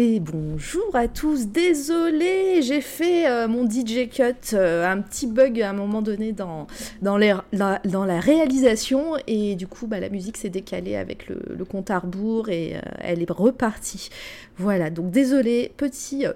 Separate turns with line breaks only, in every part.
Et bonjour à tous, désolé, j'ai fait euh, mon DJ cut, euh, un petit bug à un moment donné dans, dans, la, réalisation. Et du coup bah, la musique s'est décalée avec le, compte à rebours et euh, elle est repartie. Voilà, donc désolé, petit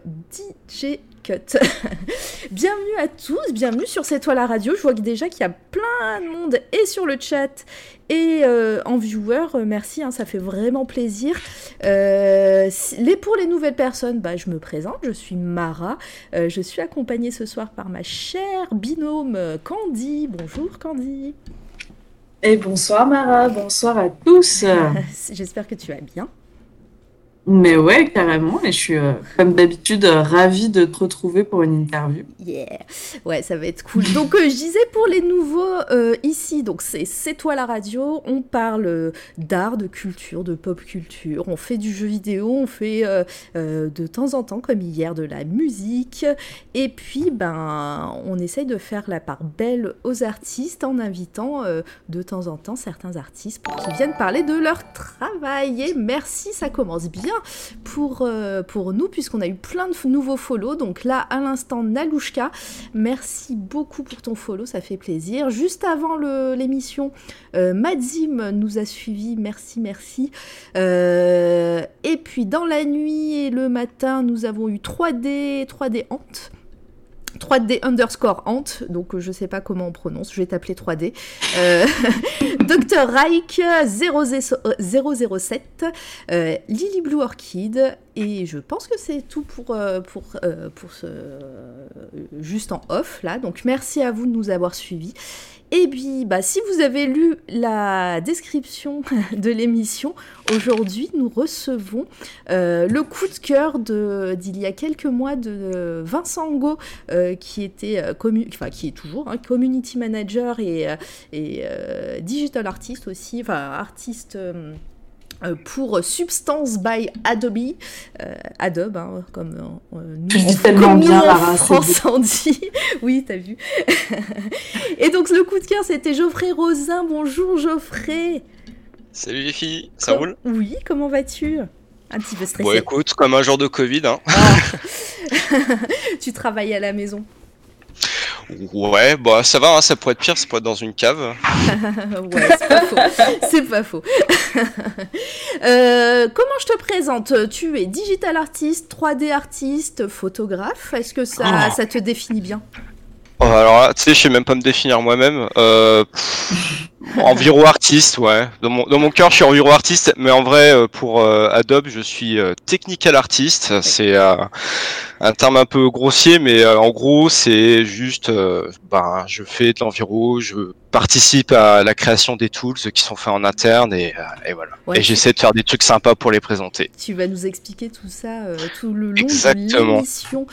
DJ cut. bienvenue à tous, bienvenue sur cette toile à radio. Je vois que déjà qu'il y a plein de monde et sur le chat et euh, en viewer. Euh, Merci, hein, ça fait vraiment plaisir. Euh, les, pour les nouvelles personnes, bah, je me présente, je suis Mara. Euh, je suis accompagnée ce soir par ma chère binôme Candy. Bonjour Candy.
Et bonsoir Mara, bonsoir à tous.
J'espère que tu vas bien.
Mais ouais, carrément. Et je suis, euh, comme d'habitude, euh, ravie de te retrouver pour une interview.
Yeah, ouais, ça va être cool. Donc, euh, je disais pour les nouveaux euh, ici, donc c'est C'est toi la radio, on parle d'art, de culture, de pop culture, on fait du jeu vidéo, on fait de temps en temps, comme hier, de la musique, et puis ben, on essaye de faire la part belle aux artistes en invitant de temps en temps certains artistes pour qu'ils viennent parler de leur travail. Et merci, ça commence bien pour, euh, pour nous, puisqu'on a eu plein de nouveaux follow. Donc là, à l'instant, Nalouchka, merci beaucoup pour ton follow, ça fait plaisir. Juste avant l'émission, euh, Madzim nous a suivis, merci, merci. Euh, et puis dans la nuit et le matin, nous avons eu 3D, 3D Hante. 3D underscore Ant, donc euh, je sais pas comment on prononce, je vais t'appeler 3D. Euh, Dr. Reich 00- 007, euh, Lily Blue Orchid, et je pense que c'est tout pour, euh, pour, euh, pour ce. juste en off là. Donc merci à vous de nous avoir suivis. Et puis, bah, si vous avez lu la description de l'émission, aujourd'hui nous recevons euh, le coup de cœur d'il y a quelques mois de Vincent euh, qui était euh, enfin qui est toujours hein, community manager et, euh, et euh, digital artist aussi, enfin artiste. Euh, pour Substance by Adobe, euh, Adobe, hein, comme euh, nous,
Tu le dis
en-
tellement
comme
bien,
nous, en
Lara,
France on dit. oui, t'as vu. Et donc le coup de cœur, c'était Geoffrey Rosin. Bonjour Geoffrey.
Salut les filles, ça
Com-
roule?
Oui, comment vas-tu? Un petit peu stressé.
Bon écoute, comme un jour de Covid, hein.
tu travailles à la maison.
Ouais, bah ça va, hein, ça pourrait être pire, ça pourrait être dans une cave.
ouais, c'est pas faux. C'est pas faux. Euh, comment je te présente? Tu es digital artiste, 3D artiste, photographe. Est-ce que ça,
Oh.
ça te définit bien?
Alors là, tu sais, je sais même pas me définir moi-même. Euh, environ artiste, ouais. Dans mon, dans mon cœur, je suis environ artiste, mais en vrai, euh, pour euh, Adobe, je suis euh, technical artist. C'est euh, un terme un peu grossier, mais euh, en gros, c'est juste, euh, ben, je fais de l'enviro, je participe à la création des tools qui sont faits en interne, et, euh, et voilà.
Ouais,
et j'essaie de faire des trucs sympas pour les présenter.
Tu vas nous expliquer tout ça euh, tout le long
Exactement.
de l'émission.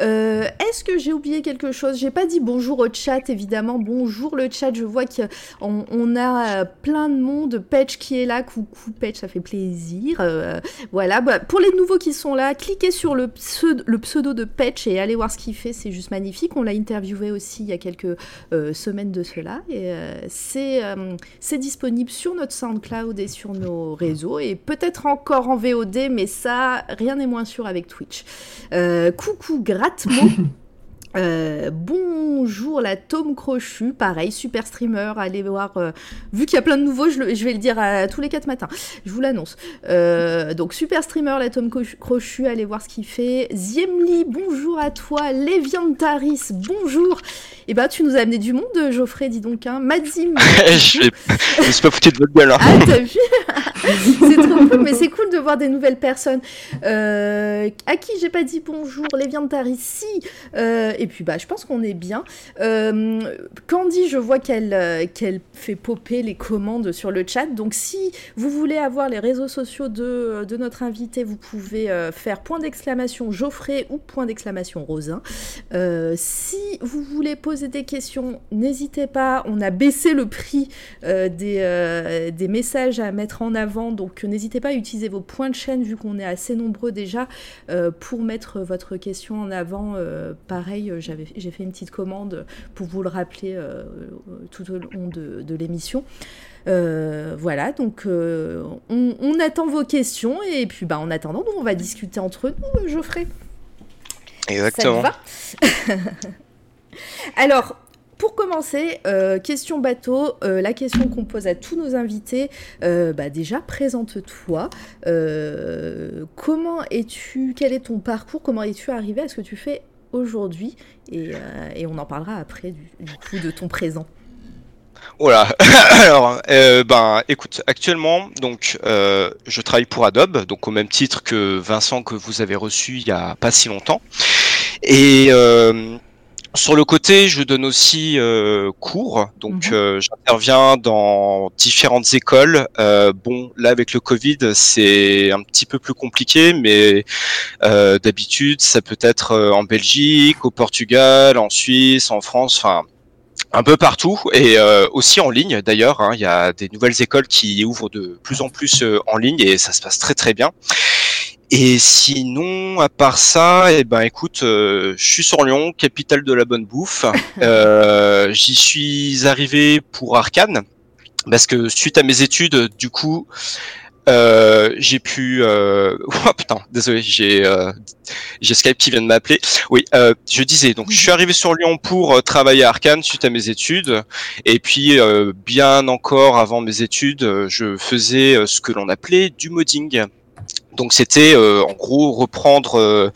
Euh, Est-ce que j'ai oublié quelque chose? J'ai pas dit bonjour au chat, évidemment. Bonjour le chat. Je vois qu'on on a euh, plein de monde. Patch qui est là. Coucou Patch, ça fait plaisir. Euh, voilà. Bah, pour les nouveaux qui sont là, cliquez sur le pseudo, de Patch et allez voir ce qu'il fait. C'est juste magnifique. On l'a interviewé aussi il y a quelques semaines de cela. Et c'est disponible sur notre SoundCloud et sur nos réseaux et peut-être encore en VOD, mais ça, rien n'est moins sûr avec Twitch. Coucou Euh, bonjour la Tome Crochu, pareil, super streamer, allez voir, euh, vu qu'il y a plein de nouveaux, je, le- je vais le dire à tous les quatre matins, je vous l'annonce. Euh, donc super streamer, la Tome Crochu- Crochu, allez voir ce qu'il fait. Ziemli, bonjour à toi, Leviantaris, bonjour. Et ben tu nous as amené du monde, Geoffrey, dis donc, hein. Madzim,
je, je me suis pas foutu de votre gueule, hein.
ah, t'as vu? C'est trop cool, mais c'est cool de voir des nouvelles personnes. Euh, à qui j'ai pas dit bonjour, les Viantaris, si. Euh, et puis, bah, je pense qu'on est bien. Euh, Candy, je vois qu'elle qu'elle fait popper les commandes sur le chat. Donc, si vous voulez avoir les réseaux sociaux de, de notre invité, vous pouvez faire point d'exclamation Geoffrey ou point d'exclamation Rosin. Si vous voulez poser des questions, n'hésitez pas. On a baissé le prix euh, des, euh, des messages à mettre en avant. Donc n'hésitez pas à utiliser vos points de chaîne vu qu'on est assez nombreux déjà pour mettre votre question en avant. pareil, j'avais, j'ai fait une petite commande pour vous le rappeler tout au long de, l'émission. voilà, donc on, attend vos questions et puis bah, en attendant, nous, on va discuter entre nous, Geoffrey.
Exactement.
Alors, pour commencer, euh, question bateau, euh, la question qu'on pose à tous nos invités, euh, bah déjà présente-toi. comment es-tu, quel est ton parcours, comment es-tu arrivé à ce que tu fais aujourd'hui? Et, on en parlera après du, coup de ton présent.
Voilà. Alors, ben, écoute, actuellement, donc, je travaille pour Adobe, donc au même titre que Vincent que vous avez reçu il y a pas si longtemps. Et sur le côté, je donne aussi euh, cours, donc mhm. euh, j'interviens dans différentes écoles. Euh, bon, là avec le Covid, c'est un petit peu plus compliqué, mais euh, d'habitude, ça peut être euh, en Belgique, au Portugal, en Suisse, en France, enfin un peu partout et aussi en ligne d'ailleurs. Hein. Il y a des nouvelles écoles qui ouvrent de plus en plus en ligne et ça se passe très très bien. Et sinon, à part ça, eh ben, écoute, euh, je suis sur Lyon, capitale de la bonne bouffe. Euh, J'y suis arrivé pour Arkane, parce que suite à mes études, du coup, euh, j'ai pu. Euh... Oh putain, désolé, j'ai euh, j'ai Skype qui vient de m'appeler. Oui, euh, je disais. Donc, je suis arrivé sur Lyon pour travailler à Arkane suite à mes études, et puis bien encore avant mes études, je faisais ce que l'on appelait du modding. Donc c'était euh, en gros reprendre euh,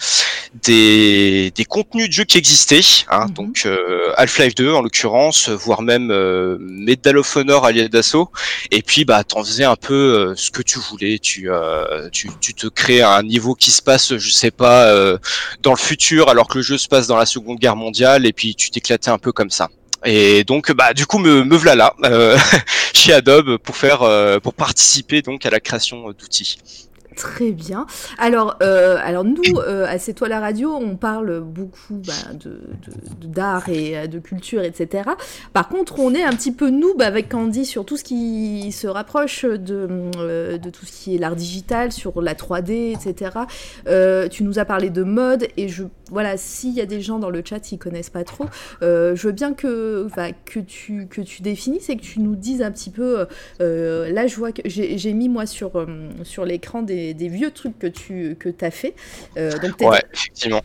des, des, contenus de jeux qui existaient, hein, mhm. donc euh, Half-Life 2 en l'occurrence, voire même Medal of Honor Allied d'assaut, et puis bah t'en faisais un peu ce que tu voulais, tu, tu, tu te crées un niveau qui se passe, je sais pas, dans le futur alors que le jeu se passe dans la Seconde Guerre mondiale, et puis tu t'éclatais un peu comme ça. Et donc bah du coup me, me voilà là chez Adobe pour faire pour participer donc à la création d'outils.
Très bien. Alors, euh, nous, euh, à C'est toi la radio, on parle beaucoup bah, d'art et euh, de culture, etc. Par contre, on est un petit peu noob avec Candy sur tout ce qui se rapproche de, de tout ce qui est l'art digital, sur la 3D, etc. tu nous as parlé de mode et je, voilà, s'il y a des gens dans le chat qui connaissent pas trop, je veux bien que, que, tu, que tu définisses et que tu nous dises un petit peu. là, je vois que j'ai, mis moi sur, sur l'écran des des, vieux trucs que tu que as fait.
Euh, donc ouais, effectivement.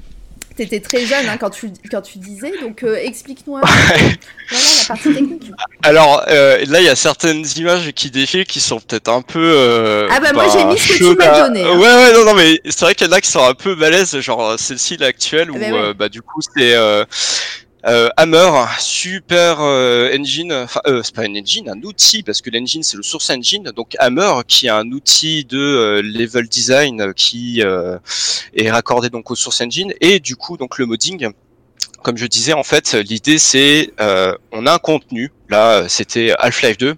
T'étais très jeune hein, quand, tu, quand tu disais, donc euh, explique-nous un peu voilà, la partie technique.
Alors euh, là, il y a certaines images qui défilent qui sont peut-être un peu.
ah bah, moi j'ai mis ce que tu m'as donné.
Hein. Ouais, ouais, non, non, mais c'est vrai qu'il y en a qui sont un peu balèzes, genre celle-ci, l'actuelle, ah où bah, bah, du coup c'est euh, Hammer, super euh, engine, enfin euh, c'est pas un engine, un outil parce que l'engine c'est le source engine. Donc Hammer qui est un outil de euh, level design qui est raccordé donc au source engine et du coup donc le modding. Comme je disais en fait l'idée c'est on a un contenu là c'était Half-Life 2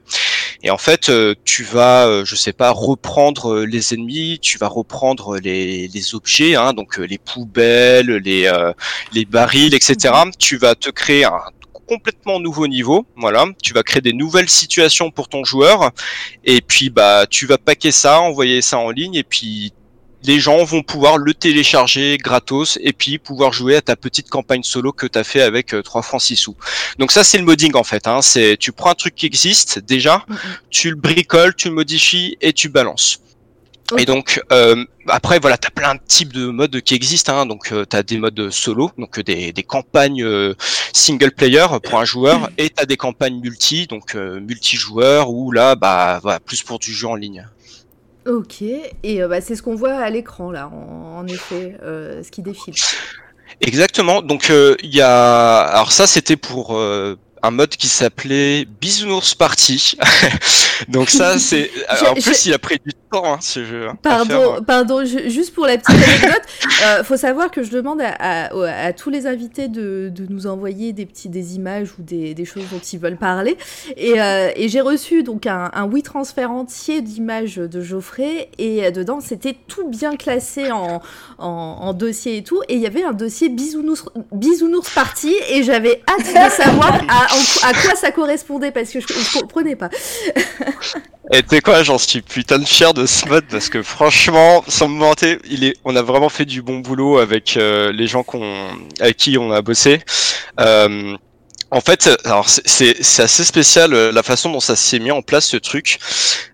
et en fait, euh, tu vas, euh, je sais pas, reprendre euh, les ennemis, tu vas reprendre les, les objets, hein, donc les poubelles, les, les barils, etc. Tu vas te créer un complètement nouveau niveau. Voilà, tu vas créer des nouvelles situations pour ton joueur, et puis bah tu vas paquer ça, envoyer ça en ligne, et puis les gens vont pouvoir le télécharger gratos et puis pouvoir jouer à ta petite campagne solo que tu as fait avec 3 euh, francs 6 sous. Donc ça c'est le modding en fait. Hein. C'est tu prends un truc qui existe déjà, tu le bricoles, tu le modifies et tu balances. Et donc euh, après voilà, tu as plein de types de modes qui existent. Hein. Donc euh, tu as des modes solo, donc des, des campagnes single player pour un joueur, et tu as des campagnes multi, donc multijoueur, où là bah voilà, plus pour du jeu en ligne.
Ok, et euh, bah, c'est ce qu'on voit à l'écran là, en, effet, euh, ce qui défile.
Exactement. Donc euh, il y a, alors ça c'était pour un mode qui s'appelait Bisounours Party. Donc ça, c'est. En plus, il a pris du temps, hein, ce jeu. Hein,
pardon, pardon juste pour la petite anecdote, euh, faut savoir que je demande à, à, tous les invités de, de, nous envoyer des petits des images ou des, des choses dont ils veulent parler. Et, euh, et j'ai reçu donc un, un transfert entier d'images de Geoffrey. Et dedans, c'était tout bien classé en, en, en, dossier et tout. Et il y avait un dossier Bisounours, Bisounours Party. Et j'avais hâte de savoir à à quoi ça correspondait parce que je, je comprenais pas.
Et tu quoi, j'en suis putain de fier de ce mode parce que franchement, sans me mentir, il est, on a vraiment fait du bon boulot avec euh, les gens qu'on, avec qui on a bossé. Euh, en fait, alors c'est assez spécial euh, la façon dont ça s'est mis en place ce truc.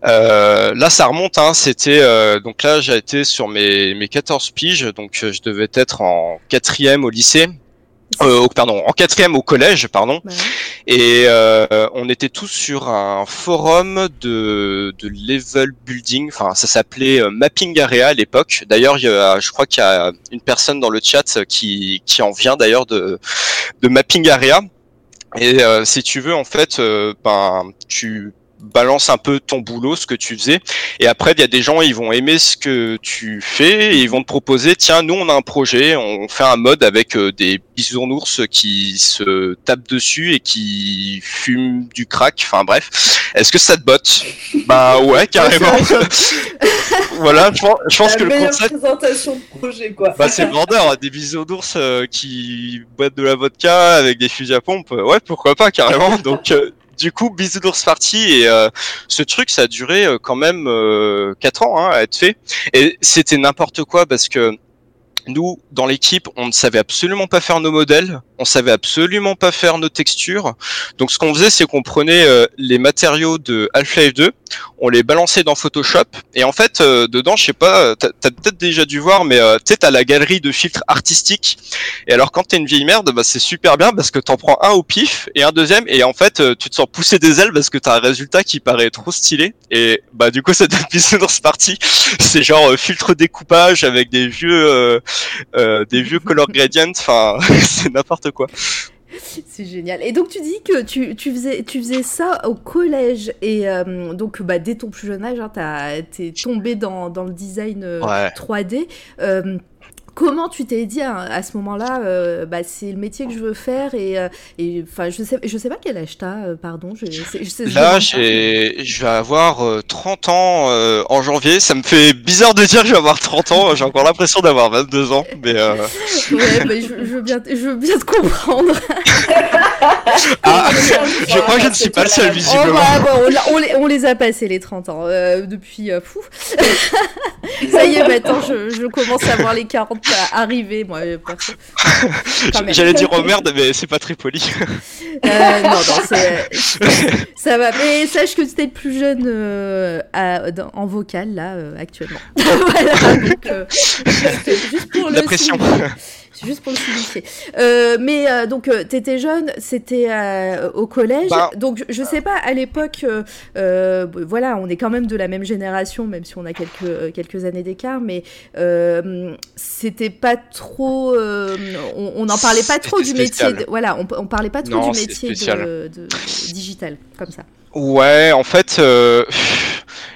Euh, là, ça remonte. Hein, C'était euh, donc là, j'ai été sur mes mes 14 piges, donc je devais être en quatrième au lycée. Euh, pardon, en quatrième au collège, pardon.
Ouais.
Et euh, on était tous sur un forum de, de level building. Enfin, ça s'appelait euh, Mapping Area à l'époque. D'ailleurs, je crois qu'il y a une personne dans le chat qui, qui en vient d'ailleurs de, de Mapping Area. Et euh, si tu veux, en fait, euh, ben, tu balances un peu ton boulot, ce que tu faisais. Et après, il y a des gens, ils vont aimer ce que tu fais et ils vont te proposer, tiens, nous, on a un projet, on fait un mode avec euh, des bisounours qui se tapent dessus et qui fument du crack. Enfin bref, est-ce que ça te botte? Bah ouais, carrément. voilà, je pense, je pense
La
que le
meilleure
concept,
présentation de projet, quoi.
bah c'est vendeur, des bisounours euh, qui boivent de la vodka avec des fusils à pompe. Ouais, pourquoi pas, carrément. Donc euh, du coup, bisounours parti et euh, ce truc, ça a duré euh, quand même euh, 4 ans hein, à être fait. Et c'était n'importe quoi parce que nous, dans l'équipe, on ne savait absolument pas faire nos modèles, on savait absolument pas faire nos textures. Donc, ce qu'on faisait, c'est qu'on prenait euh, les matériaux de Half-Life 2, on les balançait dans Photoshop, et en fait, euh, dedans, je sais pas, euh, t'as peut-être déjà dû voir, mais euh, tu sais, la galerie de filtres artistiques. Et alors, quand t'es une vieille merde, bah, c'est super bien parce que t'en prends un au pif et un deuxième, et en fait, euh, tu te sens pousser des ailes parce que t'as un résultat qui paraît trop stylé. Et bah, du coup, cette ce parti, c'est genre euh, filtre découpage avec des vieux, des vieux color gradients. Enfin, c'est n'importe quoi.
C'est génial. Et donc tu dis que tu, tu, faisais, tu faisais ça au collège et euh, donc bah, dès ton plus jeune âge, hein, t'es tombé dans, dans le design euh,
Ouais.
3D. Euh, Comment tu t'es dit à ce moment-là, euh, bah, c'est le métier que je veux faire et euh, et, enfin je sais je sais pas quel âge t'as, euh, pardon. Je, je sais-
Là, je vais avoir euh, 30 ans euh, en janvier. Ça me fait bizarre de dire que je vais avoir 30 ans. J'ai encore l'impression d'avoir 22 ans, mais euh,
Ouais, bah, je, je veux bien, je veux bien te comprendre.
ah, je crois que je ne suis pas le seul
Oh,
visiblement.
bah, bon, on, les, on les a passés les 30 ans euh, depuis euh, fou. Ça y est, maintenant je, je commence à voir les 40 arriver, moi, euh, perso.
J'allais dire oh merde, mais c'est pas très poli.
Euh, non, non, c'est, ça va. Mais sache que tu es le plus jeune euh, à- dans- en vocal, là, euh, actuellement. voilà, donc, juste, pour
La
le
pression.
C'est juste pour le signifier. Euh, mais euh, donc, euh, t'étais jeune, c'était euh, au collège.
Bah.
donc, je sais pas, à l'époque, euh, voilà, on est quand même de la même génération, même si on a quelques, quelques années d'écart, mais c'était pas trop. on n'en parlait pas trop du métier. de- voilà, on, on parlait pas trop
Non,
du métier de, de- digital, comme ça.
Ouais, en fait, je,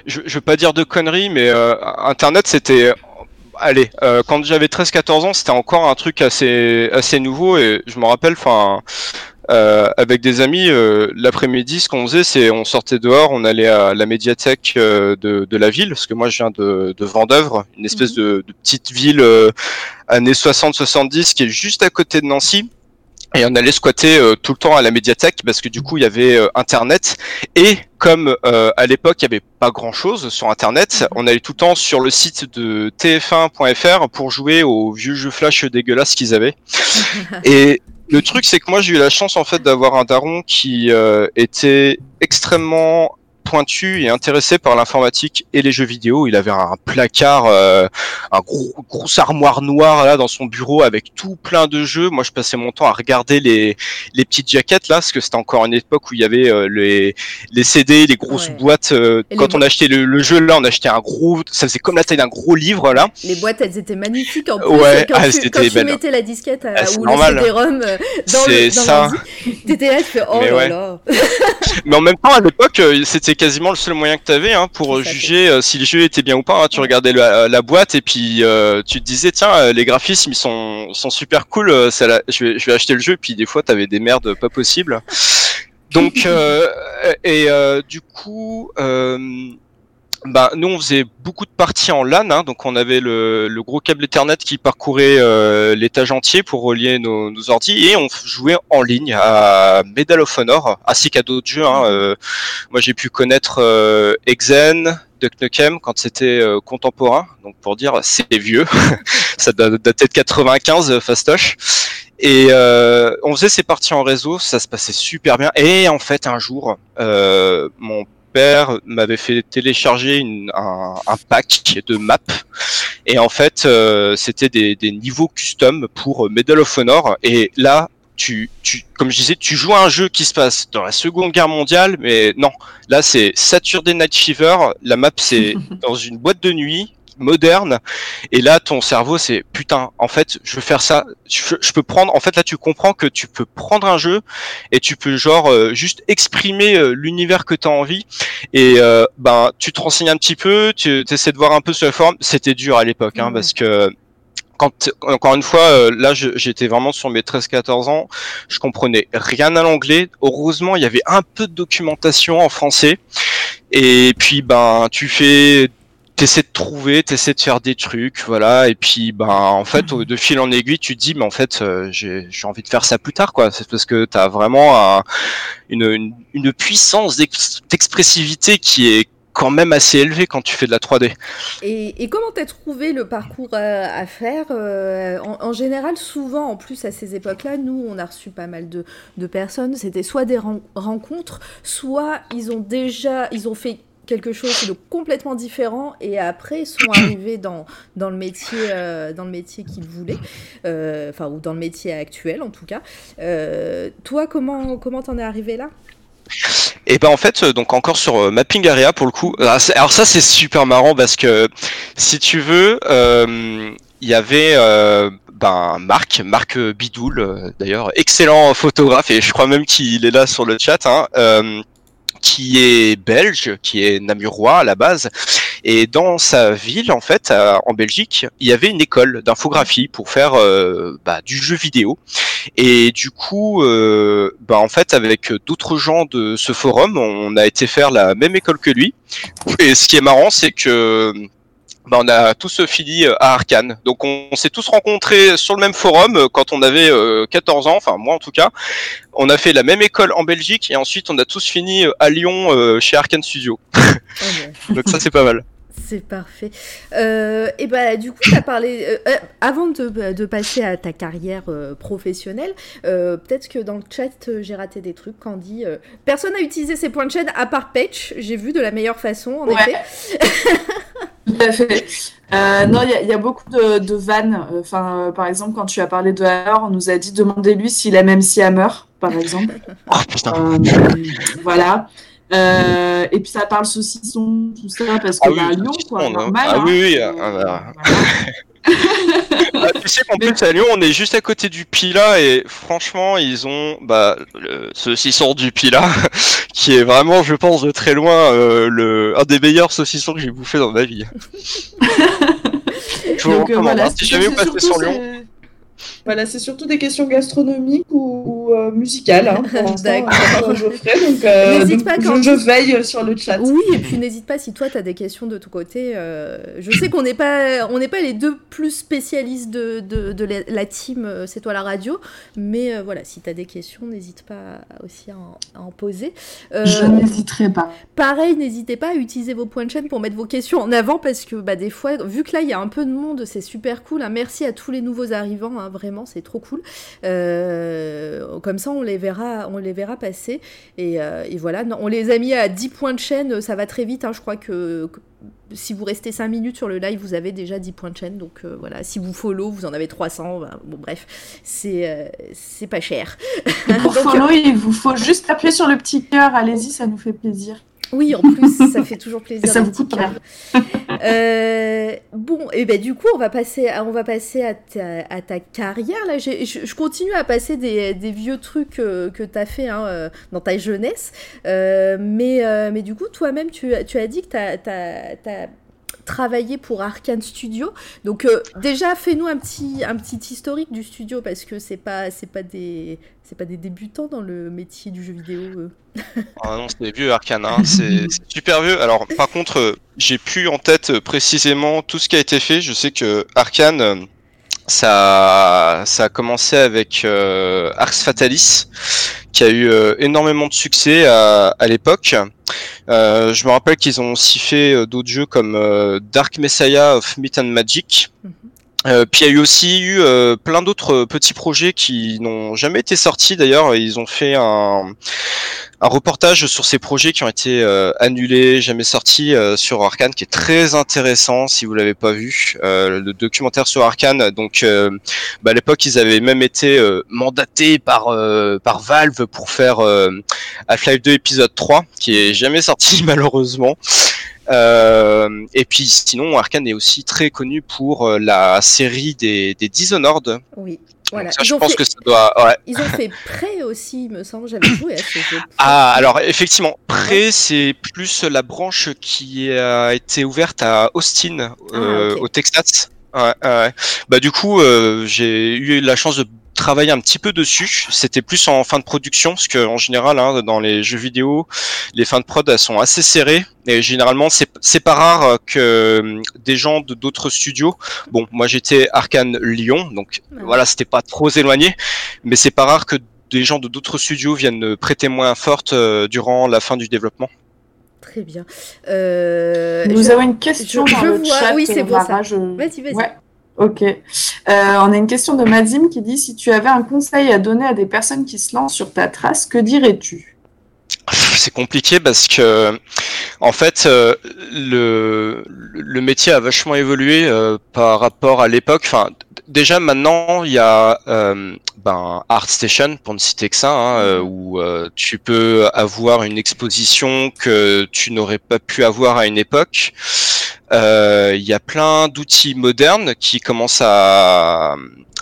je veux pas dire de conneries, mais Internet, c'était... Allez, euh, quand j'avais 13-14 ans, c'était encore un truc assez, assez nouveau, et je me rappelle, enfin... euh, avec des amis, euh, l'après-midi, ce qu'on faisait, c'est on sortait dehors, on allait à la médiathèque euh, de, de la ville, parce que moi je viens de, de Vendœuvre, une espèce de, de petite ville euh, années 60-70 qui est juste à côté de Nancy. Et on allait squatter euh, tout le temps à la médiathèque parce que du coup il y avait euh, internet et comme euh, à l'époque il y avait pas grand chose sur internet, on allait tout le temps sur le site de tf1.fr pour jouer aux vieux jeux flash dégueulasses qu'ils avaient. et le truc c'est que moi j'ai eu la chance en fait d'avoir un daron qui euh, était extrêmement pointu et intéressé par l'informatique et les jeux vidéo. Il avait un placard, euh, un gros grosse armoire noire là dans son bureau avec tout plein de jeux. Moi, je passais mon temps à regarder les les petites jaquettes là, parce que c'était encore une époque où il y avait euh, les les CD, les grosses
Ouais.
boîtes. euh, quand on achetait le, le jeu là, on achetait un gros, ça faisait comme la taille d'un gros livre là.
Les boîtes, elles étaient magnifiques en plus.
Ouais,
quand
ah,
tu, quand tu mettais la disquette à-
Ah, c'est
ou
normal.
le CD-ROM euh, dans
C'est
le dans
ça.
t'étais là, tu fais oh
Mais
là
ouais.
là.
Mais en même temps, à l'époque, euh, c'était quasiment le seul moyen que tu avais hein, pour euh, juger euh, si le jeu était bien ou pas. hein. Tu
Ouais.
regardais la, la boîte et puis euh, tu te disais tiens, euh, les graphismes ils sont, sont super cool. euh, je, vais, je vais acheter le jeu. Puis des fois, t'avais des merdes pas possibles. Donc euh, et euh, du coup. Euh, bah, nous, on faisait beaucoup de parties en LAN, hein, donc on avait le, le, gros câble Ethernet qui parcourait euh, l'étage entier pour relier nos, nos ordi, et on jouait en ligne à Medal of Honor, ainsi qu'à d'autres jeux. Hein, euh, moi, j'ai pu connaître euh, Exen, Duck Nukem quand c'était euh, contemporain, donc pour dire c'est vieux, ça datait de 95, fastoche. Et euh, on faisait ces parties en réseau, ça se passait super bien. Et en fait, un jour, euh, mon père m'avait fait télécharger une, un, un, pack de maps. Et en fait, euh, c'était des, des, niveaux custom pour Medal of Honor. Et là, tu, tu, comme je disais, tu joues à un jeu qui se passe dans la Seconde Guerre mondiale, mais non, là c'est Saturday Night Fever. La map c'est dans une boîte de nuit moderne. Et là ton cerveau c'est putain en fait je veux faire ça. Je, je, peux prendre en fait là tu comprends que tu peux prendre un jeu et tu peux genre euh, juste exprimer euh, l'univers que tu as envie. Et euh, ben tu te renseignes un petit peu tu essaies de voir un peu sur la forme. C'était dur à l'époque hein, mmh. parce que quand encore une fois euh, là j'étais vraiment sur mes 13 14 ans. Je comprenais rien à l'anglais. Heureusement il y avait un peu de documentation en français. Et puis ben tu fais t'essaies de trouver, t'essaies de faire des trucs, voilà, et puis ben en fait de fil en aiguille tu te dis mais en fait euh, j'ai envie de faire ça plus tard quoi, c'est parce que t'as vraiment un, une, une, puissance d'expressivité qui est quand même assez élevé quand tu fais de la 3D.
Et, comment t'as trouvé le parcours à, faire euh, en, général, souvent, en plus à ces époques-là, nous, on a reçu pas mal de, de personnes. C'était soit des ren rencontres, soit ils ont déjà, ils ont fait quelque chose de complètement différent et après sont arrivés dans, dans le métier euh, dans le métier qu'ils voulaient euh, enfin ou dans le métier actuel en tout cas euh, toi comment comment t'en es arrivé là?
Et ben en fait, donc encore sur Mapping Area pour le coup. Alors ça c'est super marrant parce que si tu veux, il y avait ben Marc, Marc Bidoul d'ailleurs, excellent photographe et je crois même qu'il est là sur le chat. Hein, qui est belge, qui est namurois à la base. Et dans sa ville, en fait, en Belgique, il y avait une école d'infographie pour faire euh, bah, du jeu vidéo. Et du coup, euh, bah, en fait, avec d'autres gens de ce forum, on a été faire la même école que lui. Et ce qui est marrant, c'est que bah, on a tous fini à Arkane. Donc on, on s'est tous rencontrés sur le même forum quand on avait euh, 14 ans, enfin moi en tout cas. On a fait la même école en Belgique et ensuite on a tous fini à Lyon euh, chez Arkane Studio. Okay. Donc ça c'est pas mal.
C'est parfait. Euh, et bah du coup, tu as parlé euh, euh, avant de, de, passer à ta carrière euh, professionnelle. Peut-être que dans le chat, j'ai raté des trucs. Candy, personne n'a utilisé ses points de chaîne à part Patch. J'ai vu de la meilleure façon, en
ouais.
effet.
Tout à fait. Euh, non, il y, y, a beaucoup de, de vannes. Enfin, euh, par exemple, quand tu as parlé de Hammer, on nous a dit demandez-lui s'il aime MC Hammer, par exemple.
oh putain.
Euh, voilà. Euh, et puis ça parle saucisson, tout ça, parce qu'il ah oui, y a un lion, quoi, normal.
Ah
hein.
oui, oui. Ah, voilà. ah, tu sais qu'en plus à Lyon, on est juste à côté du Pila et franchement, ils ont bah, le saucisson du Pila qui est vraiment, je pense, de très loin euh, le un des meilleurs saucissons que j'ai bouffé dans ma vie. je vous
Donc, euh,
recommande.
voilà,
hein. si jamais vous passez sur Lyon.
Voilà, c'est surtout des questions gastronomiques ou, euh, musicales. Hein, pour l'instant, Geoffrey, donc, euh, donc
pas quand
je veille sur le chat.
Oui, et puis n'hésite pas si toi tu as des questions de ton côté. euh, je sais qu'on n'est pas, on n'est pas les deux plus spécialistes de, de, de la, la team C'est toi la radio, mais euh, voilà, si tu as des questions, n'hésite pas aussi à en, à en poser. Euh,
Je n'hésiterai pas.
Pareil, n'hésitez pas à utiliser vos points de chaîne pour mettre vos questions en avant parce que bah, des fois, vu que là il y a un peu de monde, c'est super cool. hein. Merci à tous les nouveaux arrivants, hein, vraiment, c'est trop cool. Euh, comme ça, on les verra, on les verra passer. Et, euh, et voilà, non, on les a mis à 10 points de chaîne, ça va très vite. hein. je crois que, que si vous restez 5 minutes sur le live, vous avez déjà 10 points de chaîne. Donc euh, voilà, si vous follow, vous en avez 300. bah, bon, bref, c'est euh, c'est pas cher.
Et pour
Donc,
follow, il vous faut juste appuyer sur le petit cœur. Allez-y, ça nous fait plaisir.
Oui, en plus, ça fait toujours plaisir.
Ça vous.
Euh, bon, et ben du coup, on va passer, à, on va passer à, ta, à ta carrière. Là, je, je continue à passer des, des vieux trucs euh, que tu as fait hein, euh, dans ta jeunesse. Euh, mais, mais du coup, toi-même, tu, as- tu as dit que tu as, travaillé pour Arkane Studio. Donc euh, déjà, fais-nous un petit, un petit historique du studio parce que c'est pas, c'est pas des, c'est pas des débutants dans le métier du jeu vidéo.
ah non, c'est vieux Arkane, hein. c'est super vieux. Alors par contre, euh, j'ai plus en tête précisément tout ce qui a été fait. Je sais que Arkane ça, ça a commencé avec euh, Ars Fatalis, qui a eu euh, énormément de succès à, à l'époque. Euh, je me rappelle qu'ils ont aussi fait euh, d'autres jeux comme euh, Dark Messiah of Myth and Magic. Mm -hmm. Puis il y a eu aussi eu plein d'autres petits projets qui n'ont jamais été sortis d'ailleurs. Ils ont fait un, un reportage sur ces projets qui ont été euh, annulés, jamais sortis euh, sur Arkane, qui est très intéressant si vous l'avez pas vu. Euh, le documentaire sur Arkane, donc bah, à l'époque ils avaient même été mandatés par par Valve pour faire Half-Life 2 épisode 3, qui est jamais sorti malheureusement. Euh, et puis sinon, Arkane est aussi très connu pour la série des, des Dishonored.
Oui. Voilà.
Ça, je pense fait, que ça doit. Ouais.
Ils ont fait Prey aussi, il me semble. J'avais joué à ce jeu.
Ah, alors effectivement, Prey, ouais. c'est plus la branche qui a été ouverte à Austin, euh, ah, okay. au Texas. Ouais, ouais. Bah du coup, euh, j'ai eu la chance de travailler un petit peu dessus. C'était plus en fin de production, parce que en général, hein, dans les jeux vidéo, les fins de prod elles sont assez serrées. Et généralement, c'est pas rare que des gens de d'autres studios. Bon, moi j'étais Arkane Lyon, donc ouais. voilà, c'était pas trop éloigné, mais c'est pas rare que des gens de d'autres studios viennent prêter moins forte euh, durant la fin du développement.
Très bien. Euh,
Nous je, avons une question
je,
dans
je
le
vois,
chat.
oui, c'est bon ça.
Je...
Vas-y, vas-y.
Ouais. Ok. Euh, on a une question de Mazim qui dit si tu avais un conseil à donner à des personnes qui se lancent sur ta trace, que dirais-tu?
C'est compliqué parce que, en fait, euh, le, le métier a vachement évolué euh, par rapport à l'époque. Enfin, déjà maintenant, il y a euh, ben, ArtStation, pour ne citer que ça, hein, euh, où euh, tu peux avoir une exposition que tu n'aurais pas pu avoir à une époque. Euh, Il y a plein d'outils modernes qui commencent à,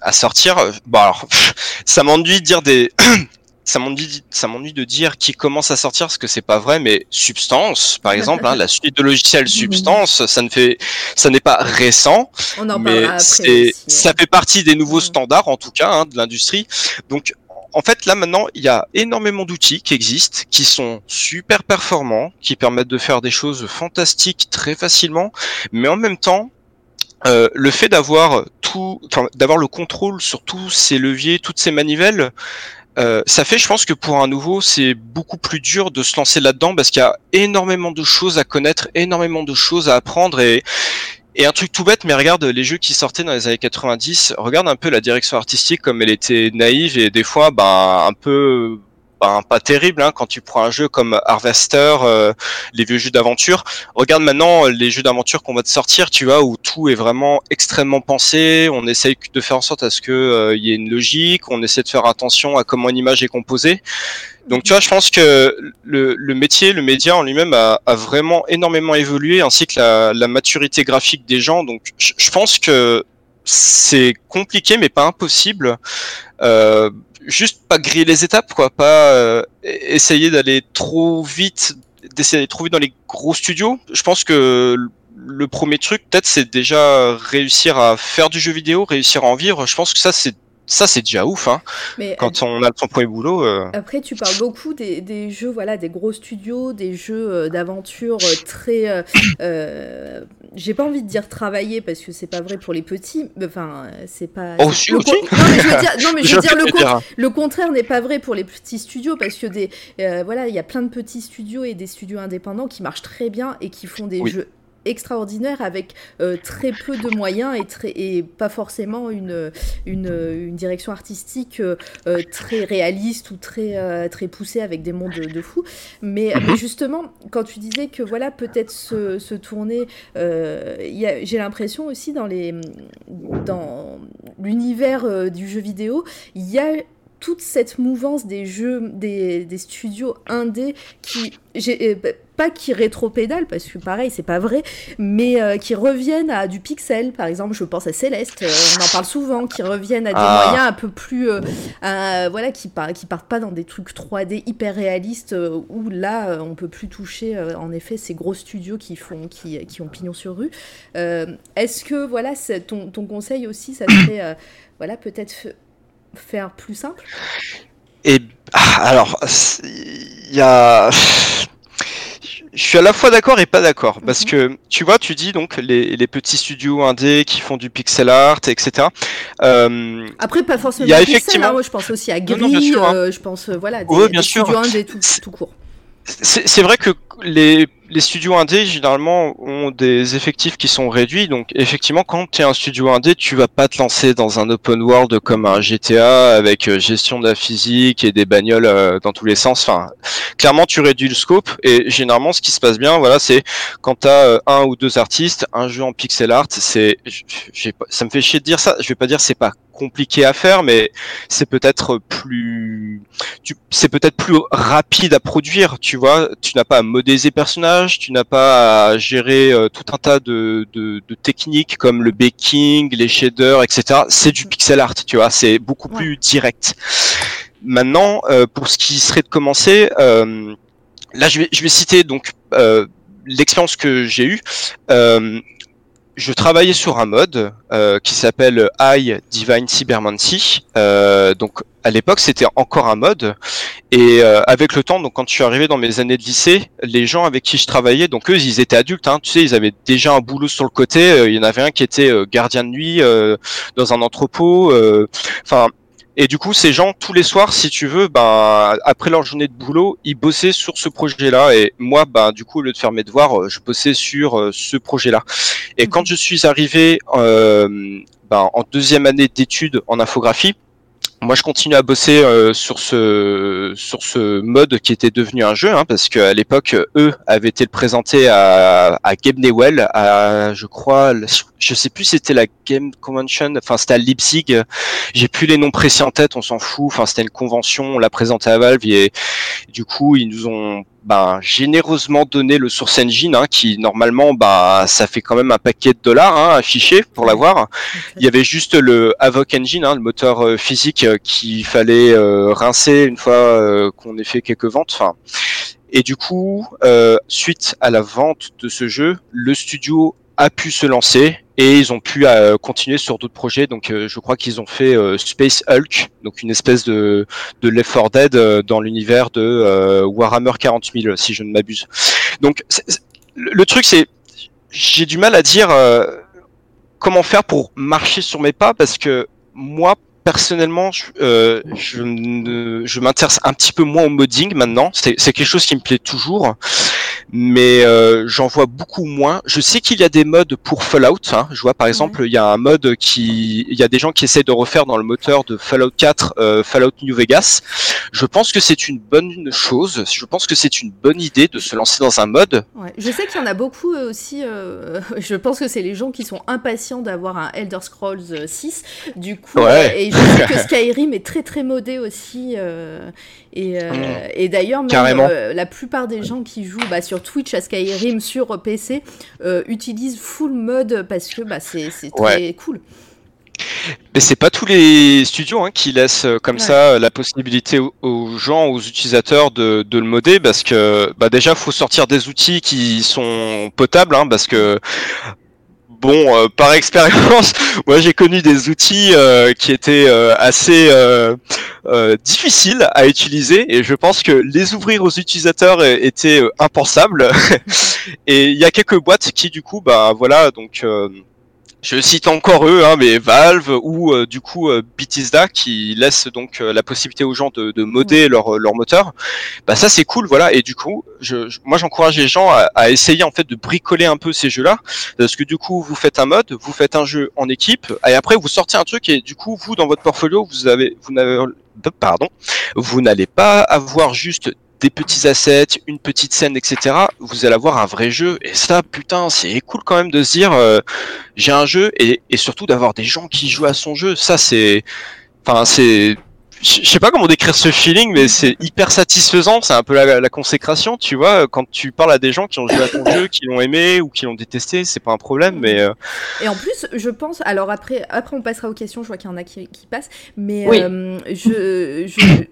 à sortir. Bon, alors, ça m'ennuie de dire des ça m'ennuie, ça m'ennuie de dire qui commence à sortir parce que c'est pas vrai, mais Substance, par exemple, hein, la suite de logiciels Substance, ça ne fait, ça n'est pas récent,
On en
mais ouais. ça fait partie des nouveaux standards en tout cas hein, de l'industrie. Donc en fait, là maintenant, il y a énormément d'outils qui existent, qui sont super performants, qui permettent de faire des choses fantastiques très facilement, mais en même temps, euh, le fait d'avoir tout, d'avoir le contrôle sur tous ces leviers, toutes ces manivelles, euh, ça fait, je pense que pour un nouveau, c'est beaucoup plus dur de se lancer là-dedans parce qu'il y a énormément de choses à connaître, énormément de choses à apprendre et et un truc tout bête, mais regarde les jeux qui sortaient dans les années 90, regarde un peu la direction artistique comme elle était naïve et des fois, ben, un peu, ben, pas terrible, hein, quand tu prends un jeu comme Harvester, euh, les vieux jeux d'aventure. Regarde maintenant les jeux d'aventure qu'on va te sortir, tu vois, où tout est vraiment extrêmement pensé, on essaye de faire en sorte à ce que euh, y ait une logique, on essaie de faire attention à comment une image est composée. Donc tu vois, je pense que le, le métier, le média en lui-même a, a, vraiment énormément évolué, ainsi que la, la maturité graphique des gens. Donc je, je pense que c'est compliqué, mais pas impossible. Euh, juste pas griller les étapes, quoi, pas euh, essayer d'aller trop vite, d'essayer d'aller trop vite dans les gros studios. Je pense que le premier truc, peut-être, c'est déjà réussir à faire du jeu vidéo, réussir à en vivre. Je pense que ça, c'est ça c'est déjà ouf hein. Mais quand on a son premier boulot. Euh...
Après tu parles beaucoup des, des, jeux voilà des gros studios, des jeux euh, d'aventure très euh, euh, j'ai pas envie de dire travailler parce que c'est pas vrai pour les petits enfin c'est pas
oh, si,
le
aussi.
non mais je veux dire, non, mais je veux dire le, con le, contraire n'est pas vrai pour les petits studios parce que des voilà il y a plein de petits studios et des studios indépendants qui marchent très bien et qui font des oui. jeux extraordinaire avec euh, très peu de moyens et, très, et pas forcément une, une, une direction artistique euh, très réaliste ou très, euh, très poussée avec des mondes de, de fous. Mais, mais, justement, quand tu disais que voilà, peut-être se, se tourner, j'ai l'impression aussi dans l'univers dans du jeu vidéo, il y a toute cette mouvance des jeux, des, des studios indés qui, j'ai, euh, pas qui rétropédalent, parce que pareil, c'est pas vrai, mais euh, qui reviennent à du pixel, par exemple, je pense à Céleste, euh, on en parle souvent, qui reviennent à des
Ah.
moyens un peu plus, euh, voilà, qui, par- qui partent pas dans des trucs 3D hyper réalistes, où là, on peut plus toucher, en effet, ces gros studios qui font, qui, qui ont pignon sur rue. Est-ce que, voilà, ton, ton conseil aussi, ça serait, voilà, peut-être faire plus simple
Et ah, alors, il y a. Je suis à la fois d'accord et pas d'accord parce
Mhm.
que tu vois, tu dis donc les, les petits studios indés qui font du pixel art, etc. Euh,
Après, pas forcément
Il y a
pixel,
effectivement-
hein, je pense aussi à Gris,
non, bien sûr, hein.
euh, je pense, euh, voilà, des,
Ouais, bien
des
sûr.
studios indés tout, tout court.
c'est vrai que les, les studios indés généralement ont des effectifs qui sont réduits, donc effectivement quand tu es un studio indé, tu vas pas te lancer dans un open world comme un GTA avec euh, gestion de la physique et des bagnoles euh, dans tous les sens. Enfin, clairement tu réduis le scope et généralement ce qui se passe bien, voilà, c'est quand tu as un ou deux artistes, un jeu en pixel art, c'est, ça me fait chier de dire ça. Je vais pas dire c'est pas compliqué à faire, mais c'est peut-être plus c'est peut-être plus rapide à produire, tu vois. Tu n'as pas à modéliser tu n'as pas à gérer euh, tout un tas de, de, de techniques comme le baking, les shaders, etc. C'est du pixel art, tu vois. C'est beaucoup
Ouais.
plus direct. Maintenant, euh, pour ce qui serait de commencer, euh, là, je vais, je vais citer donc l'expérience que j'ai eue. Je travaillais sur un mode qui s'appelle I Divine Cybermancy. Donc à l'époque c'était encore un mode et euh, avec le temps donc quand je suis arrivé dans mes années de lycée les gens avec qui je travaillais donc eux ils étaient adultes hein, tu sais ils avaient déjà un boulot sur le côté Euh, il y en avait un qui était euh, gardien de nuit euh, dans un entrepôt euh, enfin et du coup, ces gens, tous les soirs, si tu veux, ben, après leur journée de boulot, ils bossaient sur ce projet-là. Et moi, ben, du coup, au lieu de faire mes devoirs, je bossais sur euh, ce projet-là. Et quand je suis arrivé euh, ben, en deuxième année d'études en infographie, moi, je continue à bosser euh, sur ce sur ce mode qui était devenu un jeu, hein, parce qu'à l'époque, eux avaient été le présenté à, à Game Newell, à je crois, je sais plus, c'était la Game Convention, enfin c'était à Leipzig. J'ai plus les noms précis en tête, on s'en fout. Enfin, c'était une convention, on l'a présenté à Valve et du coup, ils nous ont ben, généreusement donné le Source Engine, hein, qui normalement, bah, ça fait quand même un paquet de dollars hein, affiché pour l'avoir. Il y avait juste le Avoc Engine, hein, le moteur euh, physique euh, qu'il fallait euh, rincer une fois euh, qu'on ait fait quelques ventes. Enfin, et du coup, euh, suite à la vente de ce jeu, le studio a pu se lancer et ils ont pu euh, continuer sur d'autres projets. Donc, euh, je crois qu'ils ont fait euh, Space Hulk, donc une espèce de, de Left 4 Dead euh, dans l'univers de euh, Warhammer 40 000, si je ne m'abuse. Donc, le truc, c'est j'ai du mal à dire euh, comment faire pour marcher sur mes pas parce que moi personnellement je, euh, je, m'intéresse un petit peu moins au modding maintenant c'est quelque chose qui me plaît toujours mais euh, j'en vois beaucoup moins je sais qu'il y a des modes pour Fallout hein. je vois par exemple il y a un mode qui il y a des gens qui essaient de refaire dans le moteur de Fallout 4 euh, Fallout New Vegas je pense que c'est une bonne chose je pense que c'est une bonne idée de se lancer dans un mode
Ouais. Je sais qu'il y en a beaucoup aussi. je pense que c'est les gens qui sont impatients d'avoir un Elder Scrolls euh, 6. Du coup,
Ouais.
et je sais que Skyrim est très très modé aussi. euh, et euh,
Mm.
et d'ailleurs, euh, la plupart des gens qui jouent bah, sur Twitch à Skyrim sur PC utilisent full mode parce que bah, c'est très cool.
Mais c'est pas tous les studios hein, qui laissent euh, comme
Ouais.
ça euh, la possibilité aux, aux gens, aux utilisateurs de, de le modder parce que bah déjà faut sortir des outils qui sont potables hein, parce que bon euh, par expérience moi j'ai connu des outils euh, qui étaient euh, assez euh, euh, difficiles à utiliser. Et je pense que les ouvrir aux utilisateurs était euh, impensable et il y a quelques boîtes qui du coup bah voilà donc je cite encore eux, hein, mais Valve ou euh, du coup euh, Bethesda qui laisse donc euh, la possibilité aux gens de, de modder leur, leur moteur. Bah ça c'est cool, voilà. Et du coup, je, je- moi j'encourage les gens à, à essayer en fait de bricoler un peu ces jeux-là, parce que du coup vous faites un mode, vous faites un jeu en équipe, et après vous sortez un truc et du coup vous dans votre portfolio vous avez, vous n'avez, pardon, vous n'allez pas avoir juste des petits assets, une petite scène, etc. Vous allez avoir un vrai jeu. Et ça, putain, c'est cool quand même de se dire, euh, j'ai un jeu et, et surtout d'avoir des gens qui jouent à son jeu. Ça, c'est, enfin, c'est, je sais pas comment décrire ce feeling, mais c'est hyper satisfaisant. C'est un peu la, consécration, tu vois. Quand tu parles à des gens qui ont joué à ton jeu, qui l'ont aimé ou qui l'ont détesté, c'est pas un problème. Mais euh,
et en plus, je pense. Alors après, après on passera aux questions. Je vois qu'il y en a qui, passent, mais euh, je, je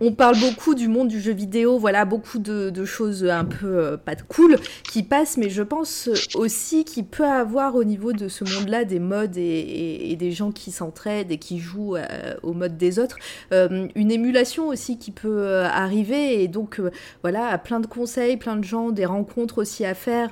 on parle beaucoup du monde du jeu vidéo, voilà, beaucoup de, choses un peu euh, pas de cool qui passent, mais je pense aussi qu'il peut avoir au niveau de ce monde-là des modes et, des gens qui s'entraident et qui jouent euh, au mode des autres, euh, une émulation aussi qui peut arriver et donc voilà, plein de conseils, plein de gens, des rencontres aussi à faire,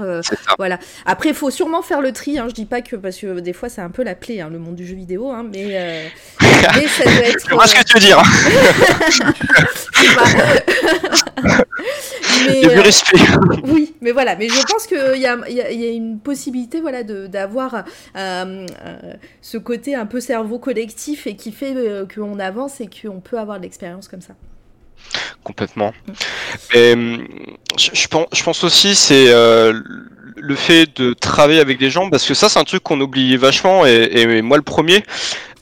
voilà. Après, il faut sûrement faire le tri, hein, je dis pas que parce que des fois c'est un peu la plaie, hein, le monde du jeu vidéo, hein, mais,
mais ça doit être. ce que tu veux dire. mais, euh, respect.
oui, mais voilà. Mais je pense qu'il y a, y, a, y a, une possibilité voilà, d'avoir euh, euh, ce côté un peu cerveau collectif et qui fait qu'on avance et qu'on peut avoir de l'expérience comme ça.
Complètement. Et, je, pense, je pense aussi c'est le fait de travailler avec des gens parce que ça c'est un truc qu'on oublie vachement et, et, moi le premier.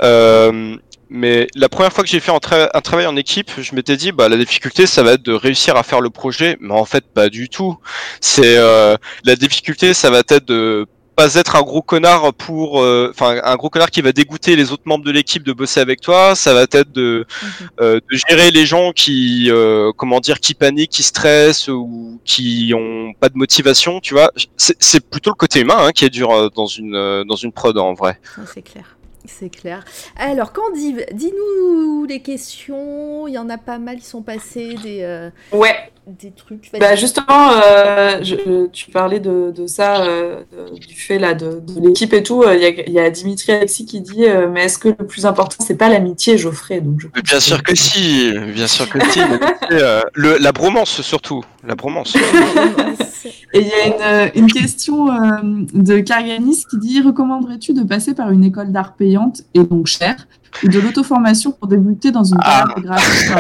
Euh, mais la première fois que j'ai fait un, travail en équipe, je m'étais dit, bah, la difficulté, ça va être de réussir à faire le projet. Mais en fait, pas du tout. C'est euh, la difficulté, ça va être de pas être un gros connard pour, euh, enfin, un gros connard qui va dégoûter les autres membres de l'équipe de bosser avec toi. Ça va être de, mhm. euh, de gérer les gens qui, comment dire, qui paniquent, qui stressent ou qui ont pas de motivation. Tu vois, c'est plutôt le côté humain hein, qui est dur dans une dans une prod en vrai.
C'est clair. C'est clair. Alors, Candy, dis-nous les questions. Il y en a pas mal qui sont passées. Des, euh,
ouais
des trucs.
Bah justement, euh, je, tu parlais de, de ça, euh, du fait là de, de l'équipe et tout. Il y, y, a Dimitri Alexis qui dit mais est-ce que le plus important c'est pas l'amitié, Geoffrey Donc je
bien sûr que si, bien sûr que si. le, la bromance surtout, la bromance.
et il y a une, une question de Karganis qui dit recommanderais-tu de passer par une école d'art payante et donc chère ou de l'auto-formation pour débuter dans une carrière de graphiste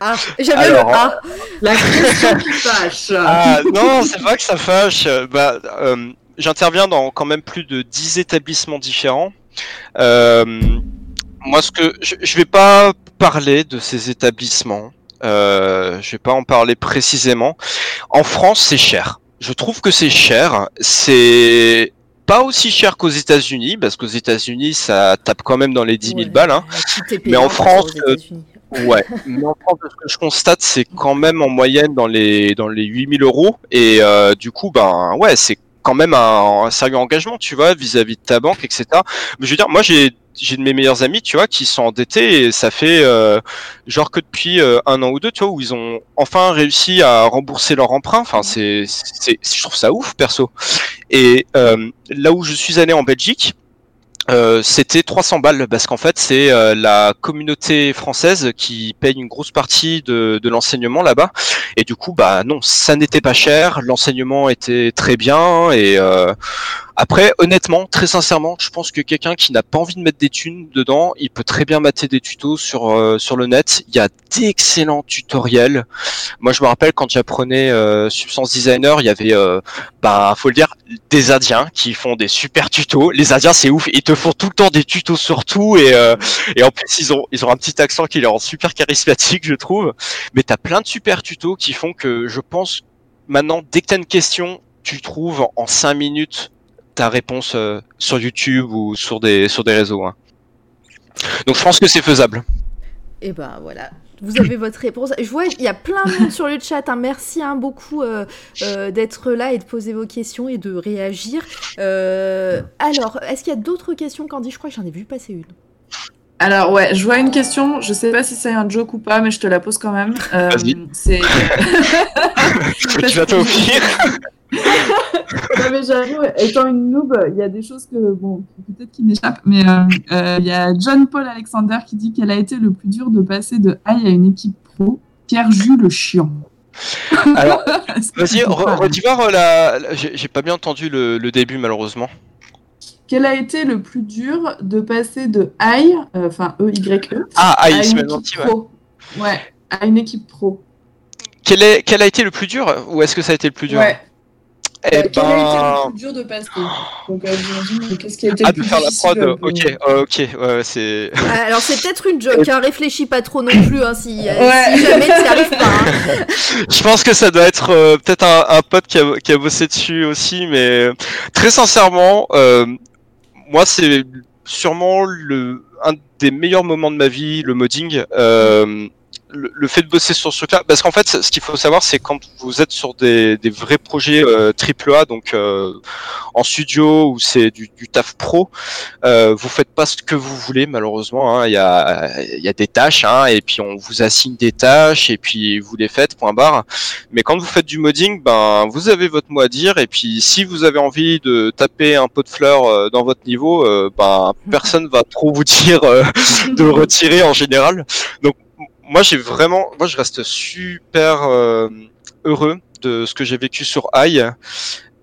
Ah, j'avais le A.
La question qui fâche.
Ah, non, c'est pas que ça fâche. Bah, euh, J'interviens dans quand même plus de 10 établissements différents. Euh, moi, ce que je, je vais pas parler de ces établissements. Euh, je vais pas en parler précisément. En France, c'est cher. Je trouve que c'est cher. C'est pas aussi cher qu'aux États-Unis, parce qu'aux États-Unis, ça tape quand même dans les 10 000 balles. Hein. Mais en France, euh, ouais. Mais en France, ce que je constate, c'est quand même en moyenne dans les dans les 8 000 euros. Et euh, du coup, ben ouais, c'est quand même un, sérieux engagement, tu vois, vis-à-vis de ta banque, etc. Mais je veux dire, moi, j'ai j'ai de mes meilleurs amis, tu vois, qui sont endettés et ça fait euh, genre que depuis euh, un an ou deux, tu vois, où ils ont enfin réussi à rembourser leur emprunt. Enfin, c'est, c'est, je trouve ça ouf, perso. Et euh, là où je suis allé en Belgique, euh, c'était 300 balles parce qu'en fait c'est euh, la communauté française qui paye une grosse partie de, l'enseignement là-bas. Et du coup bah non ça n'était pas cher l'enseignement était très bien et euh, après, honnêtement, très sincèrement, je pense que quelqu'un qui n'a pas envie de mettre des thunes dedans, il peut très bien mater des tutos sur euh, sur le net. Il y a d'excellents tutoriels. Moi, je me rappelle quand j'apprenais euh, Substance Designer, il y avait, euh, bah, faut le dire, des Indiens qui font des super tutos. Les Indiens, c'est ouf, ils te font tout le temps des tutos sur tout et euh, et en plus ils ont ils ont un petit accent qui les rend super charismatique, je trouve. Mais t'as plein de super tutos qui font que je pense maintenant, dès que t'as une question, tu trouves en 5 minutes ta réponse euh, sur YouTube ou sur des, sur des réseaux. Hein. Donc je pense que c'est faisable.
Et eh ben voilà, vous avez votre réponse. Je vois, il y a plein de monde sur le chat. Hein. Merci hein, beaucoup euh, euh, d'être là et de poser vos questions et de réagir. alors, est-ce qu'il y a d'autres questions, Candy? Je crois que j'en ai vu passer une.
Alors ouais, je vois une question. Je sais pas si c'est un joke ou pas, mais je te la pose quand même.
Vas-y.
C'est.
tu vas t'offrir
non, mais j'avoue, étant une noob, il y a des choses que, bon, peut-être qui m'échappent, mais euh, euh, il y a John Paul Alexander qui dit qu'elle a été le plus dur de passer de high à une équipe pro. Pierre Jules le chiant.
Alors, vas-y, redis voir euh, la. J'ai pas bien entendu le, début, malheureusement.
Quel a été le plus dur de passer de high, enfin E-Y-E,
ah,
à une équipe pro ouais. à une équipe pro
quel, est, quel a été le plus dur Ou est-ce que ça a été le plus dur?
Ouais.
Eh
Quel a été
ben...
le plus dur de passer Donc, euh, j'imagine, qu'est-ce qui a été
Ah, de faire la prod,
pour-
ok, euh, ok, ouais, c'est...
Ah, Alors c'est peut-être une joke, hein, réfléchis pas trop non plus, hein, si, euh,
Ouais.
si jamais tu n'y arrives pas. hein.
Je pense que ça doit être euh, peut-être un, un pote qui a, qui a bossé dessus aussi, mais très sincèrement, euh, moi c'est sûrement le un des meilleurs moments de ma vie, le modding. euh, le, le fait de bosser sur ce truc-là, parce qu'en fait, ce qu'il faut savoir, c'est quand vous êtes sur des, des vrais projets euh, AAA, donc euh, en studio où c'est du, du taf pro, euh, vous faites pas ce que vous voulez malheureusement. hein. Il y, a, y a des tâches, hein, et puis on vous assigne des tâches, et puis vous les faites, point barre. Mais quand vous faites du modding, ben vous avez votre mot à dire, et puis si vous avez envie de taper un pot de fleurs euh, dans votre niveau, ben personne va trop vous dire euh, de le retirer en général. Donc moi j'ai vraiment, moi je reste super euh, heureux de ce que j'ai vécu sur AI,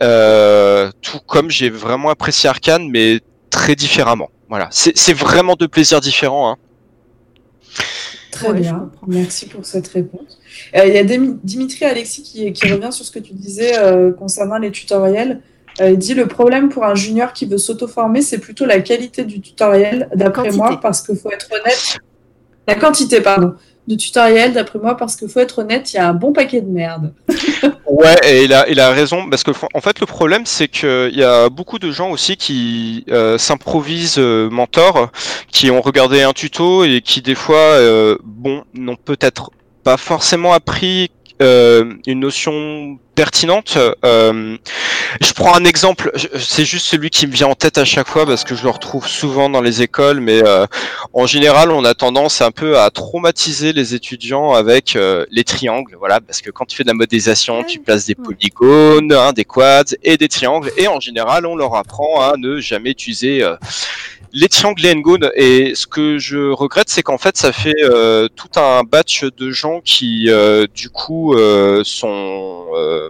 euh, tout comme j'ai vraiment apprécié Arkane, mais très différemment. Voilà, c'est vraiment deux plaisirs différents. Hein.
Très
Ouais,
bien, merci pour cette réponse. Euh, Il y a Dimitri Alexis qui, qui revient sur ce que tu disais euh, concernant les tutoriels. Il dit le problème pour un junior qui veut s'auto-former, c'est plutôt la qualité du tutoriel, d'après moi, parce qu'il faut être honnête. La quantité, pardon, du tutoriel, d'après moi, parce qu'il faut être honnête, il y a un bon paquet de merde.
Ouais, et il a, il a raison, parce que en fait le problème c'est qu'il y a beaucoup de gens aussi qui euh, s'improvisent euh, mentors, qui ont regardé un tuto et qui des fois, euh, bon, n'ont peut-être pas forcément appris euh, une notion pertinente. Euh, je prends un exemple, c'est juste celui qui me vient en tête à chaque fois parce que je le retrouve souvent dans les écoles, mais euh, en général, on a tendance un peu à traumatiser les étudiants avec euh, les triangles, voilà, parce que quand tu fais de la modélisation,
Ouais.
tu places des polygones, hein, des quads et des triangles, et en général, on leur apprend à ne jamais utiliser les triangles et ce que je regrette, c'est qu'en fait, ça fait euh, tout un batch de gens qui, euh, du coup, euh, sont euh,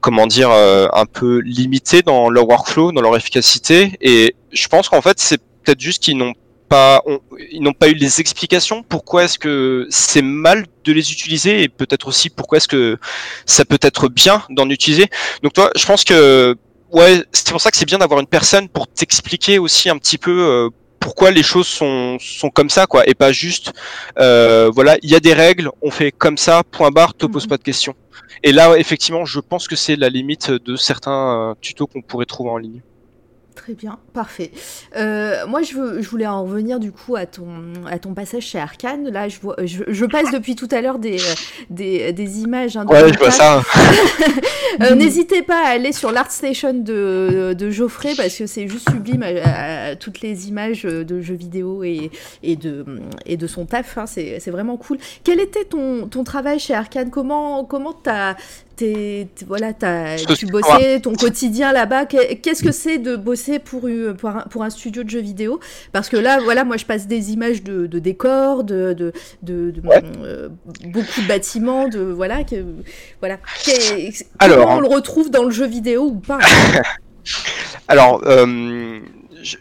comment dire, euh, un peu limités dans leur workflow, dans leur efficacité. Et je pense qu'en fait, c'est peut-être juste qu'ils n'ont pas, ils n'ont pas eu les explications. Pourquoi est-ce que c'est mal de les utiliser et peut-être aussi pourquoi est-ce que ça peut être bien d'en utiliser. Donc toi, je pense que ouais, c'est pour ça que c'est bien d'avoir une personne pour t'expliquer aussi un petit peu. euh, pourquoi les choses sont, sont comme ça quoi et pas juste euh, voilà il y a des règles on fait comme ça point barre te pose
Mhm.
pas de questions et là effectivement je pense que c'est la limite de certains euh, tutos qu'on pourrait trouver en ligne
Très bien, parfait. Euh, moi, je, veux, je voulais en revenir du coup à ton, à ton passage chez Arkane. Là, je, vois, je, je passe depuis tout à l'heure des, euh, des, des images. hein, de
ouais je vois ça
Euh, N'hésitez pas à aller sur l'ArtStation de, de Geoffrey parce que c'est juste sublime à, à- toutes les images de jeux vidéo et, et, de, et de son taf. hein, c'est vraiment cool. Quel était ton, ton travail chez Arkane? Comment comment t'as t'es- t'es- voilà t'as tu bossais ton quotidien là-bas Qu'est- Qu'est-ce que c'est de bosser pour pour un, pour un studio de jeux vidéo? Parce que là voilà moi je passe des images de, de décors, de, de, de, de-
Ouais.
euh, beaucoup de bâtiments, de voilà que voilà.
Alors,
Comment on le retrouve dans le jeu vidéo ou pas?
Alors, euh, je,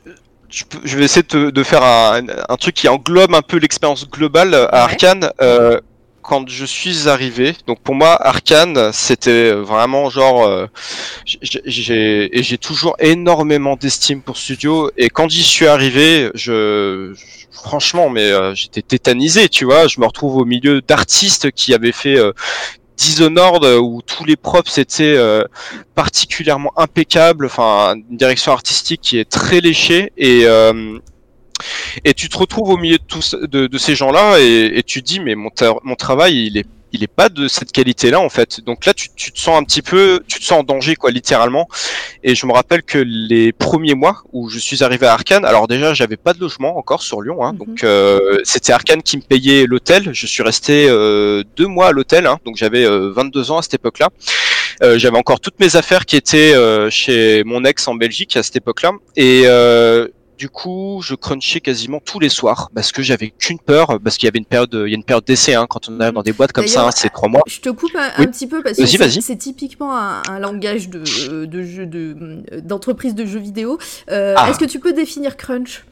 vais essayer de, faire un, un truc qui englobe un peu l'expérience globale à
Ouais.
Arkane. Euh, quand je suis arrivé, donc pour moi, Arkane, c'était vraiment genre, euh, j'ai- j'ai toujours énormément d'estime pour Studio. Et quand j'y suis arrivé, je, franchement, mais euh, j'étais tétanisé, tu vois. Je me retrouve au milieu d'artistes qui avaient fait euh, Dishonored, euh, où tous les props étaient euh, particulièrement impeccable, enfin une direction artistique qui est très léchée et euh, et tu te retrouves au milieu de tous de, de ces gens-là et, et tu dis mais mon, mon travail il est il est pas de cette qualité-là en fait. Donc là tu, tu te sens un petit peu tu te sens en danger quoi littéralement. Et je me rappelle que les premiers mois où je suis arrivé à Arkane, alors déjà j'avais pas de logement encore sur Lyon, hein,
Mhm.
donc euh, c'était Arkane qui me payait l'hôtel. Je suis resté euh, deux mois à l'hôtel, hein, donc j'avais euh, 22 ans à cette époque-là. Euh, j'avais encore toutes mes affaires qui étaient euh, chez mon ex en Belgique à cette époque-là. Et euh, du coup, je crunchais quasiment tous les soirs parce que j'avais qu'une peur, parce qu'il y avait une période, il y a une période d'essai hein, quand on arrive dans des boîtes comme ça, hein, c'est trois mois.
Je te coupe un,
Oui.
un petit peu parce que c'est- typiquement un, un langage de, de jeu de d'entreprise de jeux vidéo. Euh,
Ah.
Est-ce que tu peux définir crunch?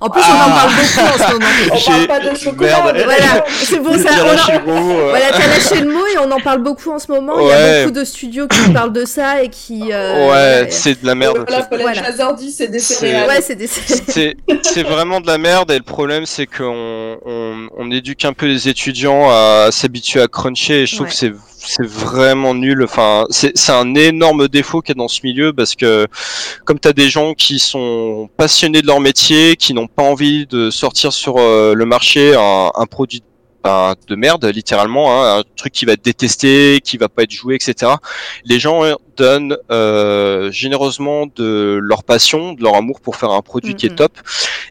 En plus, on en
Ah.
parle beaucoup en ce moment.
On parle pas de chocolat.
Merde.
Voilà, c'est pour ça.
J'ai
on en-
lâché le mot, euh.
Voilà, t'as lâché le mot et on en parle beaucoup en ce moment. Il y a beaucoup de studios qui parlent de ça et qui. euh,
ouais, c'est de la merde.
Voilà, c'est des
C'est-
céréales.
Ouais, c'est des.
C'est c'est vraiment de la merde et le problème c'est qu'on on, on éduque un peu les étudiants à s'habituer à cruncher et je trouve
Ouais.
que c'est c'est vraiment nul. Enfin, c'est un énorme défaut qu'il y a dans ce milieu parce que comme tu des gens qui sont passionnés de leur métier, qui n'ont pas envie de sortir sur euh, le marché un, un produit ben, de merde littéralement, hein, un truc qui va être détesté, qui va pas être joué, etc. Les gens euh, donnent euh, généreusement de leur passion, de leur amour pour faire un produit qui est top.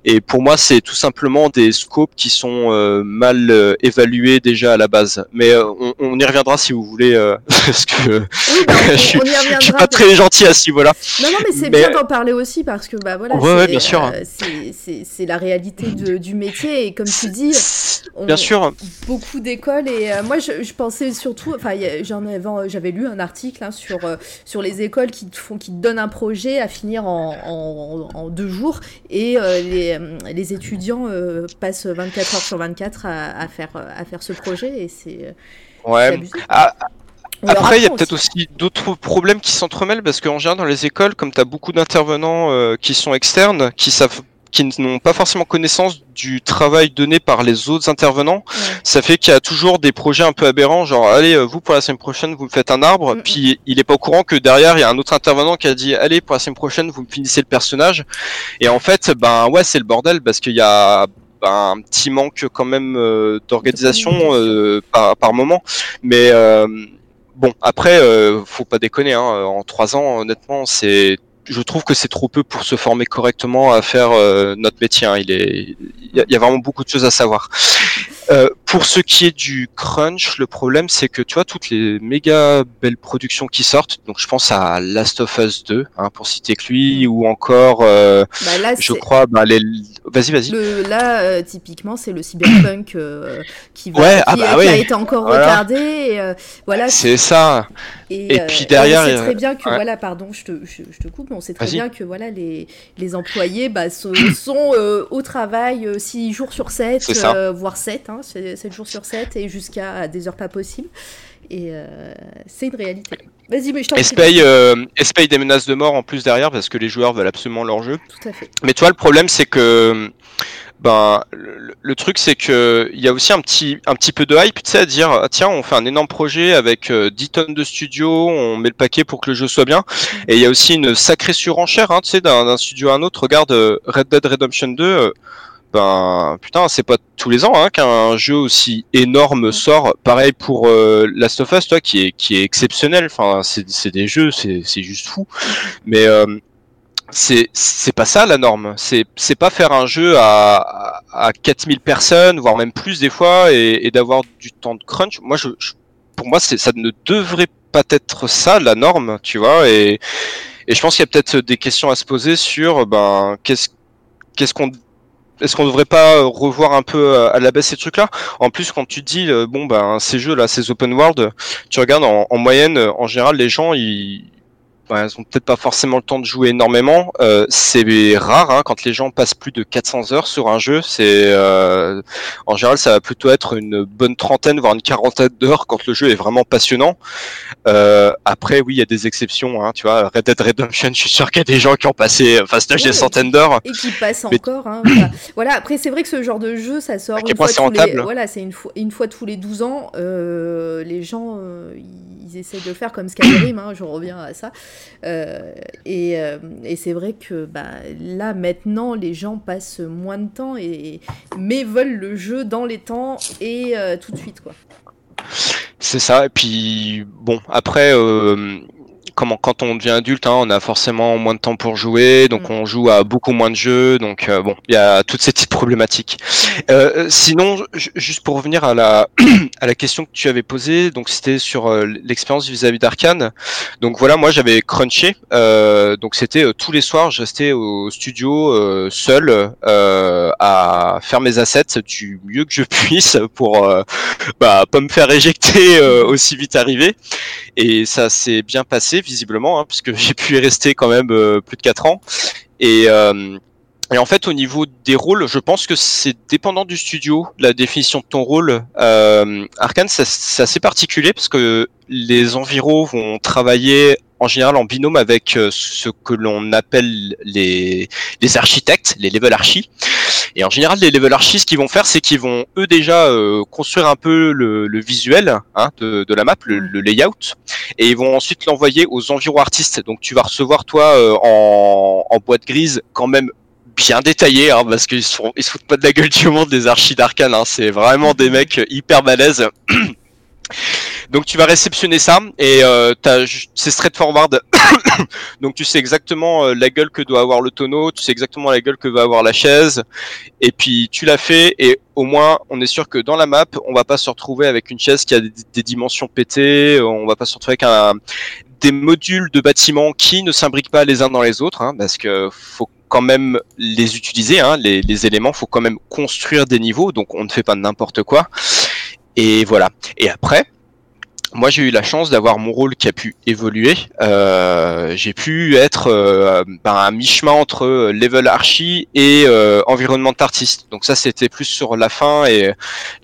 Et pour moi, c'est tout simplement des scopes qui sont euh, mal euh, évalués déjà à la base. Mais euh, on, on y reviendra si vous voulez, euh, parce que
Oui, bah, on,
je suis-
on y
je suis pas très gentil à ce niveau-là.
Non, non, mais c'est
Mais-
bien d'en parler aussi parce que bah voilà,
Ouais,
c'est,
ouais, bien sûr.
euh, c'est- c'est c'est la réalité de- du métier et comme tu dis, on-
Bien sûr,
beaucoup d'écoles et euh, moi je, je pensais surtout, enfin j'en avais, j'avais lu un article hein, sur euh, sur les écoles qui te font, qui donnent un projet à finir en, en, en deux jours et euh, les, les étudiants passent 24 heures sur 24 à, à faire à faire ce projet et c'est
ouais. Ah,
leur
Après, il y a peut-être aussi d'autres problèmes qui s'entremêlent parce qu'en général, dans les écoles, comme tu as beaucoup d'intervenants euh, qui sont externes, qui savent qui n'ont pas forcément connaissance du travail donné par les autres intervenants,
Ouais.
ça fait qu'il y a toujours des projets un peu aberrants, genre allez, euh, vous pour la semaine prochaine, vous me faites un arbre,
Mm,
puis il est pas au courant que derrière il y a un autre intervenant qui a dit allez pour la semaine prochaine, vous me finissez le personnage, et en fait, ben ouais, c'est le bordel parce qu'il y a ben, un petit manque quand même euh, d'organisation euh, par, par moment, mais euh, Bon, après, euh, faut pas déconner. Hein, en trois ans, honnêtement, c'est, je trouve que c'est trop peu pour se former correctement à faire euh, notre métier. hein. Il est, il y, a- vraiment beaucoup de choses à savoir. Euh, pour ce qui est du crunch, le problème, c'est que tu vois toutes les méga belles productions qui sortent. Donc, je pense à Last of Us 2, hein, pour citer que lui, ou encore, euh,
Bah là,
je crois, bah, les. Vas-y, vas-y.
Le, là, euh, typiquement, c'est le cyberpunk euh, qui, va,
Ouais,
qui,
ah bah
qui a été encore
Voilà.
retardé. Et, voilà.
C'est ça. et puis derrière,
on sait très bien que
ouais.
voilà, pardon, je te, je, je te coupe, mais on sait très bien que voilà, les, les employés bah, sont au travail 6 jours sur 7,
C'est ça.
voire 7, hein, 7 jours sur 7 et jusqu'à des heures pas possibles. Et euh, c'est une réalité. Vas-y, mais je t'en prie.
euh, paye des menaces de mort en plus derrière parce que les joueurs veulent absolument leur jeu.
Tout à fait.
Mais toi, le problème, c'est que ben le, le truc, c'est que il y a aussi un petit un petit peu de hype, tu sais, à dire ah, tiens, on fait un énorme projet avec euh, 10 tonnes de studio, on met le paquet pour que le jeu soit bien. Et il y a aussi une sacrée surenchère, hein, tu sais, d'un d'un studio à un autre. Regarde euh, Red Dead Redemption 2. Ben putain, c'est pas tous les ans hein, qu'un jeu aussi énorme sort. Pareil pour euh, Last of Us, toi, qui est qui est exceptionnel. Enfin, c'est c'est des jeux, c'est c'est juste fou. Mais euh, c'est c'est pas ça la norme. C'est c'est pas faire un jeu à à, à 4000 personnes, voire même plus des fois, et, et d'avoir du temps de crunch. Moi, je, je- pour moi, c'est ça ne devrait pas être ça la norme, tu vois. Et et je pense qu'il y a peut-être des questions à se poser sur ben qu'est-ce qu'est-ce qu'on est-ce qu'on devrait pas revoir un peu euh, à la baisse ces trucs-là? En plus, quand tu dis euh, bon ben ces jeux-là, ces open world, tu regardes en, en moyenne, euh, en général, les gens ils ben, ils ont peut-être pas forcément le temps de jouer énormément. Euh, c'est rare hein, quand les gens passent plus de 400 heures sur un jeu. C'est euh, en général ça va plutôt être une bonne trentaine voire une quarantaine d'heures quand le jeu est vraiment passionnant. Euh, après oui il y a des exceptions. Hein, tu vois Red Dead Redemption, je suis sûr qu'il y a des gens qui ont passé enfin
Oui,
des centaines d'heures.
Et qui passe
Mais-
encore. hein, voilà. Voilà, après, c'est vrai que ce genre de jeu, ça sort
À quel
une
point c'est
les... voilà, c'est une, fois, une fois tous les 12 ans. euh, les gens, euh, ils essaient de le faire comme Skyrim, hein, je reviens à ça. Euh, et euh, et c'est vrai que bah, là, maintenant, les gens passent moins de temps, et, mais veulent le jeu dans les temps et euh, tout de suite. Quoi.
C'est ça. Et puis bon, après, comment quand on devient adulte, hein, on a forcément moins de temps pour jouer, donc
Mm.
on joue à beaucoup moins de jeux. Donc euh, bon, il y a toutes ces petites problématiques. Euh, sinon, ju- juste pour revenir à la à la question que tu avais posée, donc c'était sur euh, l'expérience vis-à-vis d'Arkane. Donc voilà, moi j'avais crunché. euh, donc c'était euh, tous les soirs, je restais au studio euh, seul euh, à faire mes assets du mieux que je puisse pour euh, bah, pas me faire éjecter euh, aussi vite arrivé. Et ça s'est bien passé visiblement, hein, puisque j'ai pu y rester quand même euh, plus de 4 ans. Et, euh, Et en fait, au niveau des rôles, je pense que c'est dépendant du studio, la définition de ton rôle. Euh, Arkane, c'est assez particulier parce que les environs vont travailler en général en binôme avec euh, ce que l'on appelle les, les architectes, les level archi. Et en général, les level archi, ce qu'ils vont faire, c'est qu'ils vont eux déjà euh, construire un peu le, le visuel hein, de, de la map, le, le layout, et ils vont ensuite l'envoyer aux environs artistes. Donc tu vas recevoir toi euh, en, en boîte grise quand même bien détaillé hein, parce qu'ils sont ils se foutent pas de la gueule du monde des archis d'arcane hein, c'est vraiment des mecs hyper balèzes donc tu vas réceptionner ça et euh, c'est straightforward donc tu sais exactement euh, la gueule que doit avoir le tonneau tu sais exactement la gueule que va avoir la chaise et puis tu l'as fait et au moins on est sûr que dans la map on va pas se retrouver avec une chaise qui a des, dimensions pétées on va pas se retrouver avec des modules de bâtiments qui ne s'imbriquent pas les uns dans les autres, hein, parce que faut quand même les utiliser, hein, les, les éléments, faut quand même construire des niveaux, donc on ne fait pas n'importe quoi. Et voilà. Et après, moi j'ai eu la chance d'avoir mon rôle qui a pu évoluer. Euh, j'ai pu être euh, ben, un mi-chemin entre euh, level archi et euh, environnement artiste. Donc ça c'était plus sur la fin et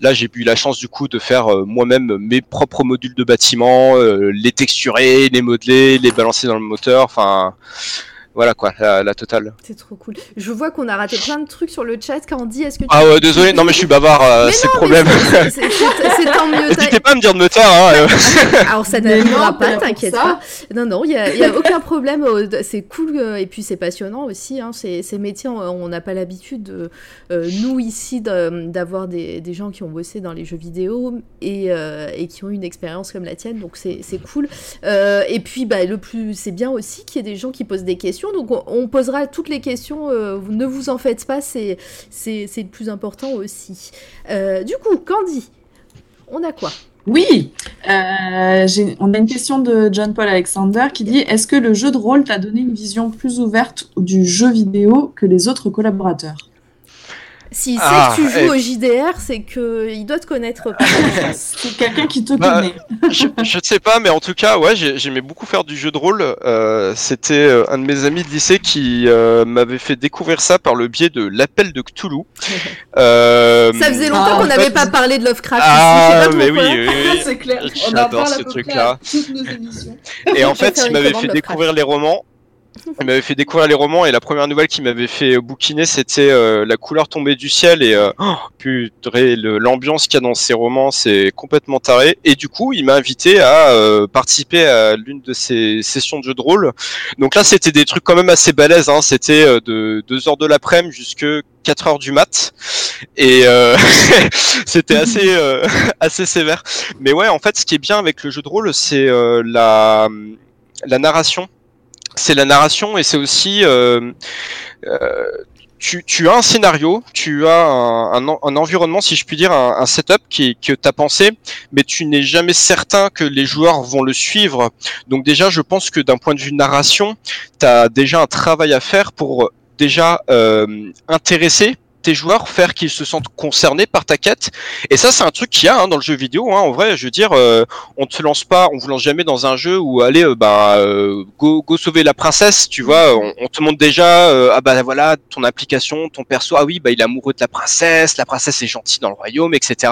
là j'ai eu la chance du coup de faire euh, moi-même mes propres modules de bâtiment, euh, les texturer, les modeler, les balancer dans le moteur. Enfin voilà quoi, la, la totale.
C'est trop cool. Je vois qu'on a raté plein de trucs sur le chat. Candy, est-ce que tu...
Ah ouais désolé, non mais je suis bavard, euh, c'est le problème.
c'est- tant mieux.
N'hésitez pas à me dire de me taire. Hein, euh.
Alors ça n'arrivera pas, t'inquiète pas. Non, non, il n'y a, y a aucun problème. euh, C'est cool euh, et puis c'est passionnant aussi. Hein, ces, ces métiers, on on n'a pas l'habitude, de, euh, nous ici, d'avoir des, des gens qui ont bossé dans les jeux vidéo et, euh, et qui ont une expérience comme la tienne. Donc c'est c'est cool. Euh, et puis bah, le plus, c'est bien aussi qu'il y ait des gens qui posent des questions. Donc on, posera toutes les questions. euh, ne vous en faites pas, c'est le plus important aussi. Euh, du coup, Candy, on a quoi?
Oui, euh, on a une question de John Paul Alexander qui dit Est-ce que le jeu de rôle t'a donné une vision plus ouverte du jeu vidéo que les autres collaborateurs?
S'il sait
Ah,
que tu joues
eh.
au JDR, c'est que il doit te connaître.
C'est quelqu'un qui te
Bah,
connaît.
je, je ne sais pas, mais en tout cas, ouais, j'ai- j'aimais beaucoup faire du jeu de rôle. Euh, C'était euh, un de mes amis de lycée qui euh, m'avait fait découvrir ça par le biais de l'appel de Cthulhu. Euh,
Ça faisait
Ah,
longtemps
en
qu'on n'avait
fait-
pas parlé de Lovecraft
Ah,
ici.
mais oui, oui, oui.
C'est clair,
J'adore ce truc-là. Et en fait, il m'avait fait découvrir les romans. Il m'avait fait découvrir les romans et la première nouvelle qu'il m'avait fait bouquiner, c'était euh, La couleur tombée du ciel et euh, oh, l'ambiance qu'il y a dans ces romans, c'est complètement taré. Et du coup, il m'a invité à euh, participer à l'une de ces sessions de jeu de rôle. Donc là, c'était des trucs quand même assez balèzes. Hein. C'était euh, de 2 heures de l'après-midi jusque 4 heures du mat. Et euh, c'était assez, euh, assez sévère. Mais ouais, en fait, ce qui est bien avec le jeu de rôle, c'est euh, la, la narration. C'est la narration et c'est aussi euh, euh, tu, tu as un scénario, tu as un, un, un environnement, si je puis dire, un, un setup qui, que tu as pensé, mais tu n'es jamais certain que les joueurs vont le suivre. Donc déjà, je pense que d'un point de vue narration, tu as déjà un travail à faire pour déjà euh, intéresser tes joueurs, faire qu'ils se sentent concernés par ta quête. Et ça, c'est un truc qu'il y a hein, dans le jeu vidéo. Hein. En vrai, je veux dire, euh, on te lance pas, on vous lance jamais dans un jeu où allez, euh, bah, euh, go, go sauver la princesse. Tu vois, on, on te montre déjà, euh, ah bah voilà, ton application, ton perso. Ah oui, bah il est amoureux de la princesse. La princesse est gentille dans le royaume, etc.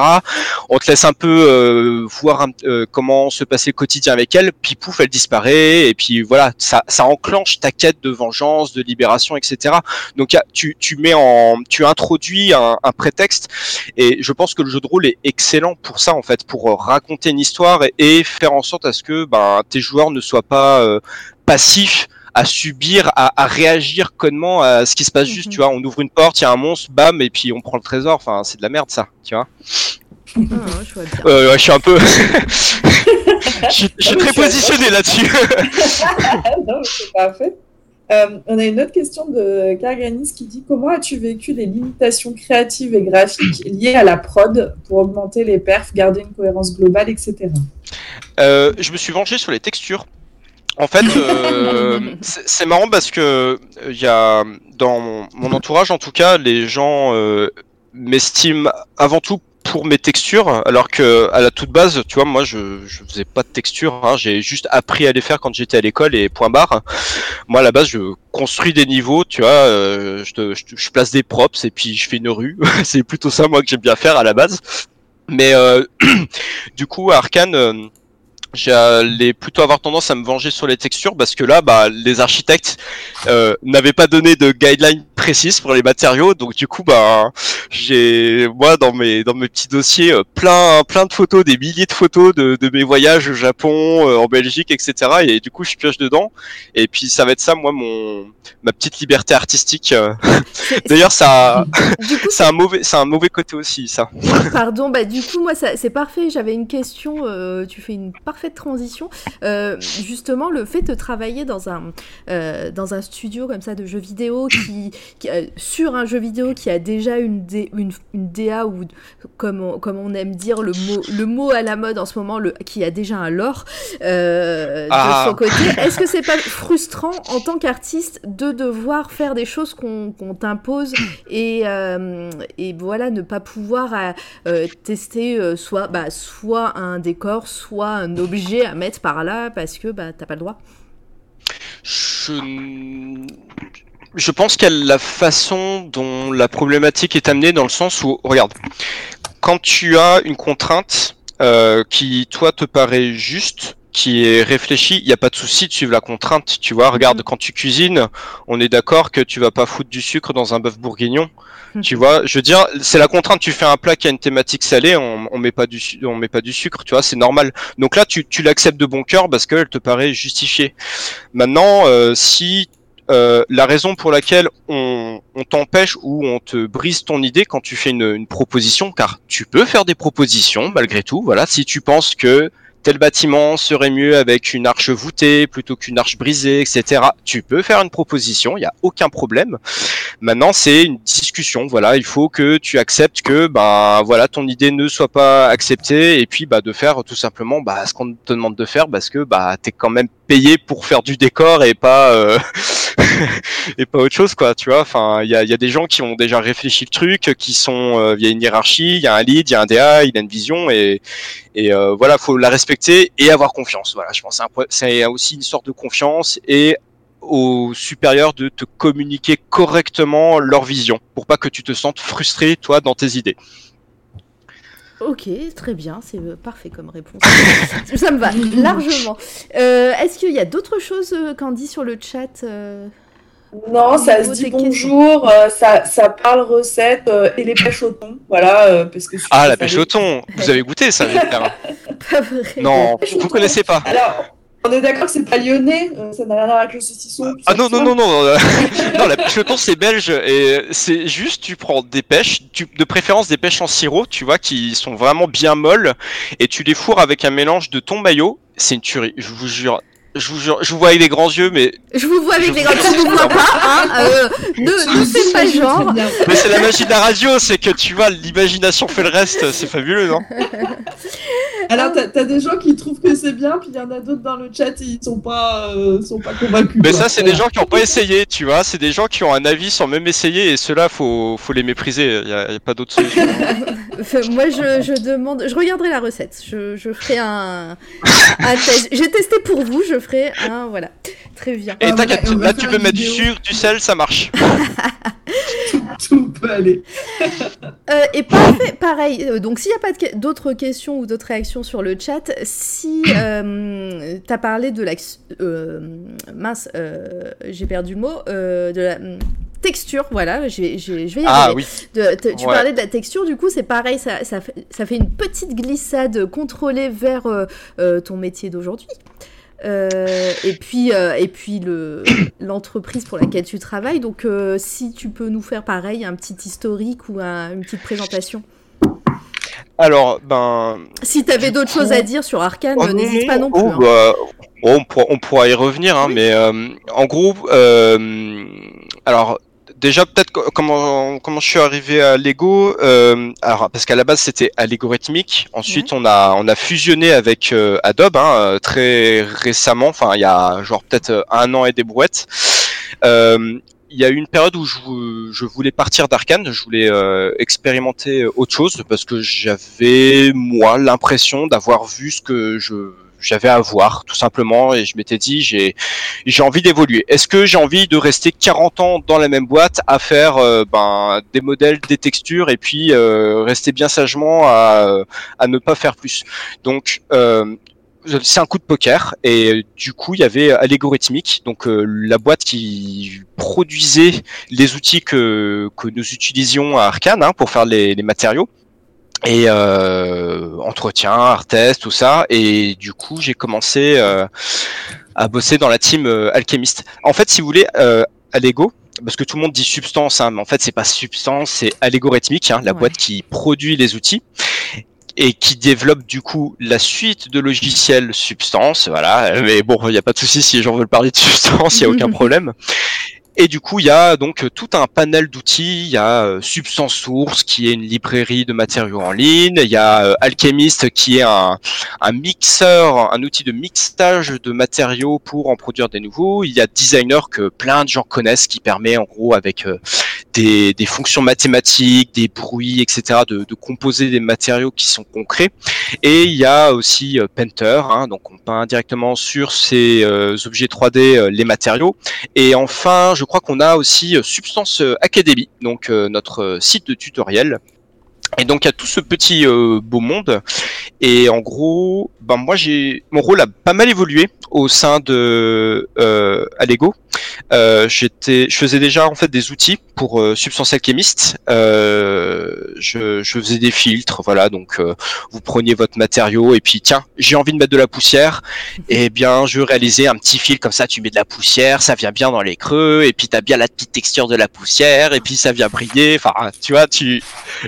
On te laisse un peu euh, voir un- euh, comment se passer le quotidien avec elle. Puis pouf, elle disparaît. Et puis voilà, ça, ça enclenche ta quête de vengeance, de libération, etc. Donc tu, tu mets en, tu introduis un, un prétexte et je pense que le jeu de rôle est excellent pour ça en fait, pour euh, raconter une histoire et, et faire en sorte à ce que ben, tes joueurs ne soient pas euh, passifs à subir, à, à réagir connement à ce qui se passe juste,
Mhm.
tu vois. On ouvre une porte, il y a un monstre, bam, et puis on prend le trésor. Enfin, c'est de la merde ça, tu vois.
Ah, je vois bien.
Euh, ouais, je suis un peu, je suis, je suis très positionné là-dessus.
non, mais c'est parfait. Euh, on a une autre question de Karganis qui dit Comment as-tu vécu les limitations créatives et graphiques liées à la prod pour augmenter les perfs, garder une cohérence globale, etc.
Euh, je me suis vengé sur les textures. En fait, euh, c'est marrant parce que il y a dans mon, mon entourage, en tout cas, les gens euh, m'estiment avant tout pour mes textures, alors que à la toute base, tu vois, moi je, faisais pas de texture, hein, j'ai juste appris à les faire quand j'étais à l'école et point barre. Moi à la base, je construis des niveaux, tu vois, euh, je, je, je place des props et puis je fais une rue. c'est plutôt ça moi que j'aime bien faire à la base. Mais euh, du coup, à Arkane, euh, j'allais plutôt avoir tendance à me venger sur les textures parce que là, bah, les architectes euh, n'avaient pas donné de guidelines précises pour les matériaux, donc du coup, bah, j'ai moi dans mes dans mes petits dossiers euh, plein plein de photos, des milliers de photos de, de mes voyages au Japon, euh, en Belgique, etc. Et du coup, je pioche dedans. Et puis ça va être ça, moi, mon ma petite liberté artistique. euh. D'ailleurs, ça, c'est un mauvais c'est un mauvais côté aussi, ça.
Pardon, bah du coup moi ça- c'est parfait. J'avais une question. euh, tu fais une parfaite transition. Euh, justement, le fait de travailler dans un euh, dans un studio comme ça de jeux vidéo qui, qui, euh, sur un jeu vidéo qui a déjà une dé- une, une DA ou comme on, comme on aime dire le mot le mot à la mode en ce moment, le qui a déjà un lore euh,
Ah.
de son côté. Est-ce que c'est pas frustrant en tant qu'artiste de devoir faire des choses qu'on t'impose et, euh, et voilà ne pas pouvoir euh, tester soit bah, soit un décor soit un objet à mettre par là parce que bah t'as pas le droit?
Je, je pense qu'il y a la façon dont la problématique est amenée dans le sens où, regarde, quand tu as une contrainte euh, qui, toi, te paraît juste, qui est réfléchie, il n'y a pas de souci de suivre la contrainte, tu vois. Regarde,
Mhm.
quand tu cuisines, on est d'accord que tu vas pas foutre du sucre dans un bœuf bourguignon. Tu vois, je veux dire, c'est la contrainte. Tu fais un plat qui a une thématique salée, on, on met pas du, on met pas du sucre, tu vois, c'est normal. Donc là, tu, tu l'acceptes de bon cœur parce qu'elle te paraît justifiée. Maintenant, euh, si euh, la raison pour laquelle on, t'empêche ou on te brise ton idée quand tu fais une proposition, car tu peux faire des propositions malgré tout. Voilà, si tu penses que tel bâtiment serait mieux avec une arche voûtée plutôt qu'une arche brisée, etc. Tu peux faire une proposition, il n'y a aucun problème. Maintenant, c'est une discussion. Voilà, il faut que tu acceptes que, ben, voilà, ton idée ne soit pas acceptée et puis, bah, de faire tout simplement, bah, ce qu'on te demande de faire parce que, bah, t'es quand même payé pour faire du décor et pas, euh, et pas autre chose, quoi. Tu vois. Enfin, il y a, des gens qui ont déjà réfléchi le truc, qui sont, euh, il y a une hiérarchie, il y a un lead, il y a un DA, il a une vision et et euh, voilà, faut la respecter et avoir confiance. Voilà, je pense c'est aussi une sorte de confiance et aux supérieurs de te communiquer correctement leur vision pour pas que tu te sentes frustré toi dans tes idées.
Ok, très bien, c'est euh, parfait comme réponse. Ça me va largement. Euh, Est-ce qu'il y a d'autres choses dit sur le chat
Non, ça se dit bonjour, euh, ça, ça parle recette euh, et les pêches au thon. Voilà, euh, parce que
Ah, la pêche au thon, vous avez goûté ça j'espère
Pas vrai.
Non, vous
thon.
connaissez pas.
Alors, on est d'accord que c'est pas lyonnais, euh, ça n'a rien à voir avec le saucisson.
Ah non, non, non, non, non, la pêche au thon c'est belge et c'est juste tu prends des pêches, tu, de préférence des pêches en sirop, tu vois, qui sont vraiment bien molles et tu les fourres avec un mélange de thon maillot, c'est une tuerie, je vous jure. Je vous jure, je vous vois avec des grands yeux, mais,
Je vous vois avec
Je
les
vous-
gars, tu nous vois pas, hein euh, Ne, ne fais pas genre.
Mais c'est la magie de la radio, c'est que tu vois, l'imagination fait le reste, c'est fabuleux, non?
Alors, t'as as des gens qui trouvent que c'est bien, puis il y en a d'autres dans le chat, ils sont pas, euh, sont pas convaincus.
Mais ça, c'est des gens qui n'ont pas essayé, tu vois. C'est des gens qui ont un avis sans même essayer, et ceux-là, faut, faut les mépriser. Il n'y a, y a pas d'autre solution.
Enfin, Moi, je, je demande, je regarderai la recette. Je, je ferai un, un test. J'ai testé pour vous, je ferai un, voilà. Très bien.
Et
Ah,
t'inquiète, là, tu peux mettre du sucre, du sel, ça marche.
Tout peut aller.
Euh, et parfait, pareil, euh, donc s'il n'y a pas que- d'autres questions ou d'autres réactions sur le chat, si euh, tu as parlé de la... euh, mince, euh, j'ai perdu le mot, euh, de la hum, texture, voilà, je vais y
Ah
arriver.
oui.
De- te- tu
Ouais.
parlais de la texture, du coup, c'est pareil, ça, ça, fait, ça fait une petite glissade contrôlée vers euh, euh, ton métier d'aujourd'hui. Euh, et puis, euh, et puis le l'entreprise pour laquelle tu travailles. Donc, euh, si tu peux nous faire pareil, un petit historique ou un- une petite présentation.
Alors, ben.
Si tu avais d'autres
coup-
choses à dire sur Arkane,
oh,
n'hésite pas non plus.
oh,
hein.
bah, oh, on, pourra, on pourra y revenir, hein,
Oui.
mais euh, en gros, euh, alors. Déjà, peut-être co- comment, comment je suis arrivé à Lego. euh, alors, parce qu'à la base, c'était algorithmique. Ensuite, on, a, on a fusionné avec euh, Adobe hein, euh, très récemment. Enfin, il y a genre peut-être euh, un an et des brouettes. Euh, il y a eu une période où je, je voulais partir d'Arkane, je voulais euh, expérimenter autre chose parce que j'avais moi l'impression d'avoir vu ce que je j'avais à voir tout simplement et je m'étais dit j'ai j'ai envie d'évoluer. Est-ce que j'ai envie de rester 40 ans dans la même boîte à faire euh, ben des modèles, des textures et puis euh, rester bien sagement à à ne pas faire plus? Donc euh, c'est un coup de poker et du coup il y avait Allegorithmic, donc la boîte qui produisait les outils que, que nous utilisions à Arkane hein, pour faire les, les matériaux et euh, entretien, art test, tout ça. Et du coup, j'ai commencé euh, à bosser dans la team euh, alchimiste. En fait, si vous voulez, euh, Allego, parce que tout le monde dit substance, hein, mais en fait, c'est pas substance, c'est allégorithmique, hein, la
Ouais.
boîte qui produit les outils et qui développe du coup la suite de logiciels substance. Voilà, mais bon, il n'y a pas de souci si les gens veulent parler de substance, il y a aucun problème. Et du coup, il y a donc tout un panel d'outils. Il y a euh, Substance Source, qui est une librairie de matériaux en ligne. Il y a euh, Alchemist, qui est un, mixeur, un outil de mixage de matériaux pour en produire des nouveaux. Il y a Designer, que plein de gens connaissent, qui permet en gros avec euh, des, fonctions mathématiques, des bruits, etc., de, de composer des matériaux qui sont concrets. Et il y a aussi euh, Painter, hein, donc on peint directement sur ces euh, objets 3D euh, les matériaux. Et enfin, je crois qu'on a aussi Substance Academy, donc notre site de tutoriel. Et donc il y a tout ce petit beau monde. Et en gros, ben moi j'ai mon rôle a pas mal évolué au sein de euh, Allego. Euh, j'étais, je faisais déjà en fait des outils pour euh, Substance Alchemist. Euh, je, je faisais des filtres, voilà. Donc euh, vous preniez votre matériau et puis tiens, j'ai envie de mettre de la poussière. Eh bien, je réalisais un petit fil comme ça. Tu mets de la poussière, ça vient bien dans les creux et puis t'as bien la petite texture de la poussière et puis ça vient briller. Enfin, tu vois, tu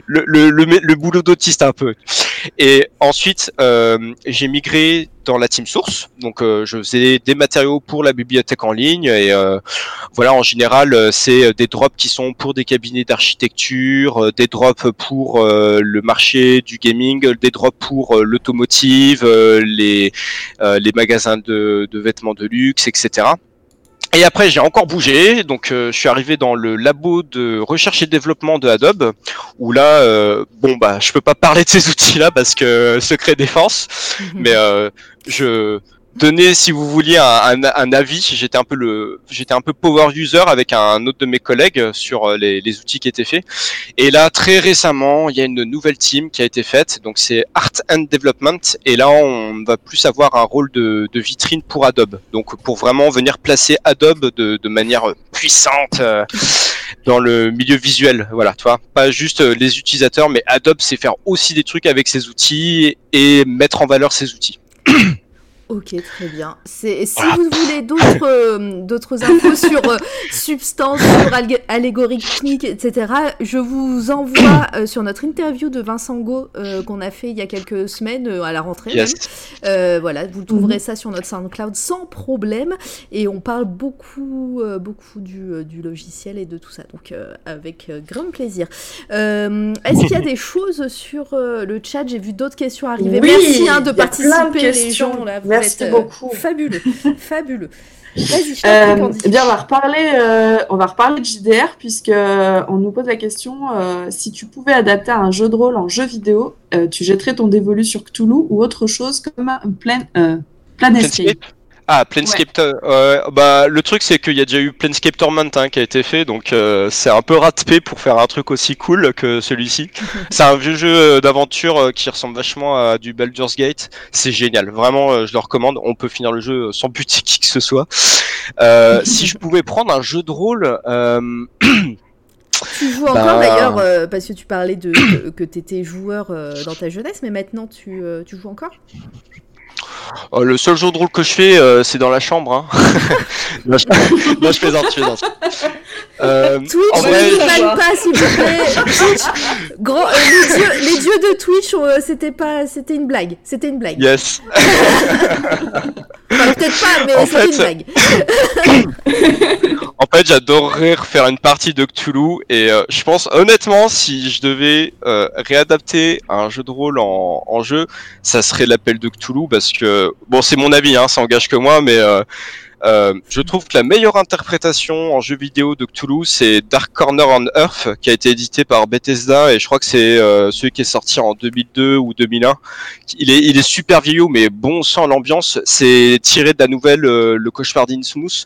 le le le, le boulot d'autiste un peu. Et ensuite, euh, j'ai migré dans la team source. Donc, euh, je faisais des matériaux pour la bibliothèque en ligne. Et euh, voilà, en général, euh, c'est des drops qui sont pour des cabinets d'architecture, euh, des drops pour euh, le marché du gaming, des drops pour euh, l'automotive, euh, les, euh, les magasins de, de vêtements de luxe, etc. Et après, j'ai encore bougé, donc euh, je suis arrivé dans le labo de recherche et développement de Adobe, où là, euh, bon bah, je peux pas parler de ces outils-là parce que secret défense, mais euh, je donnais, si vous vouliez, un, un, un avis. J'étais un peu le, j'étais un peu power user avec un autre de mes collègues sur euh, les, outils qui étaient faits. Et là, très récemment, il y a une nouvelle team qui a été faite, donc c'est Art and Development, et là, on va plus avoir un rôle de, vitrine pour Adobe, donc pour vraiment venir placer Adobe de, manière puissante. euh, dans le milieu visuel, voilà, tu vois, pas juste euh, les utilisateurs, mais Adobe sait faire aussi des trucs avec ses outils et mettre en valeur ses outils.
Ok, très bien. C'est- Si
Voilà.
vous voulez d'autres euh, d'autres infos sur euh, substance, sur alg- allégorique, etc., je vous envoie euh, sur notre interview de Vincent Go euh, qu'on a fait il y a quelques semaines euh, à la rentrée.
Yes.
même. Euh, voilà, vous trouverez ça sur notre SoundCloud sans problème. Et on parle beaucoup, euh, beaucoup du, euh, du logiciel et de tout ça. Donc, euh, avec euh, grand plaisir. Euh, Est-ce qu'il y a des choses sur euh, le chat? J'ai vu d'autres questions arriver.
Oui,
Merci hein, de participer, les
questions.
gens. Là, vous
Merci
êtes, euh,
beaucoup.
Fabuleux, fabuleux. Vas-y,
Euh, eh bien, on va reparler, euh, on va reparler de JDR puisque euh, on nous pose la question euh, si tu pouvais adapter un jeu de rôle en jeu vidéo, euh, tu jetterais ton dévolu sur Cthulhu ou autre chose comme un plan, Planescape.
Ah, Planescape. euh, bah, le truc, c'est qu'il y a déjà eu Planescape Torment hein, qui a été fait, donc euh, c'est un peu ratepé pour faire un truc aussi cool que celui-ci. c'est un vieux jeu euh, d'aventure qui ressemble vachement à du Baldur's Gate. C'est génial, vraiment, je le recommande. On peut finir le jeu sans buter qui que ce soit. Euh, si je pouvais prendre un jeu de rôle. Euh,
Tu joues encore
bah-
d'ailleurs, parce que tu parlais de, que, que tu étais joueur dans ta jeunesse, mais maintenant tu, tu joues encore?
Oh, le seul jeu de rôle que je fais, euh, c'est dans la chambre. Hein. non, je... non, je plaisante, je plaisante. Euh,
Twitch,
en
ne
vrai,
je-
pas s'il vous plaît. Grand, euh, les, dieux, les dieux de Twitch, euh, c'était pas, c'était une blague. C'était une blague.
yes.
Enfin, peut-être pas, mais
En
c'était une
fait,
blague.
En fait, j'adorerais refaire une partie de Cthulhu et euh, je pense honnêtement, si je devais euh, réadapter un jeu de rôle en, en jeu, ça serait l'appel de Cthulhu parce que bon, c'est mon avis, hein, ça engage que moi, mais euh, Euh, je trouve que la meilleure interprétation en jeu vidéo de Cthulhu, c'est Dark Corner on Earth, qui a été édité par Bethesda, et je crois que c'est euh, celui qui est sorti en 2002 ou 2001. Il est, super vieillot, mais bon sang l'ambiance. C'est tiré de la nouvelle euh, Le Cauchemar d'Innsmouth.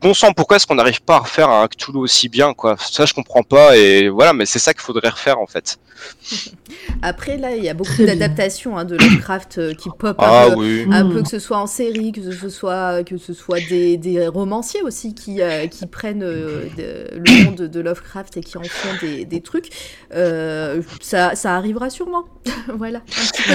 Bon sang, pourquoi est-ce qu'on n'arrive pas à refaire un Cthulhu aussi bien, quoi? Ça, je comprends pas, et voilà, mais c'est ça qu'il faudrait refaire, en fait.
Après, là, il y a beaucoup d'adaptations hein, de Lovecraft euh, qui pop
Ah
un, peu,
oui.
un peu, que ce soit en série, que ce soit, que ce soit des, des romanciers aussi qui, euh, qui prennent euh, de- le monde de Lovecraft et qui en font des, des trucs. Euh, ça, ça arrivera sûrement. voilà,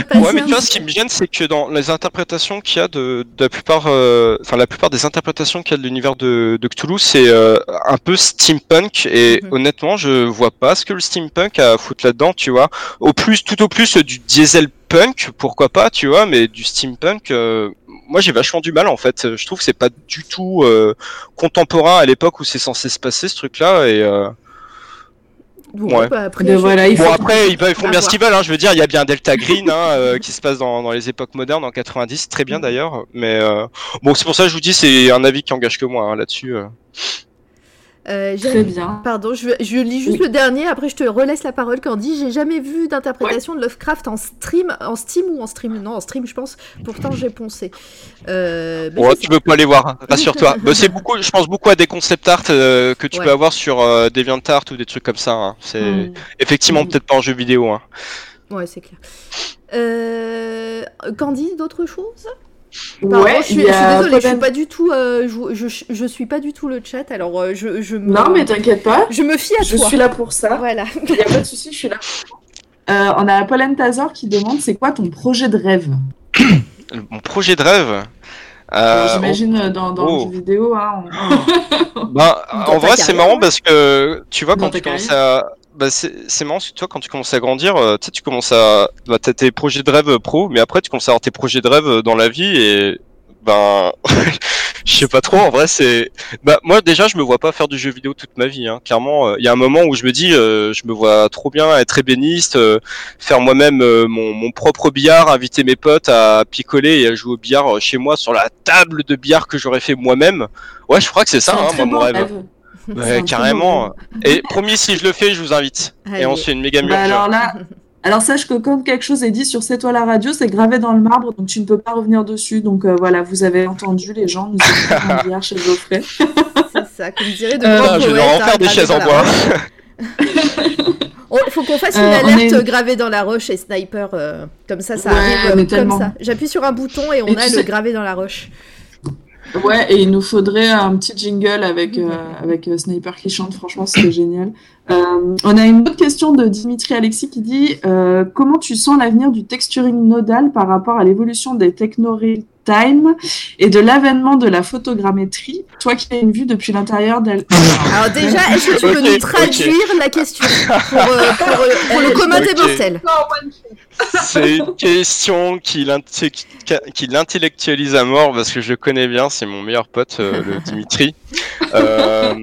peu.
Ouais, mais tu vois, ce qui me gêne, c'est que dans les interprétations qu'il y a de, de la plupart, euh, enfin la plupart des interprétations qu'il y a de l'univers de, de Cthulhu, c'est euh, un peu steampunk. Et
Mhm.
honnêtement, je vois pas ce que le steampunk a à foutre là-dedans, tu vois. Au plus, tout au plus, du diesel punk, pourquoi pas, tu vois, mais du steampunk. euh, moi, j'ai vachement du mal en fait. Je trouve que c'est pas du tout euh, contemporain à l'époque où c'est censé se passer ce truc-là. Et
Bon,
Ouais.
bah, après,
Mais
je-
voilà, il
Bon après ils, ils font
À
bien
voir.
ce qu'ils veulent, hein. je veux dire il y a bien Delta Green hein, euh, qui se passe dans, dans les époques modernes en 90, très bien d'ailleurs, mais euh, bon c'est pour ça que je vous dis c'est un avis qui engage que moi hein, là-dessus. euh.
Euh,
Très bien.
Pardon, je, je lis juste
Oui.
le dernier, après je te relaisse la parole, Candy. J'ai jamais vu d'interprétation de Lovecraft en stream, en Steam ou en stream. Non, en stream, je pense. Pourtant, j'ai poncé. Euh, mais
Ouais, tu veux pas aller voir, hein, rassure-toi. Bah, c'est beaucoup, je pense beaucoup à des concept art euh, que tu
Ouais.
peux avoir sur euh, DeviantArt ou des trucs comme ça. hein. C'est
Mm.
effectivement
Mm.
peut-être pas en jeu vidéo. Hein.
Ouais, c'est clair. Euh, Candy, d'autres choses? Pardon,
Ouais,
je suis, je désolée, je suis pas du tout, euh, je, je, je suis pas du tout le chat, alors euh, je, je me,
Non, mais t'inquiète pas.
je me fie à
Je
toi.
suis là pour ça.
Voilà.
Il n'y a pas de souci, je suis là. Euh, on a Pollen Tazor qui demande c'est quoi ton projet de rêve?
Mon projet de rêve? Euh,
J'imagine euh, dans, dans
oh.
vidéo. Hein, on-
Bah, en vrai, c'est marrant parce que tu vois, quand tu commences à. Bah, c'est marrant parce que toi, quand tu commences à grandir, euh, tu sais, tu commences à. Bah, t'as tes projets de rêve pro, mais après, tu commences à avoir tes projets de rêve dans la vie et. Ben. Je sais pas trop, en vrai, c'est. Bah, moi, déjà, je me vois pas faire du jeu vidéo toute ma vie, hein. Clairement, il y a un moment où je me dis, euh, je me vois trop bien être ébéniste, euh, faire moi-même euh, mon, mon propre billard, inviter mes potes à picoler et à jouer au billard euh, chez moi sur la table de billard que j'aurais fait moi-même. Ouais, je crois que c'est ça, hein, mon rêve. Ouais, carrément.
bon
Et promis, si je le fais, je vous invite.
Allez.
Et on se fait une méga
Bah, alors là, alors sache que quand quelque chose est dit sur C'est toi la radio, c'est gravé dans le marbre, donc tu ne peux pas revenir dessus. Donc euh, voilà, vous avez entendu les gens, nous en bière chez Geoffrey.
C'est ça, comme dirait de
Euh,
Putain, je vais leur en
hein,
faire des chaises en
la
bois.
roche. Il faut qu'on fasse une
Euh,
alerte
est-
gravée dans la roche et sniper, euh, comme ça, ça
Ouais,
arrive comme
tellement.
ça. J'appuie sur un bouton et on
Et
a le
sais-
gravé dans la roche.
Ouais, et il nous faudrait un petit jingle avec, euh, avec euh, Sniper qui chante, franchement, c'est génial. Euh, on a une autre question de Dimitri Alexis qui dit euh, Comment tu sens l'avenir du texturing nodal par rapport à l'évolution des techno time et de l'avènement de la photogrammétrie Toi qui as une vue depuis l'intérieur d'elle.
Alors déjà, est-ce que tu peux nous traduire la question pour, euh, pour, euh, pour le commun des
Ok.
mortels
C'est une question qui l'intellectualise à mort parce que je le connais bien, c'est mon meilleur pote, euh, le Dimitri. Euh,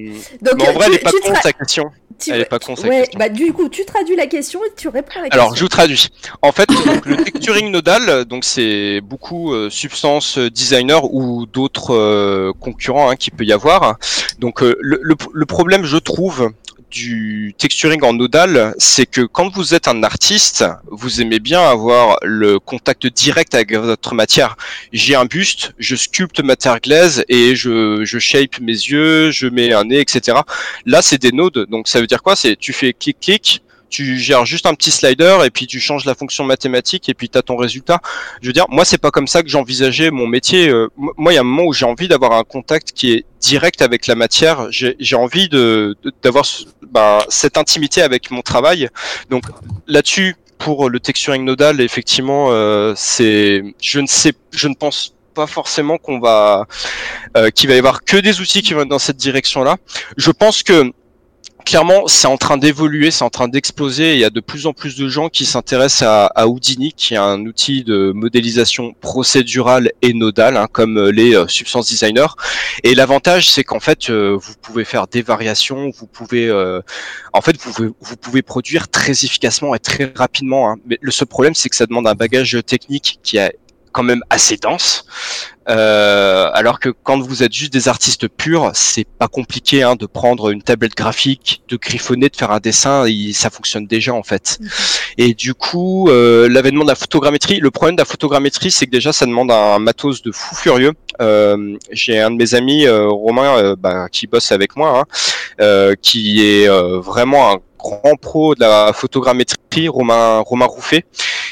Donc,
mais en vrai, elle
tu-
est pas
tu
con ta question.
Tu-
Elle est pas con, sa
Ouais,
question.
bah du coup, tu traduis la question et tu réponds à la
Alors, je
question.
vous traduis. En fait, donc, le texturing nodal, donc c'est beaucoup euh, Substance Designer ou d'autres euh, concurrents hein, qu'il peut y avoir. Donc, euh, le, le- le problème, je trouve, du texturing en nodal, c'est que quand vous êtes un artiste, vous aimez bien avoir le contact direct avec votre matière. J'ai un buste, je sculpte matière glaise et je, je shape mes yeux, je mets un nez, etc. Là, c'est des nodes. Donc, ça veut dire quoi? C'est tu fais clic-clic, tu gères juste un petit slider et puis tu changes la fonction mathématique et puis tu as ton résultat. Je veux dire, moi, c'est pas comme ça que j'envisageais mon métier. Euh, Moi, il y a un moment où j'ai envie d'avoir un contact qui est direct avec la matière. J'ai envie de d'avoir ben, cette intimité avec mon travail. Donc là-dessus, pour le texturing nodal, effectivement, euh, c'est, je ne sais, je ne pense pas forcément qu'on va, euh, qu'il va y avoir que des outils qui vont dans cette direction-là. Je pense que clairement, c'est en train d'évoluer, c'est en train d'exploser. Il y a de plus en plus de gens qui s'intéressent à, à Houdini, qui est un outil de modélisation procédurale et nodale, hein, comme euh, les euh, Substance Designers. Et l'avantage, c'est qu'en fait, euh, vous pouvez faire des variations, vous pouvez, euh, en fait, vous vous pouvez produire très efficacement et très rapidement. hein. Mais le seul problème, c'est que ça demande un bagage technique qui est quand même assez dense. Euh, alors que quand vous êtes juste des artistes purs, c'est pas compliqué hein, de prendre une tablette graphique, de griffonner, de faire un dessin, et ça fonctionne déjà en fait.
Mhm.
Et du coup, euh, l'avènement de la photogrammétrie, le problème de la photogrammétrie, c'est que déjà ça demande un matos de fou furieux. Euh, J'ai un de mes amis, euh, Romain, euh, bah, qui bosse avec moi, hein, euh, qui est euh, vraiment un grand pro de la photogrammétrie, Romain, Romain Rouffet.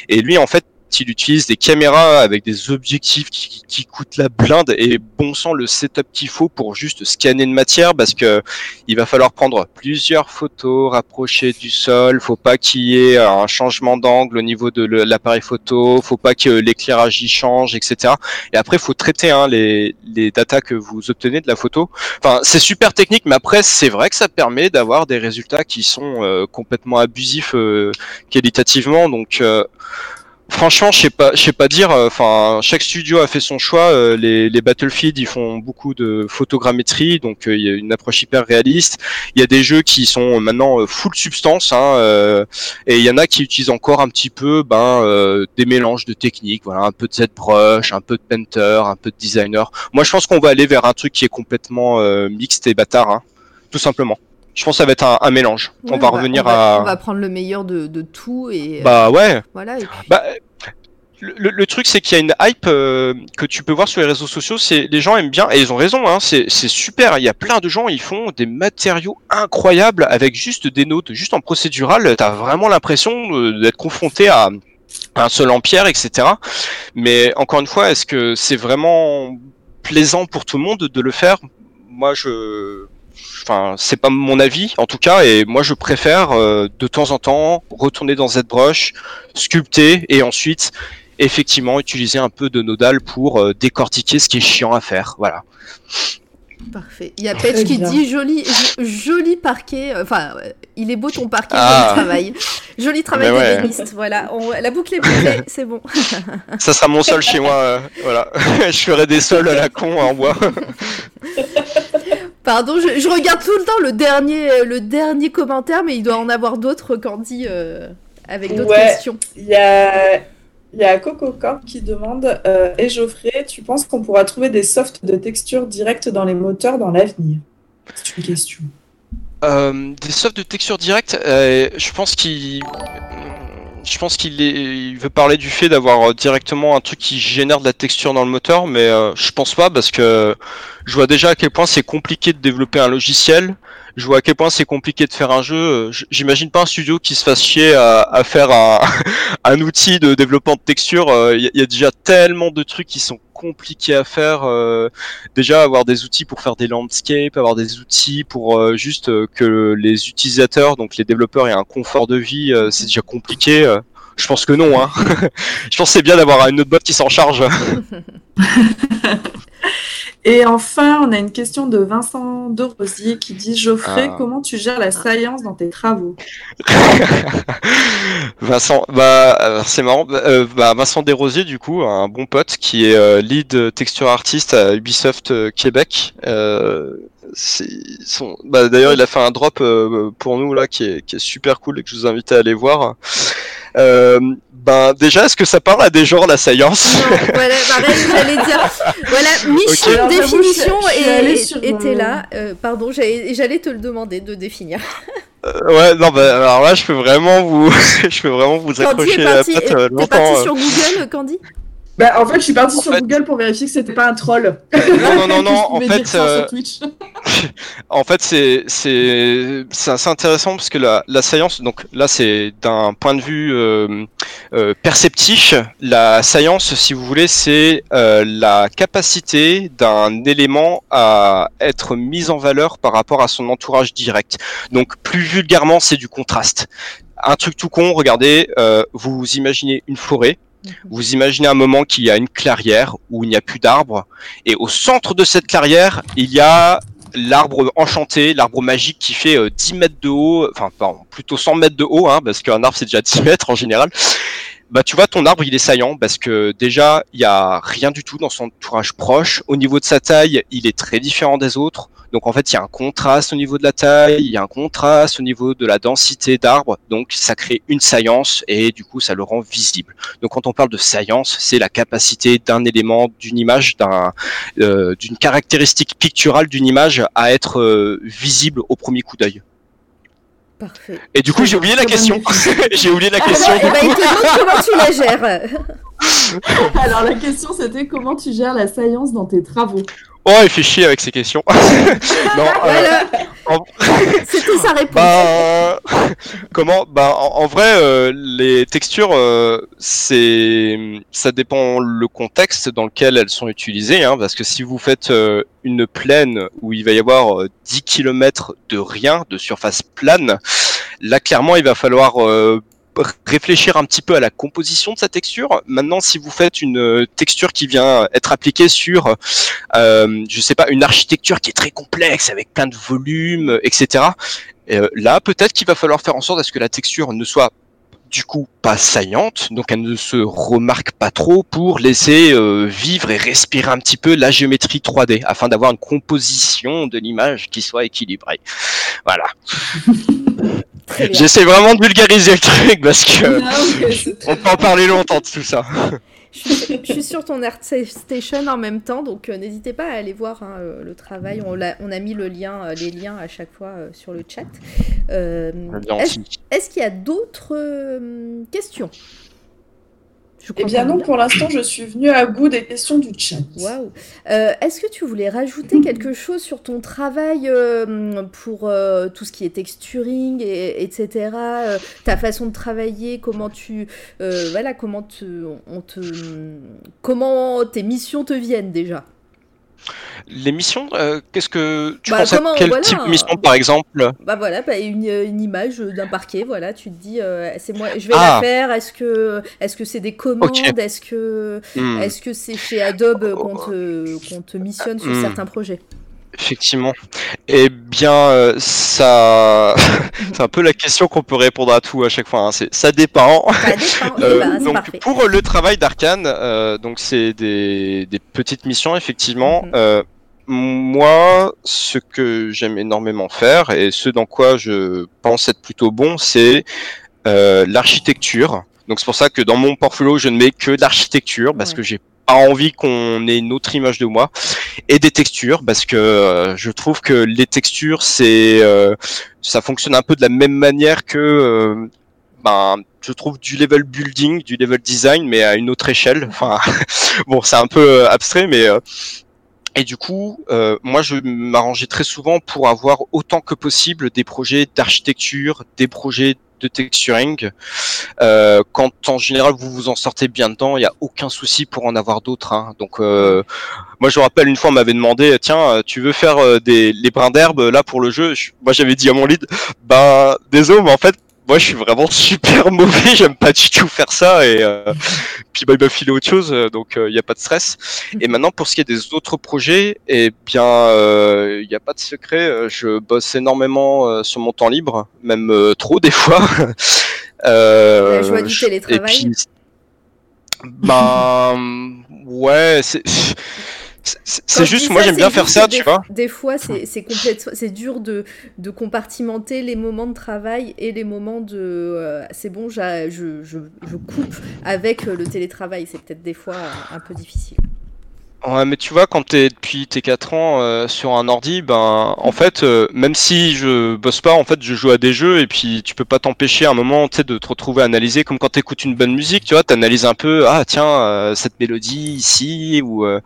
Et lui, en fait, il utilise des caméras avec des objectifs qui, coûtent la blinde et bon sang le setup qu'il faut pour juste scanner une matière parce que il va falloir prendre plusieurs photos rapprochées du sol. Faut pas qu'il y ait un changement d'angle au niveau de l'appareil photo. Faut pas que l'éclairage y change, etc. Et après, faut traiter hein, les, les datas que vous obtenez de la photo. Enfin, c'est super technique, mais après, c'est vrai que ça permet d'avoir des résultats qui sont euh, complètement abusifs euh, qualitativement. Donc, euh, franchement, je sais pas, sais pas dire. euh, Enfin, chaque studio a fait son choix. euh, les, les Battlefield, ils font beaucoup de photogrammétrie, donc euh, il y a une approche hyper réaliste. Il y a des jeux qui sont maintenant full substance, hein, et il y en a qui utilisent encore un petit peu, ben, des mélanges de techniques. Voilà, un peu de ZBrush, un peu de Painter, un peu de designer. Moi, je pense qu'on va aller vers un truc qui est complètement mixte et bâtard, hein, tout simplement. Je pense que ça va être un, un mélange.
Ouais,
on va revenir
on va,
à.
On va prendre le meilleur de, de tout et euh,
Bah ouais.
voilà. Et puis-
Bah, le, truc, c'est qu'il y a une hype euh, que tu peux voir sur les réseaux sociaux. C'est les gens aiment bien et ils ont raison. Hein, c'est c'est super. Il y a plein de gens, ils font des matériaux incroyables avec juste des notes, juste en procédural. T'as vraiment l'impression euh, d'être confronté à un seul en pierre, etc. Mais encore une fois, est-ce que c'est vraiment plaisant pour tout le monde de le faire? Moi, je enfin c'est pas mon avis en tout cas et moi je préfère euh, de temps en temps retourner dans ZBrush, sculpter et ensuite effectivement utiliser un peu de nodal pour euh, décortiquer ce qui est chiant à faire. Voilà.
Parfait. Il y a Petch qui
bien.
dit joli, jo- joli parquet. euh, Enfin, il est beau ton parquet,
Ah.
joli travail. Joli travail
ouais.
d'ébéniste. Voilà, on- la boucle est bouclée, c'est bon.
Ça sera mon sol chez moi. euh, voilà. je ferai des sols à la con en bois.
Pardon, je, je regarde tout le temps le dernier, euh, le dernier commentaire, mais il doit en avoir d'autres, Candy, euh, avec d'autres
Ouais.
questions.
Il y a, il y a Coco Corp qui demande euh, Et Geoffrey, tu penses qu'on pourra trouver des softs de texture directs dans les moteurs dans l'avenir? C'est une question.
Euh, des softs de texture directe, euh, je pense qu'il je pense qu'il il veut parler du fait d'avoir euh, directement un truc qui génère de la texture dans le moteur, mais euh, je pense pas parce que je vois déjà à quel point c'est compliqué de développer un logiciel. Je vois à quel point c'est compliqué de faire un jeu. Euh, J'imagine pas un studio qui se fasse chier à, faire un, outil de développement de texture. Euh, Il y, a- il y a déjà tellement de trucs qui sont compliqués à faire. euh, déjà avoir des outils pour faire des landscapes, avoir des outils pour euh, juste euh, que les utilisateurs, donc les développeurs, aient un confort de vie, euh, c'est déjà compliqué. Euh. je pense que non. Hein. je pense que c'est bien d'avoir une autre boîte qui s'en charge.
Et enfin, on a une question de Vincent de Rosier qui dit Geoffrey,
Ah.
comment tu gères la science dans tes travaux
Vincent, bah alors, c'est marrant. Bah, euh, bah, Vincent Desrosiers, du coup, un bon pote qui est euh, lead texture artiste à Ubisoft euh, Québec. Euh, son... bah, d'ailleurs, il a fait un drop euh, pour nous là qui est, qui est super cool et que je vous invite à aller voir. Euh, ben déjà, est-ce que ça parle à des gens la science
Non, voilà, pareil, j'allais dire. Voilà, mission
Ok. Alors, j'avoue,
définition et- était
euh,
là. Euh, pardon, j'allais te le demander de définir.
Euh, Ouais, non, bah alors là, je peux vraiment vous, je peux vraiment vous
Candy
accrocher
est
la
parti,
patte euh,
t'es
longtemps.
parti
euh.
sur Google, Candy?
Bah, En fait, je suis partie
En
sur
fait-
Google pour vérifier que c'était pas un troll.
Non, non, non, non. En fait, euh. En fait, c'est c'est c'est assez intéressant parce que la la science, donc là, c'est d'un point de vue euh, euh, perceptif. La science, si vous voulez, c'est euh, la capacité d'un élément à être mis en valeur par rapport à son entourage direct. Donc, plus vulgairement, c'est du contraste. Un truc tout con. Regardez, euh, vous imaginez une forêt. Vous imaginez un moment qu'il y a une clairière où il n'y a plus d'arbres, et au centre de cette clairière, il y a l'arbre enchanté, l'arbre magique qui fait euh, 10 mètres de haut, enfin plutôt 100 mètres de haut, hein, parce qu'un arbre c'est déjà 10 mètres en général. Bah tu vois ton arbre il est saillant parce que déjà il y a rien du tout dans son entourage proche. Au niveau de sa taille il est très différent des autres. Donc en fait, il y a un contraste au niveau de la taille, il y a un contraste au niveau de la densité d'arbre, donc ça crée une saillance et du coup ça le rend visible. Donc quand on parle de saillance, c'est la capacité d'un élément, d'une image, d'un, euh, d'une caractéristique picturale d'une image à être euh, visible au premier coup d'œil.
Parfait.
Et du coup, j'ai oublié la question. j'ai oublié la question.
Eh ben, il te demande comment tu la gères.
Alors la question c'était comment tu gères la saillance dans tes travaux?
Oh, il fait chier avec ces questions. non, euh, en-
c'était sa réponse.
Bah, comment? Bah, en, en vrai, euh, les textures, euh, c'est, ça dépend le contexte dans lequel elles sont utilisées, hein, parce que si vous faites euh, une plaine où il va y avoir euh, 10 km de rien, de surface plane, là clairement, il va falloir euh, réfléchir un petit peu à la composition de sa texture. Maintenant, si vous faites une euh, texture qui vient être appliquée sur, euh, je sais pas, une architecture qui est très complexe avec plein de volumes, etc. euh, là, peut-être qu'il va falloir faire en sorte à ce que la texture ne soit du coup pas saillante, donc elle ne se remarque pas trop pour laisser euh, vivre et respirer un petit peu la géométrie 3D afin d'avoir une composition de l'image qui soit équilibrée. Voilà. J'essaie vraiment de vulgariser le truc parce que
Non,
on peut en parler longtemps de tout ça.
Je suis, je suis sur ton ArtStation en même temps, donc euh, n'hésitez pas à aller voir hein, euh, le travail. On, a mis le lien, euh, les liens à chaque fois euh, sur le chat. Est-ce, qu'il y a d'autres questions?
Eh bien non, pour l'instant, je suis venue à bout des questions du chat.
Waouh. Euh, Est-ce que tu voulais rajouter quelque chose sur ton travail euh, pour euh, tout ce qui est texturing, et, etc. euh, ta façon de travailler, comment tu, euh, voilà, comment te, on te, comment tes missions te viennent déjà?
Les missions, euh, qu'est-ce que tu
Bah,
penses
comment-
à quel
voilà.
type de mission par exemple?
Bah voilà, bah, une, une image d'un parquet, voilà, tu te dis, euh, c'est moi, je vais
Ah.
la faire. Est-ce que, est-ce que c'est des commandes,
Ok.
est-ce que,
Hmm.
est-ce que c'est chez Adobe qu'on te, qu'on te missionne sur
Hmm.
certains projets?
Effectivement. Eh bien, euh, ça, c'est un peu la question qu'on peut répondre à tout à chaque fois. hein. C'est, ça dépend.
Ça dépend.
Euh,
ben, c'est
donc
parfait.
pour le travail d'Arkane, euh, donc c'est des, des petites missions effectivement.
Mhm.
Euh, moi, ce que j'aime énormément faire et ce dans quoi je pense être plutôt bon, c'est euh, l'architecture. Donc c'est pour ça que dans mon portfolio, je ne mets que de l'architecture parce
Ouais.
que j'ai envie qu'on ait une autre image de moi et des textures parce que euh, je trouve que les textures c'est euh, ça fonctionne un peu de la même manière que euh, ben je trouve du level building, du level design mais à une autre échelle. Enfin bon, c'est un peu abstrait mais et du coup, moi, je m'arrangeais très souvent pour avoir autant que possible des projets d'architecture, des projets de texturing. Euh, quand en général vous vous en sortez bien dedans, il n'y a aucun souci pour en avoir d'autres. hein. Donc, euh, moi, je me rappelle une fois, on m'avait demandé, tiens, euh, tu veux faire euh, des les brins d'herbe là pour le jeu Je- Moi, j'avais dit à mon lead, bah désolé, mais en fait, moi, je suis vraiment super mauvais. J'aime pas du tout faire ça et euh, puis bah, il m'a filé autre chose, euh, donc il n'y a pas de stress. Et maintenant, pour ce qui est des autres projets, eh bien, il n'y a pas de secret. euh, Je bosse énormément euh, sur mon temps libre, même euh, trop des fois. Euh,
La joie du
je-
télétravail.
Et puis, ben, ouais, c'est. C'est- juste, moi j'aime bien faire ça,
des,
tu vois.
Des fois, c'est c'est complète- c'est dur de, de compartimenter les moments de travail et les moments de. euh, c'est bon, je, je, je coupe avec le télétravail. C'est peut-être des fois un peu difficile.
Ouais, mais tu vois, quand t'es depuis tes 4 ans euh, sur un ordi, ben, en fait, euh, même si je bosse pas, en fait, je joue à des jeux et puis tu peux pas t'empêcher à un moment, tu sais, de te retrouver à analyser, comme quand t'écoutes une bonne musique, tu vois, t'analyses un peu, ah tiens, euh, cette mélodie ici ou. euh,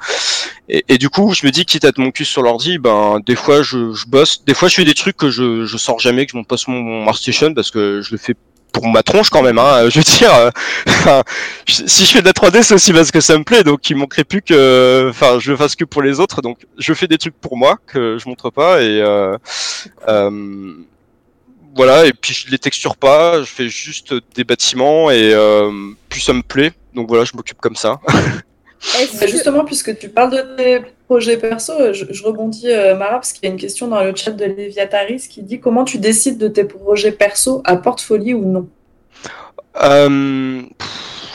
et, et du coup, je me dis, quitte à être mon cul sur l'ordi, ben, des fois, je, je bosse, des fois, je fais des trucs que je, je sors jamais, que je monte pas sur mon, mon Station parce que je le fais pour ma tronche quand même, hein. Je veux dire, euh, si je fais de la 3D, c'est aussi parce que ça me plaît, donc il manquerait plus que, enfin, je le fasse que pour les autres, donc je fais des trucs pour moi que je montre pas et euh, euh, voilà, et puis je les texture pas, je fais juste des bâtiments et euh, puis ça me plaît, donc voilà, je m'occupe comme ça.
Justement, puisque tu parles de tes projets perso, euh, je, rebondis, euh, Mara, parce qu'il y a une question dans le chat de Léviataris qui dit comment tu décides de tes projets perso à portfolio ou non?
Euh,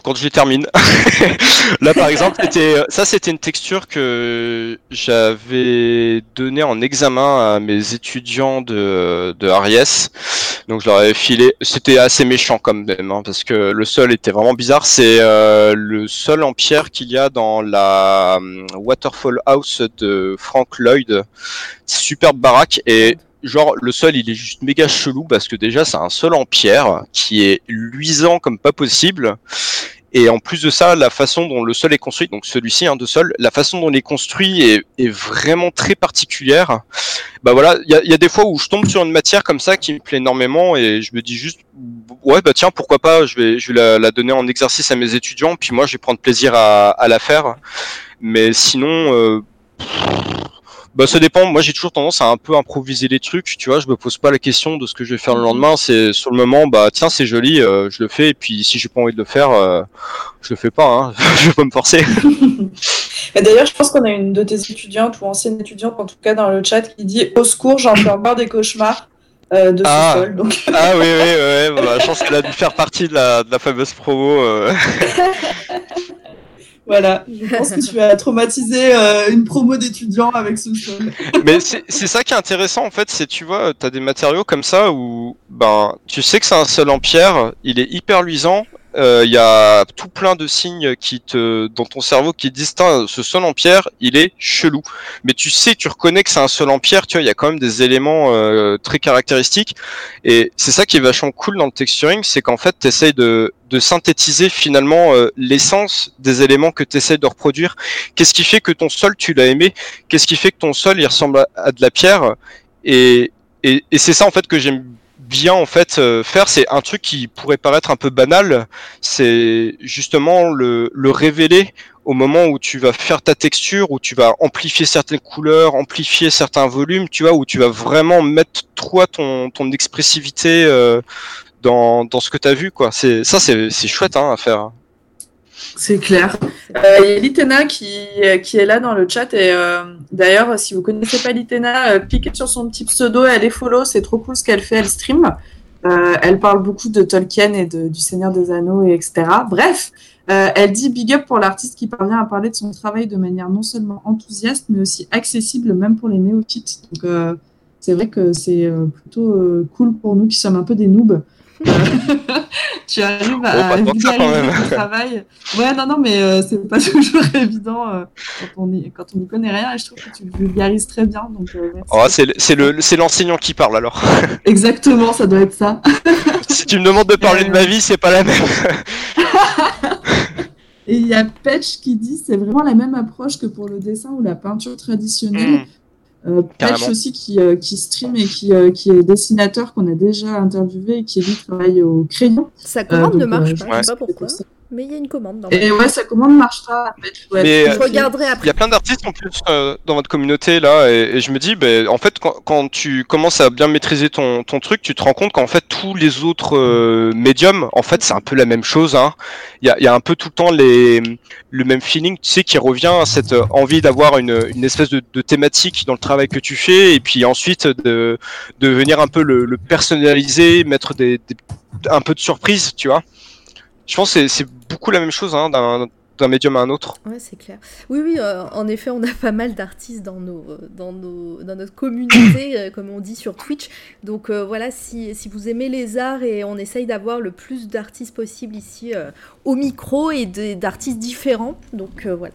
quand je les termine. Là, par exemple, c'était, ça, c'était une texture que j'avais donnée en examen à mes étudiants de, de Aries. Donc, je leur avais filé. C'était assez méchant quand même, hein, parce que le sol était vraiment bizarre. C'est euh, le sol en pierre qu'il y a dans la euh, Waterfall House de Frank Lloyd. Superbe baraque et genre le sol il est juste méga chelou parce que déjà c'est un sol en pierre qui est luisant comme pas possible. Et en plus de ça la façon dont le sol est construit donc celui-ci hein, de sol la façon dont il est construit est, est vraiment très particulière. Bah voilà il y a, y a, des fois où je tombe sur une matière comme ça qui me plaît énormément et je me dis juste ouais bah tiens pourquoi pas je vais je vais la, la donner en exercice à mes étudiants puis moi je vais prendre plaisir à, à la faire. Mais sinon euh, bah ça dépend. Moi j'ai toujours tendance à un peu improviser les trucs. Tu vois, je me pose pas la question de ce que je vais faire le lendemain. C'est sur le moment, bah tiens c'est joli, euh, je le fais. Et puis si j'ai pas envie de le faire, euh, je le fais pas. Hein. je vais pas me forcer.
D'ailleurs, je pense qu'on a une de tes étudiantes ou ancienne étudiante, en tout cas dans le chat, qui dit au secours, j'en fais encore des cauchemars. Euh, de
ah.
ce sol, donc.
ah oui, oui, oui, bah, je pense qu'elle a dû faire partie de la, de la fameuse promo. Euh...
Voilà, je pense que tu as traumatisé euh, une promo d'étudiants avec ce sol.
Mais c'est ça qui est intéressant en fait, c'est tu vois, tu as des matériaux comme ça où ben tu sais que c'est un sol en pierre, il est hyper luisant, il euh, y a tout plein de signes qui te dans ton cerveau qui disent ce sol en pierre il est chelou. Mais tu sais tu reconnais que c'est un sol en pierre tu vois il y a quand même des éléments euh, très caractéristiques. Et c'est ça qui est vachement cool dans le texturing c'est qu'en fait tu essayes de, de synthétiser finalement euh, l'essence des éléments que tu essayes de reproduire. Qu'est-ce qui fait que ton sol tu l'as aimé? Qu'est-ce qui fait que ton sol il ressemble à, à de la pierre? Et, et, et c'est ça en fait que j'aime bien en fait euh, faire, c'est un truc qui pourrait paraître un peu banal, c'est justement le, le révéler au moment où tu vas faire ta texture, où tu vas amplifier certaines couleurs, amplifier certains volumes, tu vois, où tu vas vraiment mettre toi ton, ton expressivité euh, dans, dans ce que tu as vu, quoi. C'est ça, c'est chouette hein, à faire.
C'est clair.
Euh, il y a Litena qui, qui est là dans le chat. Et euh, d'ailleurs, si vous connaissez pas Litena, euh, cliquez sur son petit pseudo. Elle est follow. C'est trop cool ce qu'elle fait. Elle stream. Elle parle beaucoup de Tolkien et de, du Seigneur des Anneaux, et etc. Bref, elle dit big up pour l'artiste qui parvient à parler de son travail de manière non seulement enthousiaste, mais aussi accessible même pour les néophytes. Donc, c'est vrai que c'est plutôt cool pour nous qui sommes un peu des noobs. tu arrives à
oh,
vulgariser ton travail. Ouais, non, non, mais euh, c'est pas toujours évident euh, quand on quand on connaît rien et je trouve que tu le vulgarises très bien. Donc, euh,
oh, c'est l'enseignant qui parle alors.
Exactement, ça doit être ça.
si tu me demandes de parler de ma vie, c'est pas la même.
et il y a Petch qui dit c'est vraiment la même approche que pour le dessin ou la peinture traditionnelle. Mmh. Euh, Patch aussi qui, euh, qui stream et qui, euh, qui est dessinateur qu'on a déjà interviewé et qui lui travaille au crayon.
Sa commande ne marche pas, je sais pas pourquoi. Mais il y a une commande.
Et ouais, sa commande marchera.
Ouais,
mais
je regarderai après.
Il y a plein d'artistes en plus euh, dans votre communauté là, et, et je me dis, ben, en fait, quand, quand, tu commences à bien maîtriser ton, ton truc, tu te rends compte qu'en fait tous les autres euh, médiums, en fait, c'est un peu la même chose. Hein. Il y a, il y a un peu tout le temps les, le même feeling, tu sais, qui revient cette envie d'avoir une, une espèce de, de, thématique dans le travail que tu fais, et puis ensuite de, de venir un peu le, le personnaliser, mettre des, des, un peu de surprise, tu vois. Je pense que c'est beaucoup la même chose hein, médium à un autre.
Ouais, c'est clair. Oui, oui, euh, en effet, on a pas mal d'artistes dans, nos, dans, nos, dans notre communauté, euh, comme on dit sur Twitch. Donc euh, voilà, si, si, vous aimez les arts et on essaye d'avoir le plus d'artistes possible ici euh, au micro et d'artistes différents. Donc voilà,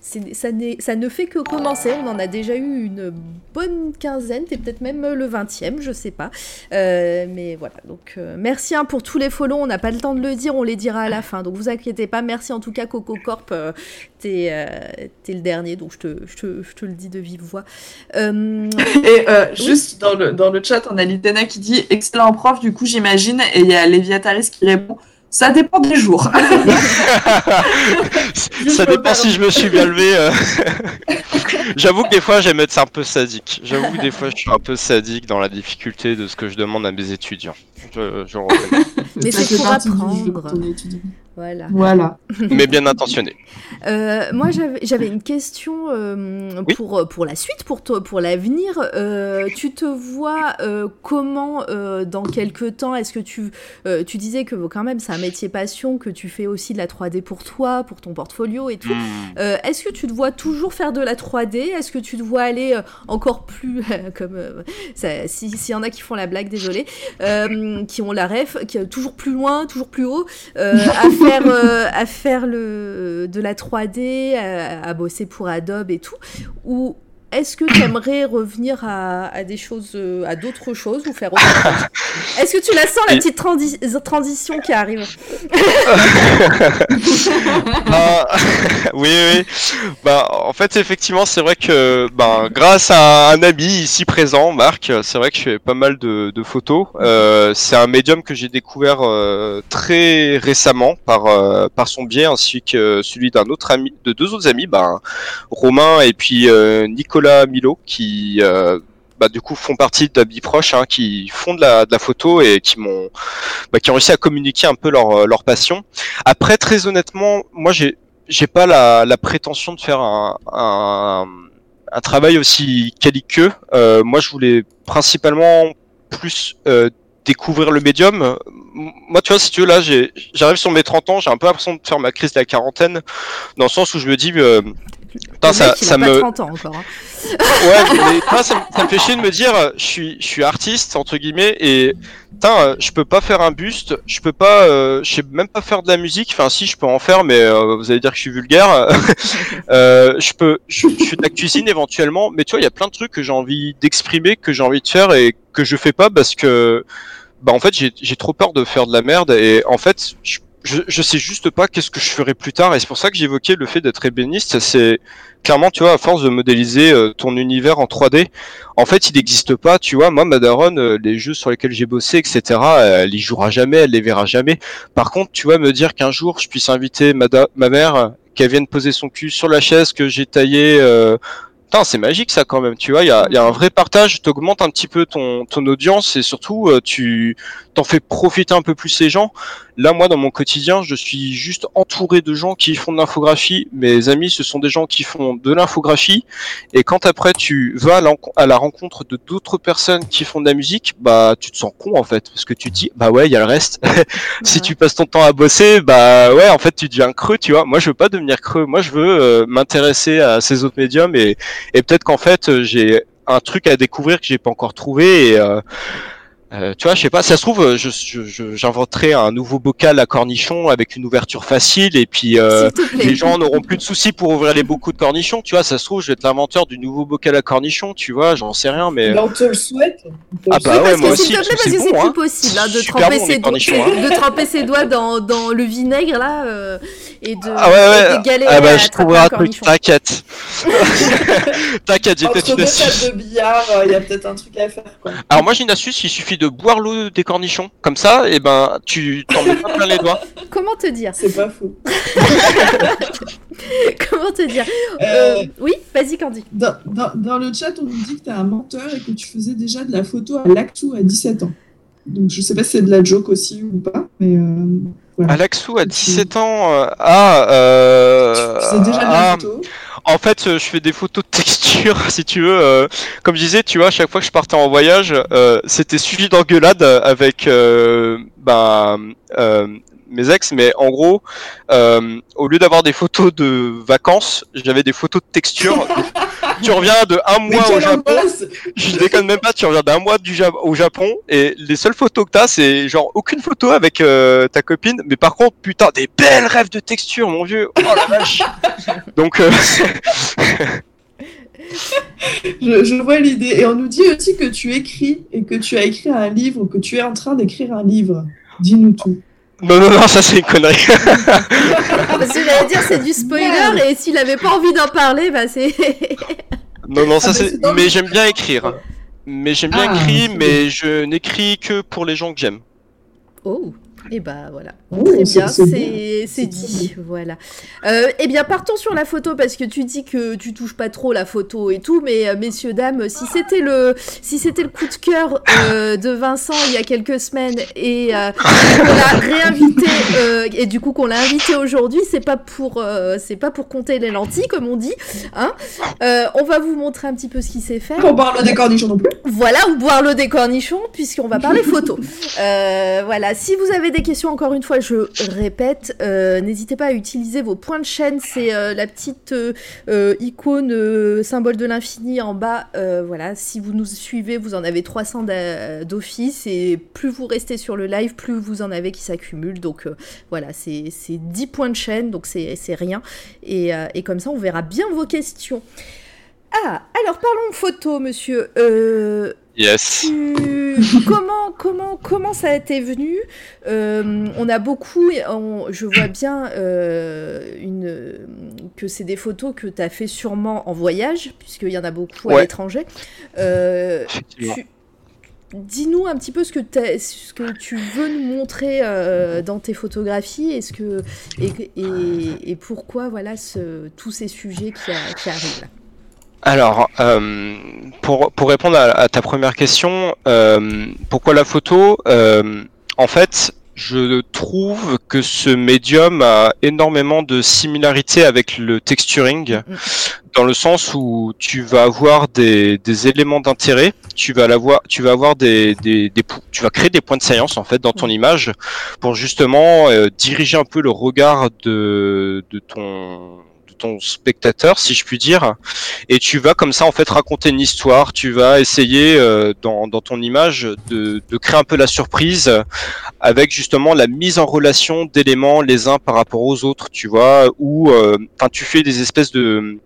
ça, ça ne fait que commencer. On en a déjà eu une bonne quinzaine, et peut-être même le 20e, je sais pas. mais voilà, donc merci hein, pour tous les follow. On n'a pas le temps de le dire, on les dira à la fin. Donc vous inquiétez pas. Merci en tout cas, Coco Corp. T'es es le dernier, donc je te, je, te, je te, le dis de vive voix.
Euh... Et euh, oui. juste dans le, dans le chat, on a Lidena qui dit excellent prof, du coup j'imagine, et il y a Léviataris qui répond ça dépend des jours.
ça dépend si je me suis bien levé. Euh... J'avoue que des fois j'aime être un peu sadique. J'avoue que des fois je suis un peu sadique dans la difficulté de ce que je demande à mes étudiants. Je, je
Mais c'est pour apprendre. Voilà.
Voilà.
mais bien intentionné.
Euh, moi, j'avais une question euh,
Oui.
pour, pour la suite, pour, toi, pour l'avenir. Euh, tu te vois euh, comment euh, dans quelques temps? Est-ce que tu, euh, tu disais que quand même c'est un métier passion, que tu fais aussi de la 3D pour toi, pour ton portfolio et tout.
Hmm.
Euh, Est-ce que tu te vois toujours faire de la 3D Est-ce que tu te vois aller euh, encore plus, comme euh, si- s'il y en a qui font la blague, désolé, euh, qui ont la ref, qui, toujours plus loin, toujours plus haut, euh, à faire, euh, à faire le, de la 3D, à, à bosser pour Adobe et tout Ou est-ce que tu aimerais revenir à, à des choses, euh, à d'autres choses ou faire autre chose? Est-ce que tu la sens la
Et-
petite transition qui arrive?
Ah, oui, oui. Bah, en fait, effectivement, c'est vrai que, ben, grâce à un ami ici présent, Marc, c'est vrai que je fais pas mal de, de photos. Euh, c'est un médium que j'ai découvert euh, très récemment par euh, par son biais, ainsi que celui d'un autre ami, de deux autres amis, ben, Romain et puis euh, Nicolas Milo, qui euh, bah, du coup font partie de Biproche, hein, qui font de la, photo et qui m'ont bah, qui ont réussi à communiquer un peu leur, leur passion. Après, très honnêtement, moi, j'ai j'ai pas la, prétention de faire un, travail aussi quali qu'eux. Euh, moi, je voulais principalement plus euh, découvrir le médium. Moi, tu vois, si tu veux, là, j'arrive sur mes 30 ans, j'ai un peu l'impression de faire ma crise de la quarantaine, dans le sens où je me dis, euh, putain, ça,
il
ça me,
30 ans encore. hein.
Ouais, mais ça, me- ça me fait chier de me dire, euh, je suis, je suis artiste entre guillemets et putain, euh, je peux pas faire un buste, je peux pas, euh, je sais même pas faire de la musique. Enfin, si, je peux en faire, mais euh, vous allez dire que je suis vulgaire. euh, je peux, je, je fais de la cuisine éventuellement, mais tu vois, il y a plein de trucs que j'ai envie d'exprimer, que j'ai envie de faire et que je fais pas parce que, bah, en fait, j'ai j'ai trop peur de faire de la merde et en fait, je, je, je sais juste pas qu'est-ce que je ferai plus tard et c'est pour ça que j'évoquais le fait d'être ébéniste. C'est clairement, tu vois, à force de modéliser euh, ton univers en 3D, en fait, il n'existe pas, tu vois. Moi, Madaron, euh, les jeux sur lesquels j'ai bossé, etc., elle y jouera jamais, elle les verra jamais. Par contre, tu vois, me dire qu'un jour, je puisse inviter ma mère, qu'elle vienne poser son cul sur la chaise que j'ai taillée. Euh... Putain, c'est magique ça quand même, tu vois, il y a, y a un vrai partage, t'augmentes un petit peu ton, ton audience et surtout euh, tu t'en fais profiter un peu plus les gens. Là, moi, dans mon quotidien, je suis juste entouré de gens qui font de l'infographie. Mes amis, ce sont des gens qui font de l'infographie. Et quand après tu vas à, la rencontre de d'autres personnes qui font de la musique, bah tu te sens con en fait, parce que tu te dis bah ouais, il y a le reste. si
Ouais.
tu passes ton temps à bosser, bah ouais, en fait tu deviens creux, tu vois. Moi, je veux pas devenir creux. Moi, je veux euh, m'intéresser à ces autres médiums et, et peut-être qu'en fait euh, j'ai un truc à découvrir que j'ai pas encore trouvé et euh, euh, tu vois, je sais pas, ça se trouve, euh, je, je, je- j'inventerai un nouveau bocal à cornichons avec une ouverture facile et puis euh, les gens n'auront plus de soucis pour ouvrir les bocaux de cornichons, tu vois, ça se trouve, je vais être l'inventeur du nouveau bocal à cornichons, tu vois, j'en sais rien, mais...
Là, on te le souhaite.
Ah bah
Oui,
ouais,
parce
moi
que
aussi,
s'il te plaît, parce
c'est
que c'est
bon,
plus
hein.
possible hein, de, tremper
bon,
ses doigts,
hein.
de tremper ses doigts dans, dans le vinaigre là euh, et de,
Ah ouais, ouais,
et de galérer
ah bah
à
je trouverai
un
truc, t'inquiète. t'inquiète, j'ai peut-être une astuce.
tables de billard, il y a peut-être un truc à faire.
Alors moi j'ai une astuce, il suffit de boire l'eau des cornichons, comme ça, et ben tu t'en mets pas plein les doigts.
Comment te dire
C'est pas faux.
Comment te dire
Euh,
Euh, Oui, vas-y Candy.
Dans, dans- dans le chat, on nous dit que tu es un menteur et que tu faisais déjà de la photo à l'actu à 17 ans. Donc je sais pas si c'est de la joke aussi ou pas, mais euh, voilà.
Alaxou à 17 ans, euh, ah, euh,
déjà de la
ah,
photo.
En fait, euh, je fais des photos de texture, si tu veux. euh, comme je disais, tu vois, à chaque fois que je partais en voyage, euh, c'était suivi d'engueulades avec euh, bah, euh, mes ex. Mais en gros, euh, au lieu d'avoir des photos de vacances, j'avais des photos de texture. tu reviens de un mois au Japon. Je déconne même pas, tu reviens d'un mois du Ja- au Japon et les seules photos que t'as, c'est genre aucune photo avec euh, ta copine, mais par contre, putain, des belles rêves de texture, mon vieux. Oh la vache. Donc, euh,
Je, je vois l'idée. Et on nous dit aussi que tu écris et que tu as écrit un livre, que tu es en train d'écrire un livre. Dis-nous tout.
Non, non, non, ça c'est une connerie.
Parce que j'allais dire c'est du spoiler et s'il avait pas envie d'en parler, bah c'est.
non, non, ça
Ah,
c'est. Mais j'aime bien écrire. Mais j'aime bien
Ah,
écrire, mais je n'écris que pour les gens que j'aime.
oh. Et bah voilà.
Oh,
Très bien,
c'est
dit. Voilà. Euh, eh bien, partons sur la photo parce que tu dis que tu touches pas trop la photo et tout, mais euh, messieurs dames, si c'était le si c'était le coup de cœur euh, de Vincent il y a quelques semaines et euh, qu'on l'a réinvité et du coup qu'on l'a invité aujourd'hui, c'est pas pour c'est pas pour compter les lentilles comme on dit. Hein on va vous montrer un petit peu ce qu'il sait faire.
On parle des cornichons non plus.
Voilà, ou boire le des cornichons, puisqu'on va parler photo. Voilà, si vous avez des questions, encore une fois, je répète, euh, n'hésitez pas à utiliser vos points de chaîne, c'est euh, la petite euh, icône symbole de l'infini en bas. Voilà, si vous nous suivez, vous en avez 300 d'a- d'office, et plus vous restez sur le live, plus vous en avez qui s'accumulent. Donc voilà, c'est c'est 10 points de chaîne, donc c'est rien. Et, et comme ça, on verra bien vos questions. Ah, alors parlons photo, monsieur.
Yes.
tu- comment, comment, comment ça a été venu Euh, On a beaucoup, on- je vois bien euh, une, que c'est des photos que tu as fait sûrement en voyage, puisqu'il y en a beaucoup à l'étranger. Euh, tu- Dis-nous un petit peu ce que, ce que tu veux nous montrer dans tes photographies et, ce que, et, et, et pourquoi voilà, ce, tous ces sujets qui, a- qui arrivent.
Alors, euh, pour, pour répondre à, à ta première question, euh, pourquoi la photo Euh, En fait, je trouve que ce médium a énormément de similarités avec le texturing,
Mm.
dans le sens où tu vas avoir des, des éléments d'intérêt, tu vas l'avoir, tu vas avoir des, des, des tu vas créer des points de science en fait dans ton image pour justement euh, diriger un peu le regard de, de ton ton spectateur, si je puis dire, et tu vas comme ça en fait raconter une histoire. Tu vas essayer euh, dans, dans ton image de, de créer un peu la surprise avec justement la mise en relation d'éléments les uns par rapport aux autres, tu vois, ou euh, enfin tu fais des espèces de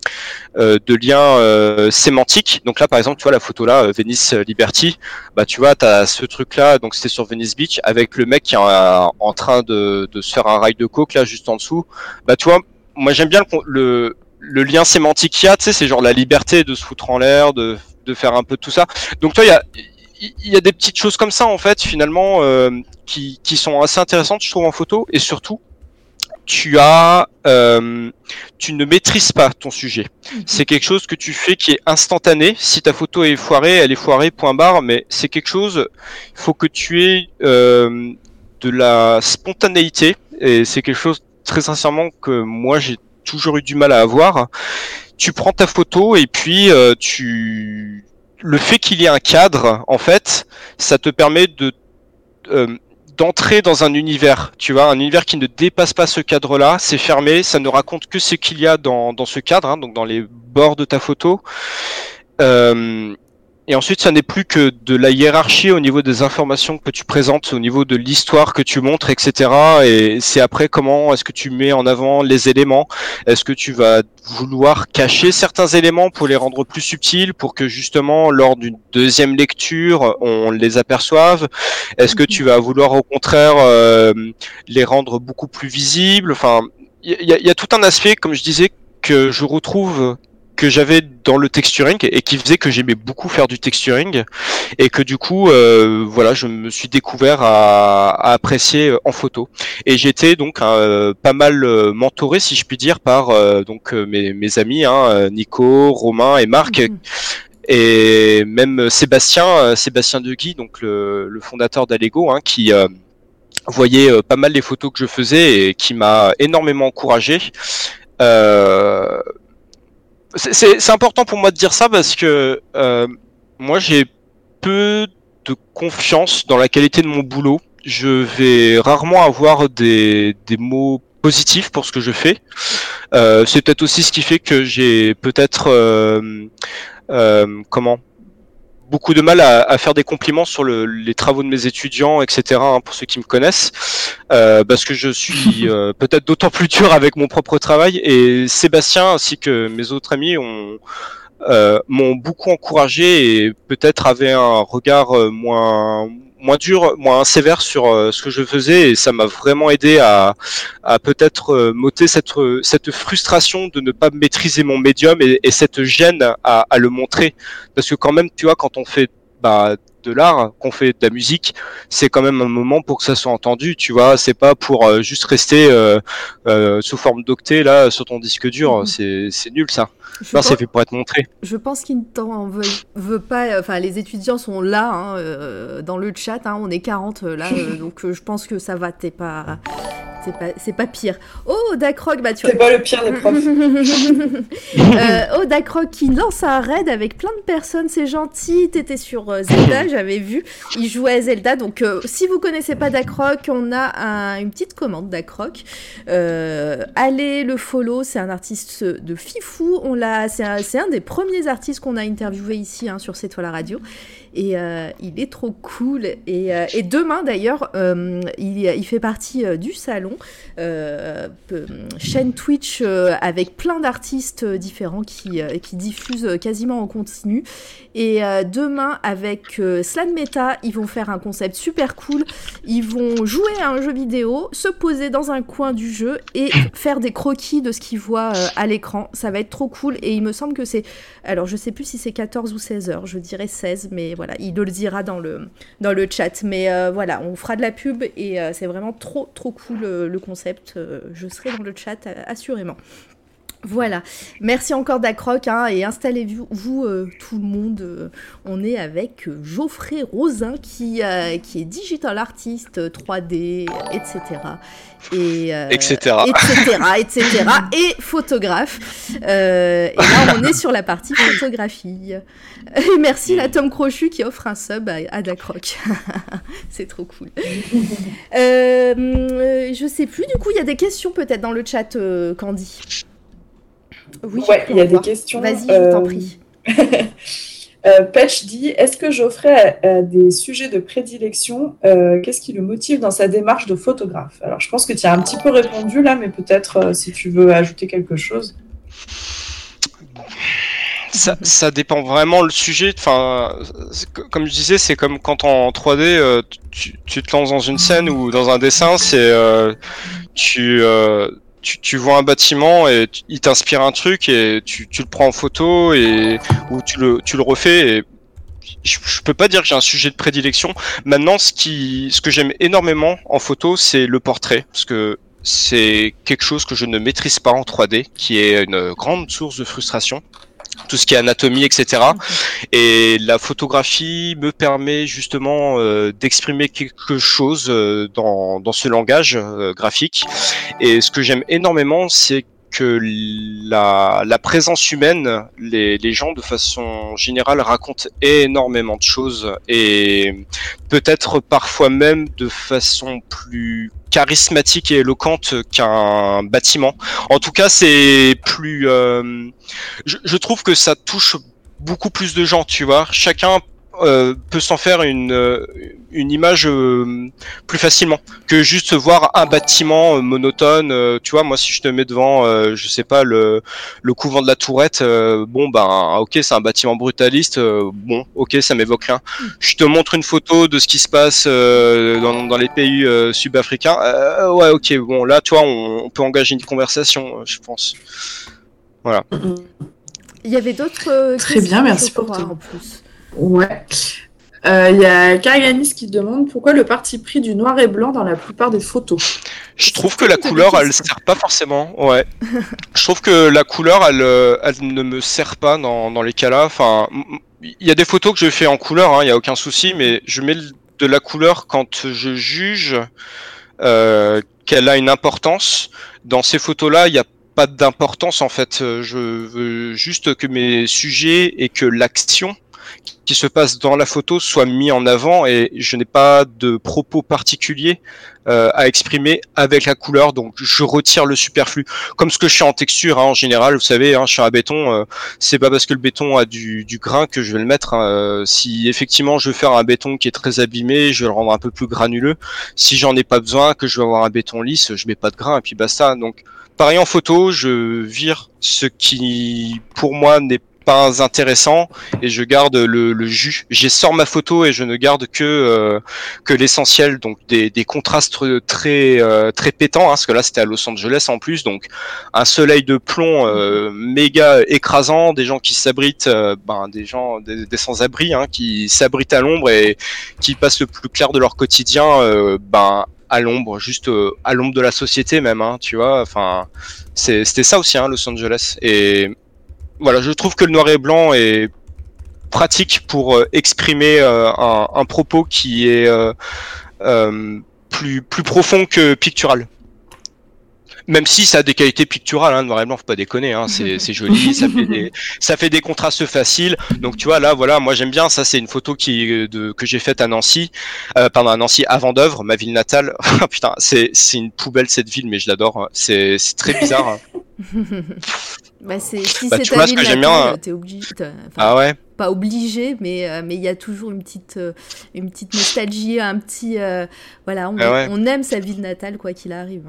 euh, de liens euh, sémantiques. Donc là par exemple, tu vois la photo là, Venice Liberty, bah tu vois, tu as ce truc là, donc c'était sur Venice Beach avec le mec qui est en, en train de, de se faire un rail de coke là juste en dessous. Bah tu vois, moi j'aime bien le, le le lien sémantique qu'il y a, tu sais, c'est genre la liberté de se foutre en l'air, de, de faire un peu tout ça. Donc toi, il y a, y a des petites choses comme ça en fait, finalement, euh, qui, qui sont assez intéressantes, je trouve, en photo. Et surtout, tu as, euh, tu ne maîtrises pas ton sujet. C'est quelque chose que tu fais qui est instantané. Si ta photo est foirée, elle est foirée, point barre. Mais c'est quelque chose, il faut que tu aies euh, de la spontanéité. Et c'est quelque chose, très sincèrement, que moi j'ai toujours eu du mal à avoir. Tu prends ta photo et puis euh, tu le fait qu'il y ait un cadre, en fait, ça te permet de euh, d'entrer dans un univers, tu vois, un univers qui ne dépasse pas ce cadre-là, c'est fermé, ça ne raconte que ce qu'il y a dans, dans ce cadre, hein, donc dans les bords de ta photo. Euh, et ensuite, ça n'est plus que de la hiérarchie au niveau des informations que tu présentes, au niveau de l'histoire que tu montres, etc. Et c'est après comment est-ce que tu mets en avant les éléments. Est-ce que tu vas vouloir cacher certains éléments pour les rendre plus subtils, pour que justement lors d'une deuxième lecture, on les aperçoive? Est-ce que tu vas vouloir au contraire euh, les rendre beaucoup plus visibles? Enfin, il y, y a tout un aspect, comme je disais, que je retrouve que j'avais dans le texturing et qui faisait que j'aimais beaucoup faire du texturing et que du coup euh, voilà je me suis découvert à, à apprécier euh, en photo. Et j'étais donc euh, pas mal euh, mentoré si je puis dire par euh, donc euh, mes, mes amis hein, Nico, Romain et Marc.
Mhm.
et même Sébastien Sébastien Deguy donc le, le fondateur d'Allego hein, qui euh, voyait pas mal les photos que je faisais et qui m'a énormément encouragé. Euh, c'est- important pour moi de dire ça parce que euh, moi j'ai peu de confiance dans la qualité de mon boulot. Je vais rarement avoir des, des mots positifs pour ce que je fais. Euh, c'est peut-être aussi ce qui fait que j'ai peut-être euh, euh, comment beaucoup de mal à, à faire des compliments sur le- les travaux de mes étudiants, etc. hein, pour ceux qui me connaissent, euh, parce que je suis euh, peut-être d'autant plus dur avec mon propre travail. Et Sébastien ainsi que mes autres amis ont euh, m'ont beaucoup encouragé et peut-être avaient un regard euh, moins moins dur, moins sévère sur euh, ce que je faisais et ça m'a vraiment aidé à, à peut-être euh, m'ôter cette, cette frustration de ne pas maîtriser mon médium et, et cette gêne à, à le montrer. Parce que quand même tu vois quand on fait bah, de l'art, qu'on fait de la musique, c'est quand même un moment pour que ça soit entendu, tu vois. C'est pas pour euh, juste rester euh, euh, sous forme d'octet là sur ton disque dur.
Mhm.
C'est nul ça.
Je
Non,
pense-
c'est fait pour être montré.
Je pense qu'il ne t'en veut, pas. Enfin, les étudiants sont là, hein, dans le chat. hein, on est 40 euh, là, donc je pense que ça va. T'es pas, c'est pas, c'est pas pire. Oh, Dacroc, bah tu
C'est pas le pire des profs.
euh, oh, Dacroc qui lance un raid avec plein de personnes, c'est gentil. T'étais sur euh, Zelda, j'avais vu. Il jouait à Zelda. Donc, euh, si vous connaissez pas Dacroc, on a un- une petite commande Dacroc. Euh, allez le follow, c'est un artiste de Fifou. On l'a, c'est un, c'est un des premiers artistes qu'on a interviewé ici hein, sur C'est toi la radio. Et euh, il est trop cool. Et, euh, demain d'ailleurs, euh, il, fait partie du salon, chaîne Twitch avec plein d'artistes différents qui, diffusent quasiment en continu. Et demain, avec Slan Meta, ils vont faire un concept super cool. Ils vont jouer à un jeu vidéo, se poser dans un coin du jeu et faire des croquis de ce qu'ils voient à l'écran. Ça va être trop cool. Et il me semble que c'est. Alors, je sais plus si c'est 14 ou 16 heures. Je dirais 16, mais voilà, il le dira dans le, chat. Mais euh, voilà, on fera de la pub et euh, c'est vraiment trop, trop cool euh, le concept. Je serai dans le chat, assurément. Voilà, merci encore Dacroc hein, et installez-vous vous, euh, tout le monde. euh, on est avec euh, Geoffrey Rosin qui, euh, qui est digital artiste euh, 3D, etc. Et,
Etc..
etc. etc. et photographe. Et là, on est sur la partie photographie. Et merci la Tom Crochu qui offre un sub à, à Dacroc. C'est trop cool. Je sais plus, du coup, il y a des questions peut-être dans le chat, Candy. Oui,
ouais, il y a des
voir.
questions.
Vas-y, je t'en
Euh,
prie.
Euh, Patch dit Est-ce que Geoffrey a, a des sujets de prédilection Euh, Qu'est-ce qui le motive dans sa démarche de photographe? Alors, je pense que tu as un petit peu répondu là, mais peut-être euh, si tu veux ajouter quelque chose.
Ça, ça dépend vraiment le sujet. Enfin, comme je disais, c'est comme quand en 3D, euh, tu, tu te lances dans une scène ou dans un dessin, c'est euh, tu, euh, tu tu vois un bâtiment et il t'inspire un truc et tu, tu le prends en photo et ou tu le tu le refais et je, je peux pas dire que j'ai un sujet de prédilection. Maintenant, ce qui ce que j'aime énormément en photo, c'est le portrait parce que c'est quelque chose que je ne maîtrise pas en 3D, qui est une grande source de frustration tout ce qui est anatomie, etc. Et la photographie me permet justement euh, d'exprimer quelque chose euh, dans, dans ce langage euh, graphique. Et ce que j'aime énormément, c'est que la, la présence humaine, les, les gens de façon générale racontent énormément de choses et peut-être parfois même de façon plus charismatique et éloquente qu'un bâtiment. En tout cas, c'est plus. euh, je, je trouve que ça touche beaucoup plus de gens, tu vois. Chacun euh, peut s'en faire une, euh, une image euh, plus facilement que juste voir un bâtiment euh, monotone. euh, tu vois, moi, si je te mets devant, euh, je sais pas, le, le couvent de la Tourette, euh, bon, ben, ok, c'est un bâtiment brutaliste, euh, bon, ok, ça m'évoque rien. Je te montre une photo de ce qui se passe euh, dans, dans les pays euh, sud-africains. Euh, ouais, ok, bon, là, tu vois, on, on peut engager une conversation, euh, je pense.
Il y avait d'autres euh,
Très bien, merci pour tout.
en plus.
Ouais. Euh, Il y a Karianis qui demande pourquoi le parti pris du noir et blanc dans la plupart des photos.
Je trouve que la couleur, elle
questions.
sert pas forcément. Ouais. je trouve que la couleur, elle, euh, elle ne me sert pas dans, dans les cas-là. Enfin, il y a des photos que je fais en couleur, hein, il y a aucun souci, mais je mets de la couleur quand je juge euh, qu'elle a une importance. Dans ces photos-là, il n'y a pas d'importance en fait. Euh, Je veux juste que mes sujets et que l'action qui se passe dans la photo soit mis en avant et je n'ai pas de propos particuliers euh, à exprimer avec la couleur, donc je retire le superflu. Comme ce que je fais en texture, hein, en général, vous savez, hein, je suis un béton, euh, c'est pas parce que le béton a du, du grain que je vais le mettre. hein. Euh, si effectivement je veux faire un béton qui est très abîmé, je vais le rendre un peu plus granuleux. Si j'en ai pas besoin, que je veux avoir un béton lisse, je mets pas de grain et puis basta. Donc pareil en photo, je vire ce qui pour moi n'est pas intéressants et je garde le, le jus. J'ai sors ma photo et je ne garde que euh, que l'essentiel, donc des, des contrastes très euh, très pétants, hein, parce que là c'était à Los Angeles en plus, donc un soleil de plomb euh, méga écrasant, des gens qui s'abritent, ben des gens des, des sans-abri, hein, qui s'abritent à l'ombre et qui passent le plus clair de leur quotidien, ben à l'ombre, juste à l'ombre de la société même, hein, tu vois. Enfin, c'était ça aussi, hein, Los Angeles. Et voilà, je trouve que le noir et blanc est pratique pour euh, exprimer euh, un, un, propos qui est euh, plus, plus profond que pictural même si ça a des qualités picturales, hein, noir et blanc, faut pas déconner, hein, c'est, c'est joli, ça fait, des, ça fait des contrastes faciles. Donc tu vois là, voilà, moi j'aime bien. Ça c'est une photo qui de, que j'ai faite à Nancy, euh, pardon à Nancy avant d'œuvre, ma ville natale. Putain, c'est, c'est une poubelle cette ville, mais je l'adore. Hein. C'est, c'est très bizarre.
bah c'est si bah, c'est ta ville t'es obligé.
ah ouais?
Pas obligé, mais euh, mais il y a toujours une petite euh, une petite nostalgie, un petit euh, voilà, on, ah on, aime sa ville natale quoi qu'il arrive.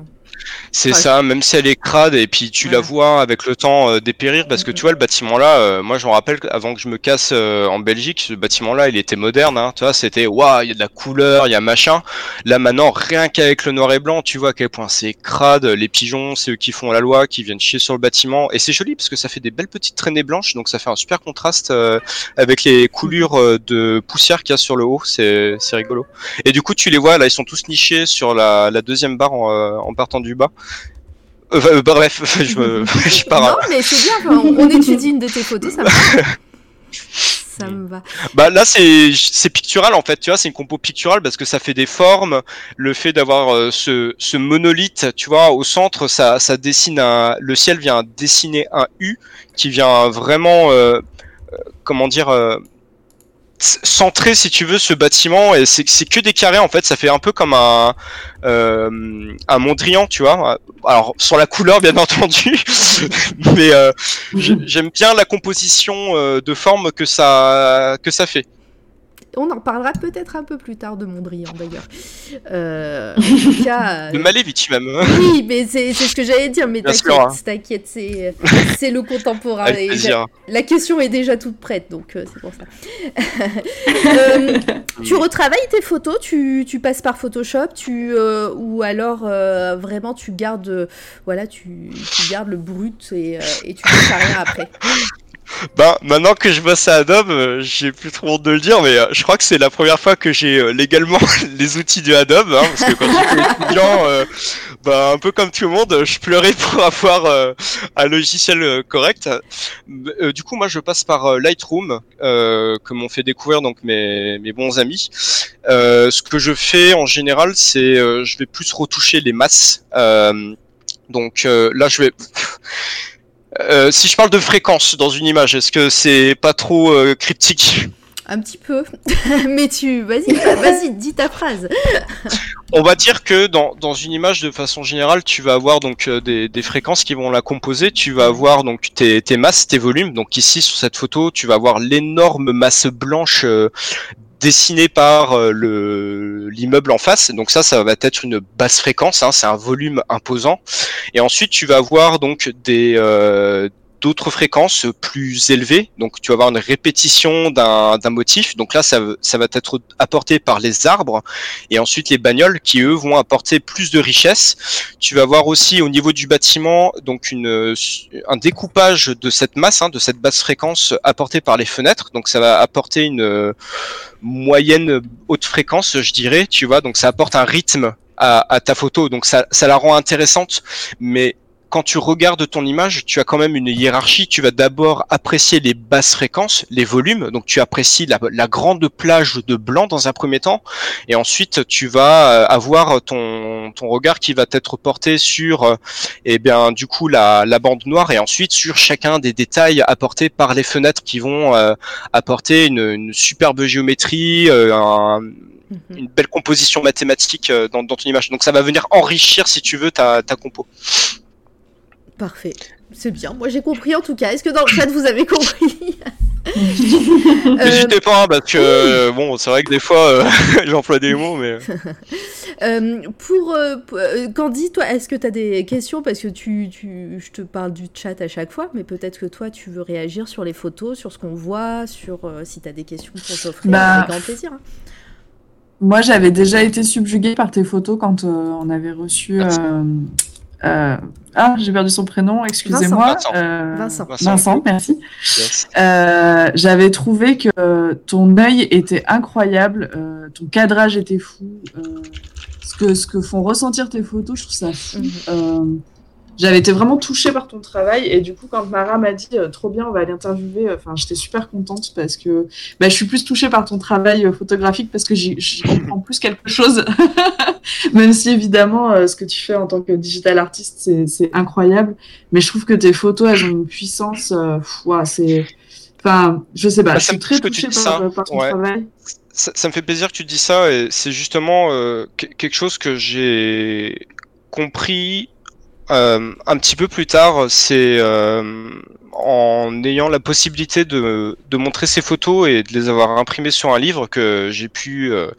C'est ça, même si elle est crade et puis tu la vois avec le temps dépérir parce que tu vois le bâtiment là, moi je me rappelle avant que je me casse en Belgique, ce bâtiment là il était moderne, hein, tu vois, c'était waouh, il y a de la couleur, il y a machin. Là maintenant rien qu'avec le noir et blanc, tu vois à quel point c'est crade, les pigeons c'est eux qui font la loi, qui viennent chier sur le bâtiment et c'est joli parce que ça fait des belles petites traînées blanches donc ça fait un super contraste avec les coulures de poussière qu'il y a sur le haut, c'est rigolo. Et du coup tu les vois là ils sont tous nichés sur la, la deuxième barre en, en partant du bas. Euh, euh, bref, je, me, je pars.
Non, mais c'est bien, on, on, étudie une de tes photos, ça va. ça me va.
Bah là c'est c'est pictural en fait, tu vois, c'est une compo picturale parce que ça fait des formes, le fait d'avoir euh, ce, ce monolithe, tu vois, au centre, ça ça dessine un le ciel vient dessiner un U qui vient vraiment euh, comment dire centré si tu veux ce bâtiment et c'est que des carrés en fait. Ça fait un peu comme un euh, un Mondrian tu vois. Alors sur la couleur bien entendu mais euh, j'aime bien la composition euh, de forme que ça que ça fait
on en parlera peut-être un peu plus tard de Mondrian d'ailleurs. Euh, en cas,
de Malevich même.
Oui, mais c'est ce que j'allais dire, mais t'inquiète, hein. c'est le contemporain. la question est déjà toute prête, donc euh, c'est pour ça. euh, tu retravailles tes photos, tu, tu passes par Photoshop, tu euh, ou alors vraiment tu gardes, voilà, tu, tu, gardes le brut et, et tu ne fais rien après?
Ben, maintenant que je bosse à Adobe, euh, j'ai plus trop honte de le dire, mais euh, je crois que c'est la première fois que j'ai euh, légalement les outils de Adobe, hein, parce que quand j'étais étudiant, ben, un peu comme tout le monde, je pleurais pour avoir un logiciel correct. du coup, moi, je passe par Lightroom, que m'ont fait découvrir donc mes, mes bons amis. ce que je fais en général, c'est je vais plus retoucher les masses. donc là, je vais euh, si je parle de fréquence dans une image, est-ce que c'est pas trop euh, cryptique?
Un petit peu, mais tu, vas-y, vas-y, dis ta phrase.
On va dire que dans, dans, une image, de façon générale, tu vas avoir donc euh, des, des, fréquences qui vont la composer. Tu vas avoir donc tes, tes, masses, tes volumes. Donc ici sur cette photo, tu vas avoir l'énorme masse blanche dessiné par euh, le l'immeuble en face. Donc ça, ça va être une basse fréquence. Hein, c'est un volume imposant. Et ensuite, tu vas avoir donc des euh, d'autres fréquences plus élevées. Donc tu vas avoir une répétition d'un motif. Donc là, ça, ça va être apporté par les arbres et ensuite les bagnoles qui eux vont apporter plus de richesse. Tu vas avoir aussi au niveau du bâtiment donc une, un découpage de cette masse, hein, de cette basse fréquence apportée par les fenêtres. Donc ça va apporter une moyenne haute fréquence, je dirais. Tu vois, donc ça apporte un rythme à, à, ta photo, donc ça, ça la rend intéressante, mais quand tu regardes ton image, tu as quand même une hiérarchie. Tu vas d'abord apprécier les basses fréquences, les volumes. Donc tu apprécies la, grande plage de blanc dans un premier temps, et ensuite tu vas euh, avoir ton, ton regard qui va être porté sur, euh, eh bien du coup la, la bande noire, et ensuite sur chacun des détails apportés par les fenêtres qui vont euh, apporter une, une, superbe géométrie, un, mhm. une belle composition mathématique dans, dans, ton image. Donc ça va venir enrichir, si tu veux, ta, ta compo.
Parfait. C'est bien. Moi, j'ai compris en tout cas. Est-ce que dans le chat, vous avez compris Euh,
N'hésitez pas, hein, parce que euh, bon, c'est vrai que des fois, euh, j'emploie des mots, mais
Euh, pour Candy, toi, est-ce que tu as des questions? Parce que tu, tu, je te parle du chat à chaque fois, mais peut-être que toi, tu veux réagir sur les photos, sur ce qu'on voit, sur euh, si tu as des questions pour s'offrir,
Bah,
avec grand plaisir. hein.
Moi, j'avais déjà été subjuguée par tes photos quand euh, on avait reçu. Euh, Ah, j'ai perdu son prénom, excusez-moi.
Vincent.
Euh,
Vincent.
Vincent, merci.
yes.
Euh, j'avais trouvé que ton œil était incroyable, euh, ton cadrage était fou. euh, ce, que, ce que font ressentir tes photos, je trouve ça fou.
Mhm.
Euh, j'avais été vraiment touchée par ton travail et du coup quand Mara m'a dit euh, trop bien on va aller interviewer, euh, enfin j'étais super contente parce que bah, je suis plus touchée par ton travail euh, photographique parce que j'y comprends plus quelque chose, même si évidemment ce que tu fais en tant que digital artiste c'est- incroyable, mais je trouve que tes photos elles ont une puissance, euh, c'est, enfin je sais pas,
Bah,
je suis
me
très
touche que tu
touchée par,
ça,
par ton
ouais.
travail.
ça, ça me fait plaisir que tu dis ça, et c'est justement euh, que- quelque chose que j'ai compris euh, un petit peu plus tard. C'est euh, en ayant la possibilité de, de montrer ces photos et de les avoir imprimées sur un livre que j'ai pu euh,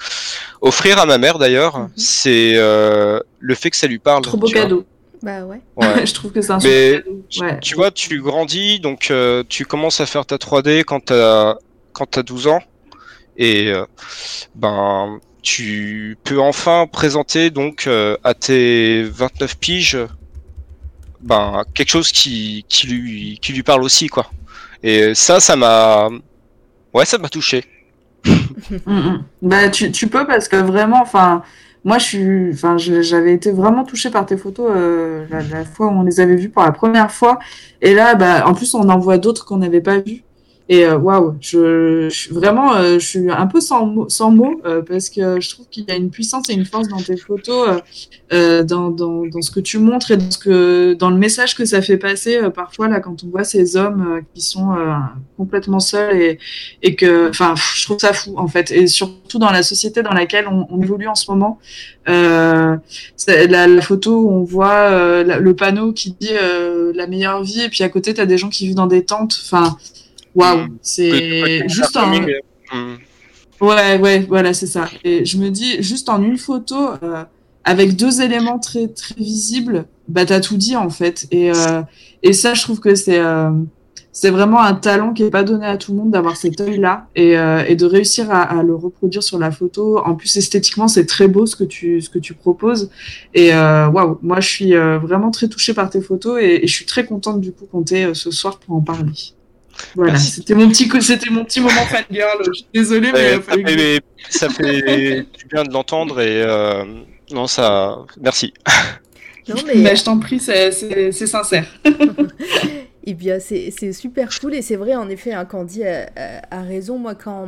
offrir à ma mère d'ailleurs.
Mhm.
C'est euh, le fait que ça lui parle.
Trop beau cadeau.
Bah ouais.
Ouais.
je trouve que c'est un
Mais
super cadeau. Ouais.
Tu vois, tu grandis, donc euh, tu commences à faire ta 3D quand t'as quand t'as 12 ans, et euh, ben tu peux enfin présenter donc euh, à tes 29 piges ben quelque chose qui qui lui qui lui parle aussi quoi. Et ça, ça m'a ouais, ça m'a touché.
Mm, mm. Bah, tu, tu peux parce que vraiment, enfin, moi, je suis, j'avais été vraiment touchée par tes photos euh, la, la fois où on les avait vues pour la première fois. Et là, bah, en plus, on en voit d'autres qu'on n'avait pas vues. Et euh, waouh, je, je suis vraiment, euh, je suis un peu sans, sans mots euh, parce que je trouve qu'il y a une puissance et une force dans tes photos, euh, euh, dans, dans, dans ce que tu montres et dans, ce que, dans le message que ça fait passer euh, parfois là quand on voit ces hommes qui sont complètement seuls et, et que, enfin, je trouve ça fou en fait, et surtout dans la société dans laquelle on, on évolue en ce moment. La, la photo où on voit la- le panneau qui dit la meilleure vie, et puis à côté t'as des gens qui vivent dans des tentes. Enfin, waouh,
Mm.
c'est juste un.
Hmm.
Ouais, ouais, voilà, c'est ça. Et je me dis, juste en une photo, euh, avec deux éléments très, très visibles, bah, t'as tout dit, en fait. Et, euh, et ça, je trouve que c'est, euh, c'est vraiment un talent qui est pas donné à tout le monde d'avoir cet œil-là et, euh, et de réussir à, à le reproduire sur la photo. En plus, esthétiquement, c'est très beau ce que tu, ce que tu proposes. Et, euh, waouh, moi, je suis euh, vraiment très touchée par tes photos et, et je suis très contente, du coup, qu'on t'ait euh, ce soir pour en parler. Voilà, c'était mon petit, c'était mon petit moment fangirl. Je suis désolée, mais,
Ouais,
il a fallu
ça,
que-
fait, ça fait du bien de l'entendre et euh, non ça merci.
Non, mais
Bah, je t'en prie, c'est sincère.
Eh bien, c'est c'est super cool et c'est vrai, en effet, hein, Candy a, a- a raison. Moi, quand,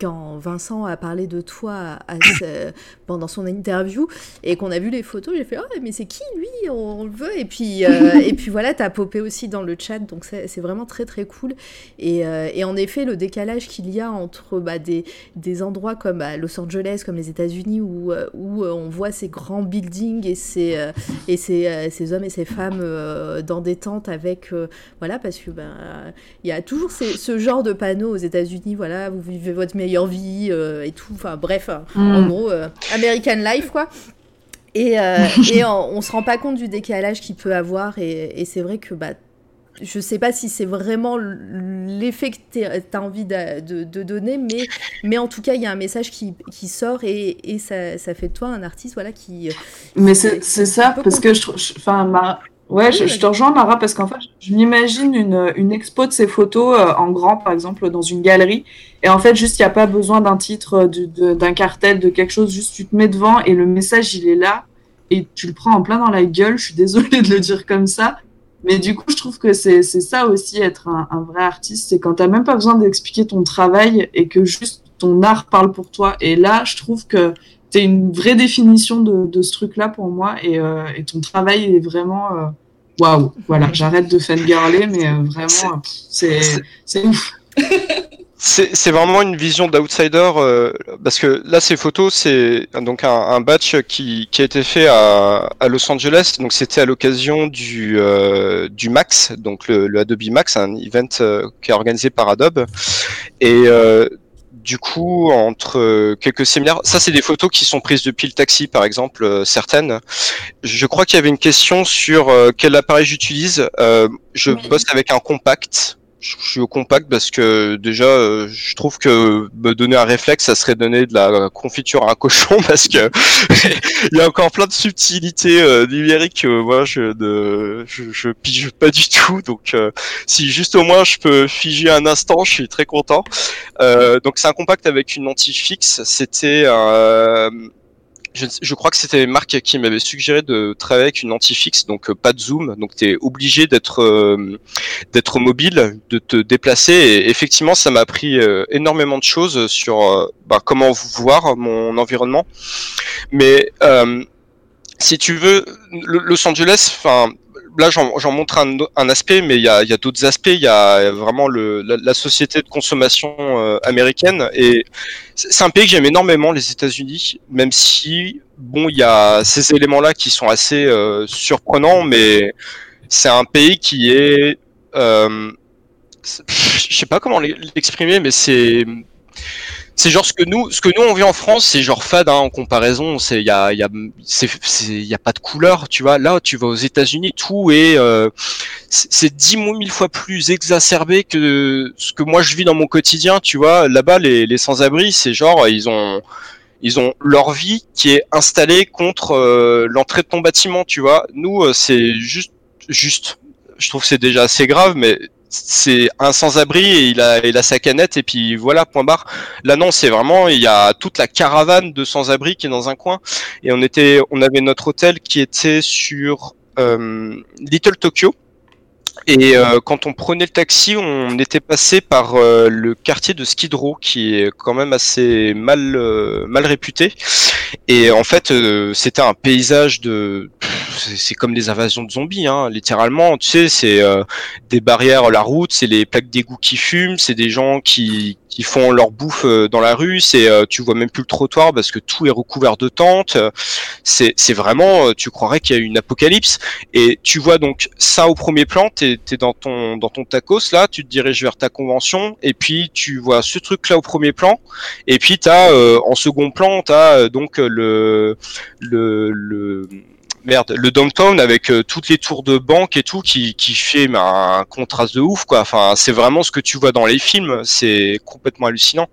quand Vincent a parlé de toi à ce- pendant son interview et qu'on a vu les photos, j'ai fait Oh, mais c'est qui lui? On, on le veut. Et puis, euh, et puis voilà, t'as popé aussi dans le chat, donc c'est vraiment très très cool. Et, euh, et en effet, le décalage qu'il y a entre bah, des, des endroits comme bah, Los Angeles, comme les États-Unis, où, euh, où euh, on voit ces grands buildings et ces, euh, et ces, euh, ces hommes et ces femmes euh, dans des tentes avec voilà parce que ben il y a toujours ces- ce genre de panneaux aux États-Unis voilà vous vivez votre meilleure vie euh, et tout enfin bref hein, en
Mm.
gros euh, American Life quoi et, euh, et on, on se rend pas compte du décalage qu'il peut avoir et, et c'est vrai que bah je sais pas si c'est vraiment l'effet que tu as envie de, de- de donner, mais, mais en tout cas, il y a un message qui, qui sort et, et ça, ça fait de toi un artiste voilà, qui,
Mais c'est ça, parce que je je- Enfin, Ouais, je, je te rejoins, Mara, parce qu'en fait, je m'imagine une, une expo de ces photos euh, en grand, par exemple, dans une galerie. Et en fait, juste, il n'y a pas besoin d'un titre, euh, d'un cartel, de quelque chose. Juste, tu te mets devant et le message, il est là. Et tu le prends en plein dans la gueule. Je suis désolée de le dire comme ça. Mais du coup, je trouve que c'est ça aussi, être un, un vrai artiste. C'est quand tu même pas besoin d'expliquer ton travail et que juste ton art parle pour toi. Et là, je trouve que c'est une vraie définition de, de ce truc-là pour moi. Et, euh, et ton travail est vraiment. euh, Waouh! Voilà, j'arrête de fangirler, mais euh, vraiment, c'est ouf.
c'est c'est vraiment une vision d'outsider euh, parce que là ces photos c'est donc un, un batch qui, qui a été fait à, à Los Angeles donc c'était à l'occasion du euh, du Max donc le, le Adobe Max un event euh, qui est organisé par Adobe et du coup entre euh, quelques séminaires ça c'est des photos qui sont prises depuis le taxi par exemple euh, certaines. Je crois qu'il y avait une question sur euh, quel appareil j'utilise. Euh, je bosse avec un compact je suis au compact parce que déjà, euh, je trouve que me donner un réflexe, ça serait donner de la confiture à un cochon parce que il y a encore plein de subtilités euh, numériques que moi je ne je, je pige pas du tout. Donc euh, si juste au moins je peux figer un instant, je suis très content. Euh, donc c'est un compact avec une lentille fixe. C'était euh, je, je crois que c'était Marc qui m'avait suggéré de travailler avec une lentille fixe, donc euh, pas de zoom, donc tu es obligé d'être euh, d'être mobile, de te déplacer. Et effectivement, ça m'a appris euh, énormément de choses sur bah, comment voir mon environnement. Mais si tu veux, Los Angeles, enfin. Là, j'en montre un, un aspect, mais il y a, y a d'autres aspects. Il y a vraiment le, la, la société de consommation euh, américaine. Et c'est un pays que j'aime énormément, les États-Unis, même si, bon, il y a ces éléments-là qui sont assez euh, surprenants, mais c'est un pays qui est euh, je sais pas comment l'exprimer, mais c'est c'est genre ce que nous, ce que nous on vit en France, c'est genre fade hein, en comparaison. C'est il y a y a y a pas de couleur, tu vois. Là, tu vas aux États-Unis, tout est euh, c'est c'est dix mille fois plus exacerbé que ce que moi je vis dans mon quotidien, tu vois. Là-bas, les, les sans-abri, c'est genre ils ont ils ont leur vie qui est installée contre euh, l'entrée de ton bâtiment, tu vois. Nous, euh, c'est juste juste. Je trouve que c'est déjà assez grave, mais c'est un sans-abri et il a, il sa canette et puis voilà, point barre. Là non, c'est vraiment, il y a toute la caravane de sans-abri qui est dans un coin et on était, on avait notre hôtel qui était sur euh, Little Tokyo. Et euh, quand on prenait le taxi, on était passé par euh, le quartier de Skid Row, qui est quand même assez mal euh, mal réputé. Et en fait, euh, c'était un paysage de, c'est comme des invasions de zombies, hein, littéralement. Tu sais, c'est euh, des barrières à la route, c'est les plaques d'égout qui fument, c'est des gens qui qui font leur bouffe euh, dans la rue. C'est tu vois même plus le trottoir parce que tout est recouvert de tentes. C'est c'est vraiment, tu croirais qu'il y a eu une apocalypse. Et tu vois donc ça au premier plan, t'es es dans ton dans ton tacos là, tu te diriges vers ta convention, et puis tu vois ce truc là au premier plan, et puis t'as euh, en second plan t'as euh, donc euh, le le merde le downtown avec euh, toutes les tours de banque et tout qui qui fait mais, un contraste de ouf quoi. Enfin c'est vraiment ce que tu vois dans les films, c'est complètement hallucinant.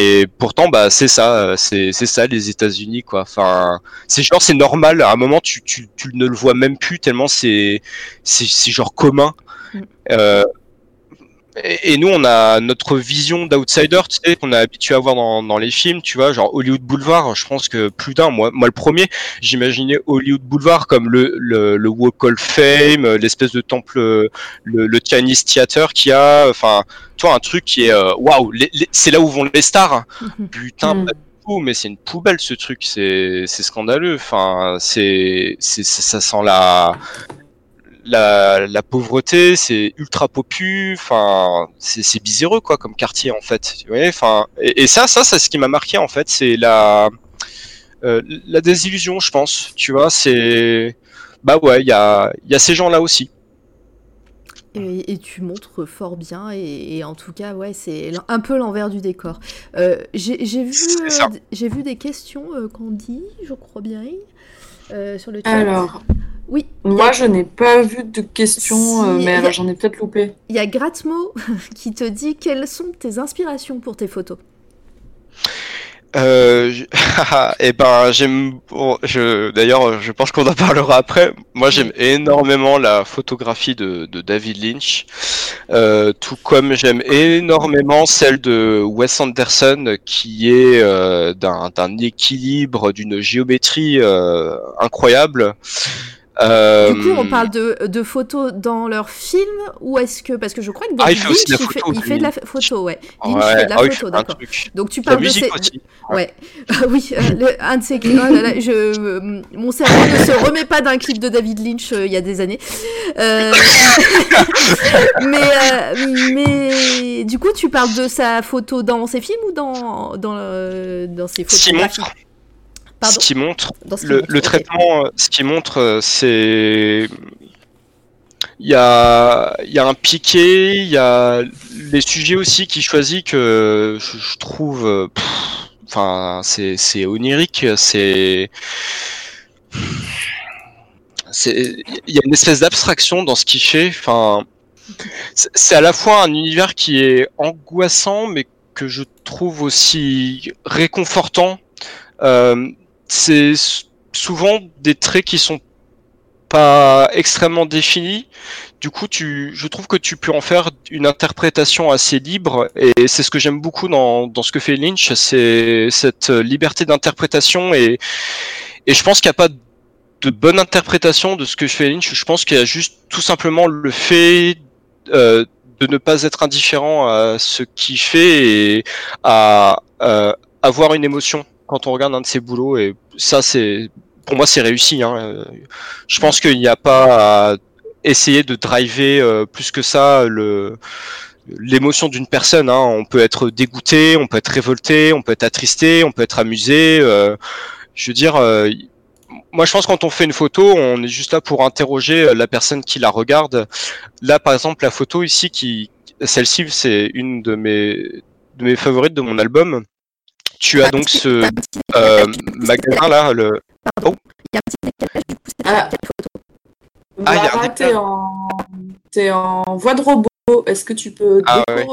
Et pourtant, bah, c'est ça, euh, c'est c'est ça les États-Unis, quoi. Enfin, c'est genre c'est normal. À un moment, tu, tu, tu ne le vois même plus tellement c'est c'est c'est genre commun.
Mm.
Euh, et, et nous, on a notre vision d'outsider, tu sais, qu'on est habitué à voir dans, dans les films, tu vois, genre Hollywood Boulevard. Je pense que plus d'un, moi, moi le premier, j'imaginais Hollywood Boulevard comme le le, le Walk of Fame, euh, l'espèce de temple, euh, le, le Chinese Theater qui a, enfin, toi, un truc qui est euh, waouh, les- c'est là où vont les stars. Putain,
Mm.
pas du tout, mais c'est une poubelle ce truc, c'est scandaleux. Enfin, c'est- ça sent la la, la pauvreté, c'est ultra popu, enfin c'est c'est bizarreux quoi comme quartier en fait. Tu vois, enfin et, et ça ça c'est ce qui m'a marqué en fait, c'est la euh, la désillusion, je pense. Tu vois, c'est bah ouais, il y a il y a ces gens là aussi.
Et, et tu montres fort bien, et, et en tout cas, ouais, c'est un peu l'envers du décor. Euh, J'ai j'ai vu, euh, j'ai vu des questions, euh, Candy, je crois bien, euh, sur le chat.
Alors,
oui,
moi, je n'ai pas vu de questions,
Si,
euh, mais
a-
j'en ai peut-être loupé.
il y a Gratmo qui te dit quelles sont tes inspirations pour tes photos?
Euh, je- et ben j'aime bon, je d'ailleurs je pense qu'on en parlera après. Moi j'aime énormément la photographie de, de David Lynch. Euh, tout comme j'aime énormément celle de Wes Anderson qui est euh, d'un équilibre d'une géométrie euh, incroyable Euh,
Du coup, on parle de, de photos dans leur film ou est-ce que parce que je crois que
Ah,
David
il fait aussi de la
Lynch, il fait,
photo,
il fait de la photo, ouais. Lynch
ouais,
fait de la
ah
photo, d'accord. Donc tu parles de ces...
aussi.
Ouais, Ah oui, euh, le- un de ces. Oh là là, je, euh, mon cerveau ne se remet pas d'un clip de David Lynch euh, il y a des années. Euh, mais, euh, mais du coup, tu parles de sa photo dans ses films ou dans dans, euh, dans ses
montre,
Pardon
ce qui montre,
ce
le,
montre,
le
ok.
traitement, ce qui montre, c'est il y a, il y a un piqué, il y a les sujets aussi qu'il choisit que je, je trouve, euh, enfin, c'est c'est onirique, c'est c'est il y a une espèce d'abstraction dans ce qu'il fait. Enfin, c'est c'est à la fois un univers qui est angoissant, mais que je trouve aussi réconfortant. Euh, c'est souvent des traits qui sont pas extrêmement définis. Du coup, tu, je trouve que tu peux en faire une interprétation assez libre, et c'est ce que j'aime beaucoup dans, dans ce que fait Lynch, c'est cette liberté d'interprétation, et, et je pense qu'il n'y a pas de bonne interprétation de ce que fait Lynch. Je pense qu'il y a juste tout simplement le fait euh, de ne pas être indifférent à ce qu'il fait et à euh, avoir une émotion quand on regarde un de ses boulots. Et ça, c'est pour moi, c'est réussi. Hein. Euh, Je pense qu'il n'y a pas à essayer de driver euh, plus que ça le l'émotion d'une personne. Hein. On peut être dégoûté, on peut être révolté, on peut être attristé, on peut être amusé. euh, je veux dire, euh, moi, je pense quand on fait une photo, on est juste là pour interroger la personne qui la regarde. Là, par exemple, la photo ici, qui, celle-ci, c'est une de mes, de mes favorites de mon album. Tu as donc ce euh, magasin là, le.
Ah.
Ah, il y a un
t'es en... t'es en voix de robot. Est-ce que tu peux
Ah, ouais.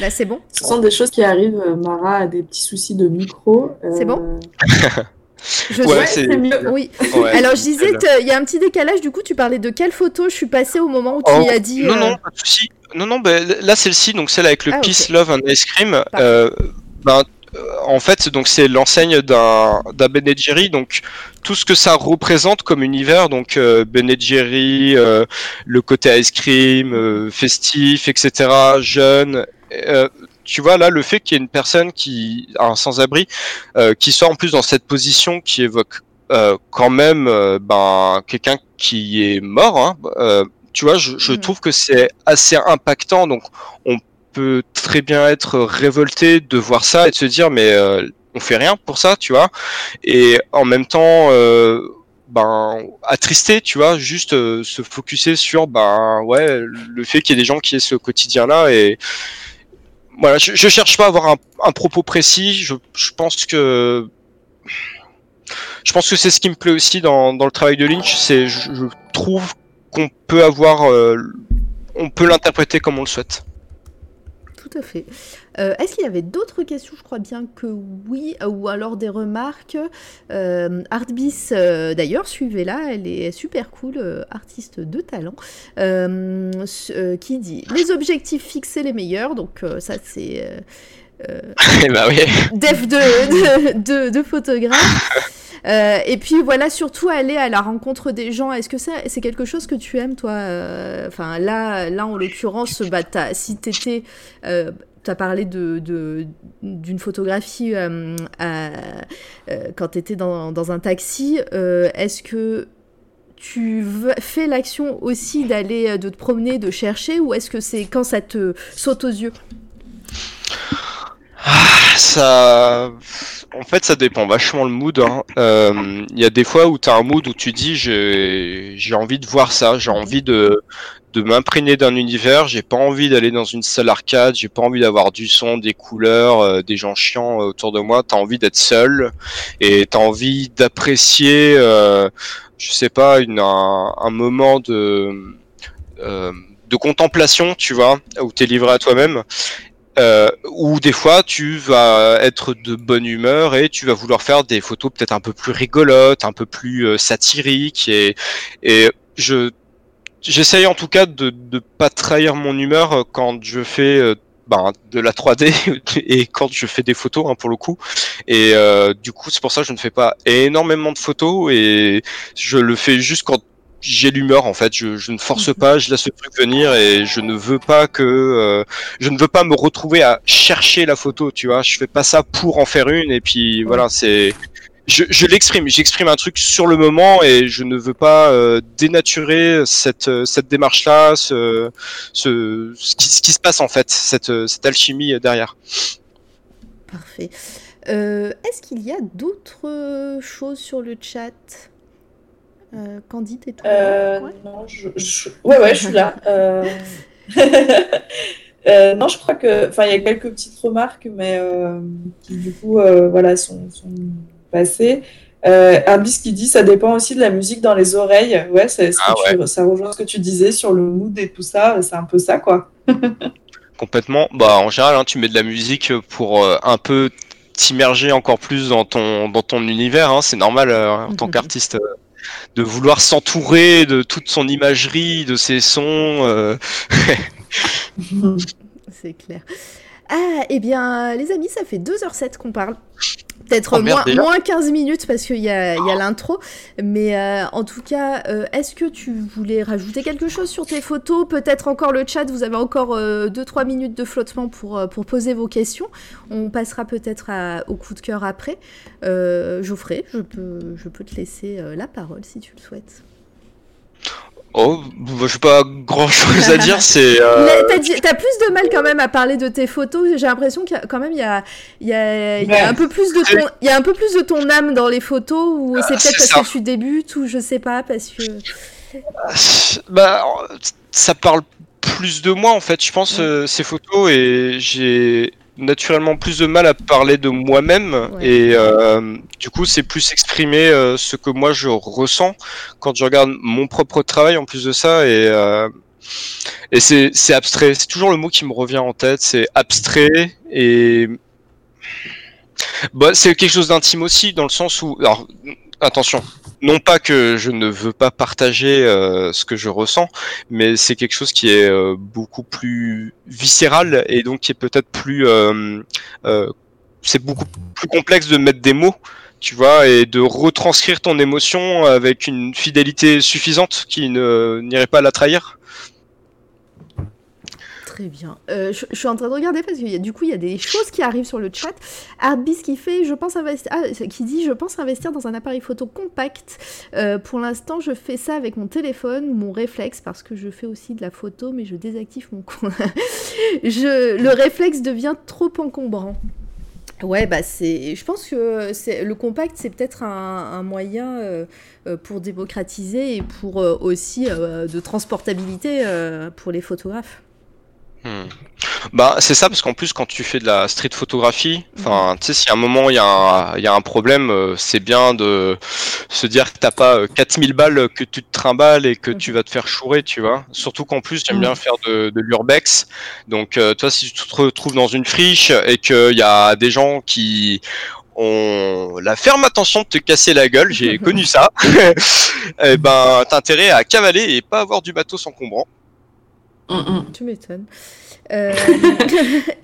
Là, c'est bon.
Ce sont des choses qui arrivent. euh, Mara a des petits soucis de micro. euh,
C'est bon? Je
Ouais, c'est-
mieux.
Oui.
Ouais.
Alors je disais, il y a un petit décalage. Du coup, tu parlais de quelle photo Je suis passée au moment où tu
Oh,
as dit.
Non,
euh,
non, pas de souci. Non, non, ben, là, celle-ci, donc celle avec le
Ah.
Peace, Love and Ice Cream. euh, ben, euh, en fait, donc c'est l'enseigne d'un d'un Ben Jerry. Donc tout ce que ça représente comme univers, donc euh, Ben Jerry, euh, le côté ice cream, euh, festif, etc., jeune. Tu vois là le fait qu'il y ait une personne qui un sans-abri euh, qui soit en plus dans cette position qui évoque euh, quand même euh, ben quelqu'un qui est mort hein, euh, tu vois je, je
Mhm.
trouve que c'est assez impactant donc on peut très bien être révolté de voir ça et de se dire mais euh, on fait rien pour ça tu vois et en même temps euh, ben attristé tu vois juste euh, se focuser sur ben ouais le fait qu'il y ait des gens qui aient ce quotidien là et voilà, je, je cherche pas à avoir un, un propos précis. Je, je pense que je pense que c'est ce qui me plaît aussi dans, dans le travail de Lynch. C'est je, je trouve qu'on peut avoir, euh, on peut l'interpréter comme on le souhaite.
Tout à fait. Euh, Est-ce qu'il y avait d'autres questions Je crois bien que oui, ou alors des remarques. Euh, Artbis, euh, d'ailleurs, suivez-la, elle est super cool, euh, artiste de talent, qui dit les objectifs fixés les meilleurs. Donc ça, c'est
ben oui.
def de, de, de, de photographe. Euh, et puis voilà, surtout aller à la rencontre des gens. Est-ce que c'est quelque chose que tu aimes, toi euh, Enfin, là, là, en l'occurrence, bah, si t'étais, euh, t'as parlé de d'une photographie quand t'étais dans, dans un taxi. Est-ce que tu fais l'action aussi d'aller, de te promener, de chercher, ou est-ce que c'est quand ça te saute aux yeux?
Ça, en fait, ça dépend vachement le mood. hein. Euh, Il y a des fois où tu un mood où tu dis j'ai envie de voir ça, j'ai envie de de m'imprégner d'un univers, j'ai pas envie d'aller dans une salle arcade, j'ai pas envie d'avoir du son, des couleurs, euh, des gens chiants euh, autour de moi. T'as envie d'être seul et t'as envie d'apprécier, euh, je sais pas, un, un moment de de contemplation, tu vois, où t'es livré à toi-même. Euh, ou des fois tu vas être de bonne humeur et tu vas vouloir faire des photos peut-être un peu plus rigolotes, un peu plus euh, satiriques et, et je j'essaye en tout cas de ne pas trahir mon humeur euh, quand je fais euh, ben, de la 3D et quand je fais des photos hein, pour le coup. Et du coup, c'est pour ça que je ne fais pas énormément de photos et je le fais juste quand j'ai l'humeur en fait. Je, je, ne force
Mhm.
pas, je laisse le truc venir et je ne veux pas que euh, je ne veux pas me retrouver à chercher la photo. Tu vois, je fais pas ça pour en faire une et puis voilà, c'est je, je l'exprime, j'exprime un truc sur le moment et je ne veux pas euh, dénaturer cette, euh, cette démarche-là, ce, ce, ce, qui, ce qui se passe en fait, cette, euh, cette alchimie derrière.
Parfait. Euh, Est-ce qu'il y a d'autres euh, choses sur le chat? Euh, Candide et tout
Euh,
Ouais.
non, je, je- ouais, ouais, je suis là. Euh... euh, non, je crois que, enfin, il y a quelques petites remarques, mais euh, qui du coup, euh, voilà, sont, sont passées. Euh, Arbis qui dit, ça dépend aussi de la musique dans les oreilles. Ouais, c'est ce
Ah
tu- ça rejoint ce que tu disais sur le mood et tout ça. C'est un peu ça, quoi.
Complètement. Bah, en général, hein, tu mets de la musique pour euh, un peu t'immerger encore plus dans ton, dans ton univers. Hein. C'est normal euh, en tant
Mhm.
qu'artiste euh, de vouloir s'entourer de toute son imagerie, de ses sons. euh,
C'est clair. Ah, eh bien, les amis, ça fait 2h07 qu'on parle. Peut-être
Oh,
moins, moins 15 minutes parce qu'il y a, a l'intro. Mais euh, en tout cas, euh, est-ce que tu voulais rajouter quelque chose sur tes photos? Peut-être encore le chat, vous avez encore 2-3 minutes de flottement pour, euh, pour poser vos questions. On passera peut-être au coup de cœur après. Euh, Geoffrey, je peux, je peux te laisser euh, la parole si tu le souhaites.
Oh, bah, j'ai pas grand chose à dire. C'est. euh,
T'as plus de mal quand même à parler de tes photos. J'ai l'impression qu'il y a quand même il y a, il y a, y a un peu plus de ton, il y a un peu plus de ton âme dans les photos ou c'est
Ah,
peut-être
c'est
parce
ça.
que tu débutes ou je sais pas parce que.
Bah, ça parle plus de moi en fait, je pense, euh, ces photos, et j'ai naturellement plus de mal à parler de moi-même,
Ouais.
et euh, du coup, c'est plus exprimer euh, ce que moi je ressens quand je regarde mon propre travail en plus de ça, et, euh, et c'est c'est abstrait, c'est toujours le mot qui me revient en tête, c'est abstrait, et bah, c'est quelque chose d'intime aussi, dans le sens où, alors, attention, non pas que je ne veux pas partager euh, ce que je ressens, mais c'est quelque chose qui est euh, beaucoup plus viscéral et donc qui est peut-être plus, euh, c'est beaucoup plus complexe de mettre des mots, tu vois, et de retranscrire ton émotion avec une fidélité suffisante qui ne n'irait pas la trahir.
Très bien. Euh, je, suis en train de regarder parce a du coup il y a des choses qui arrivent sur le chat. Artbeast qui fait, je pense investir, ah, qui dit, je pense investir dans un appareil photo compact. Euh, pour l'instant, je fais ça avec mon téléphone mon réflexe parce que je fais aussi de la photo, mais je désactive mon compte. je, le réflexe devient trop encombrant. Ouais, bah c'est. Je pense que le compact, c'est peut-être un, moyen euh, pour démocratiser et pour aussi de transportabilité pour les photographes.
Hmm. Bah, c'est ça, parce qu'en plus, quand tu fais de la street photographie, enfin, tu sais, si à un moment il y, a un- il y a un problème, euh, c'est bien de se dire que t'as pas euh, 4000 balles que tu te trimbales et que tu vas te faire chourer, tu vois. Surtout qu'en plus, j'aime bien faire de, de l'urbex. Donc, euh, toi, si tu te retrouves dans une friche et qu'il y a des gens qui ont la ferme intention de te casser la gueule, j'ai connu ça, et ben, t'as intérêt à cavaler et pas avoir du bateau encombrant.
Mm, mm.
Tu m'étonnes. Euh,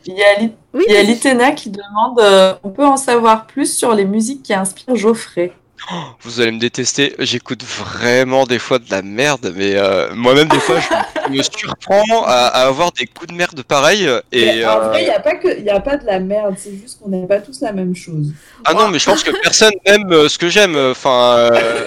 Il y a, Li-
oui,
il y a
vas-y.
Litena qui demande euh, on peut en savoir plus sur les musiques qui inspirent Geoffrey.
Vous allez me détester, j'écoute vraiment des fois de la merde, mais euh, moi-même des fois je me surprends à, à avoir des coups de merde pareils. Et
en
euh,
vrai, il n'y a, pas que- y a pas de la merde, c'est juste qu'on n'aime pas tous la même chose.
ah non, mais je pense que personne n'aime euh, ce que j'aime. Enfin, euh,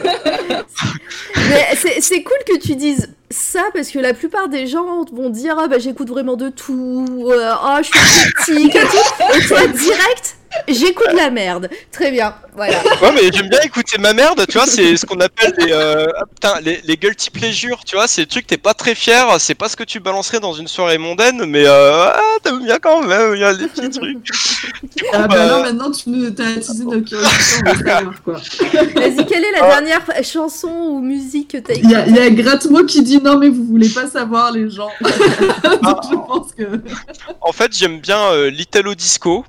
c'est cool que tu dises ça parce que la plupart des gens vont dire ah bah j'écoute vraiment de tout, euh, ah je suis critique et tout. Et toi direct, j'écoute la merde. Très bien, voilà.
ouais, mais j'aime bien écouter ma merde. Tu vois, c'est ce qu'on appelle les, euh, ah, putain, les, les guilty pleasures. Tu vois, c'est des trucs t'es pas très fier. C'est pas ce que tu balancerais dans une soirée mondaine, mais euh, ah, t'aimes bien quand même. Il y a des petits trucs. Coup,
Ah
bah,
bah non, maintenant tu nous as attisé nos curiosités, quoi.
Vas-y, quelle est la dernière chanson ou musique que t'as
Il y a, il y a Gratmo qui dit non mais vous voulez pas savoir les gens. Donc je pense que...
En fait, j'aime bien euh, l'Italo Disco.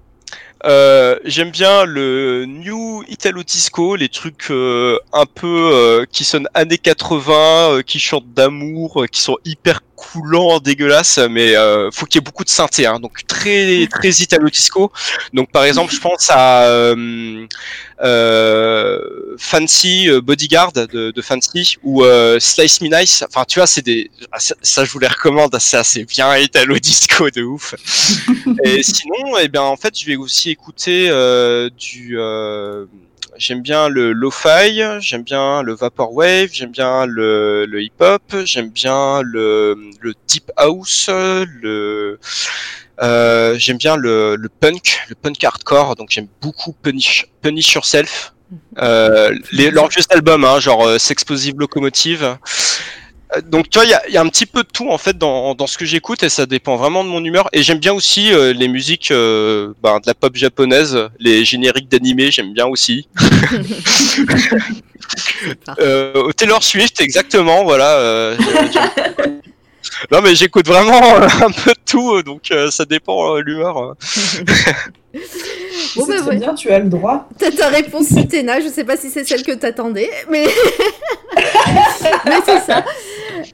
Euh, j'aime bien le New Italo Disco, les trucs euh, un peu euh, qui sonnent années 80, euh, qui chantent d'amour, qui sont hyper coulant, dégueulasse, mais euh, faut qu'il y ait beaucoup de synthé, hein, donc très très italo disco. Donc par exemple, je pense à euh, euh, Fancy Bodyguard de, de Fancy ou Slice Me Nice. Enfin, tu vois, c'est des ah, ça, je vous les recommande, c'est assez bien italo disco de ouf. Et sinon, eh bien en fait, je vais aussi écouter du J'aime bien le lo-fi, j'aime bien le vaporwave, j'aime bien le, le hip-hop, j'aime bien le, le deep house, le euh, j'aime bien le, le, punk, le punk hardcore. Donc j'aime beaucoup Punish, Punish Yourself. Mhm. Euh, les, leurs vieux albums, hein, genre euh, Sexplosive Locomotive. Euh, donc tu vois, il y a, un petit peu de tout en fait dans, ce que j'écoute et ça dépend vraiment de mon humeur. Et j'aime bien aussi euh, les musiques euh, ben, de la pop japonaise, les génériques d'animé, j'aime bien aussi. euh, Taylor Swift, exactement, voilà. non mais j'écoute vraiment un peu de tout, donc ça dépend l'humeur.
Bon, bah, bien, tu as le droit.
T'as ta réponse, Téna. Je sais pas si c'est celle que t'attendais, mais, mais c'est ça.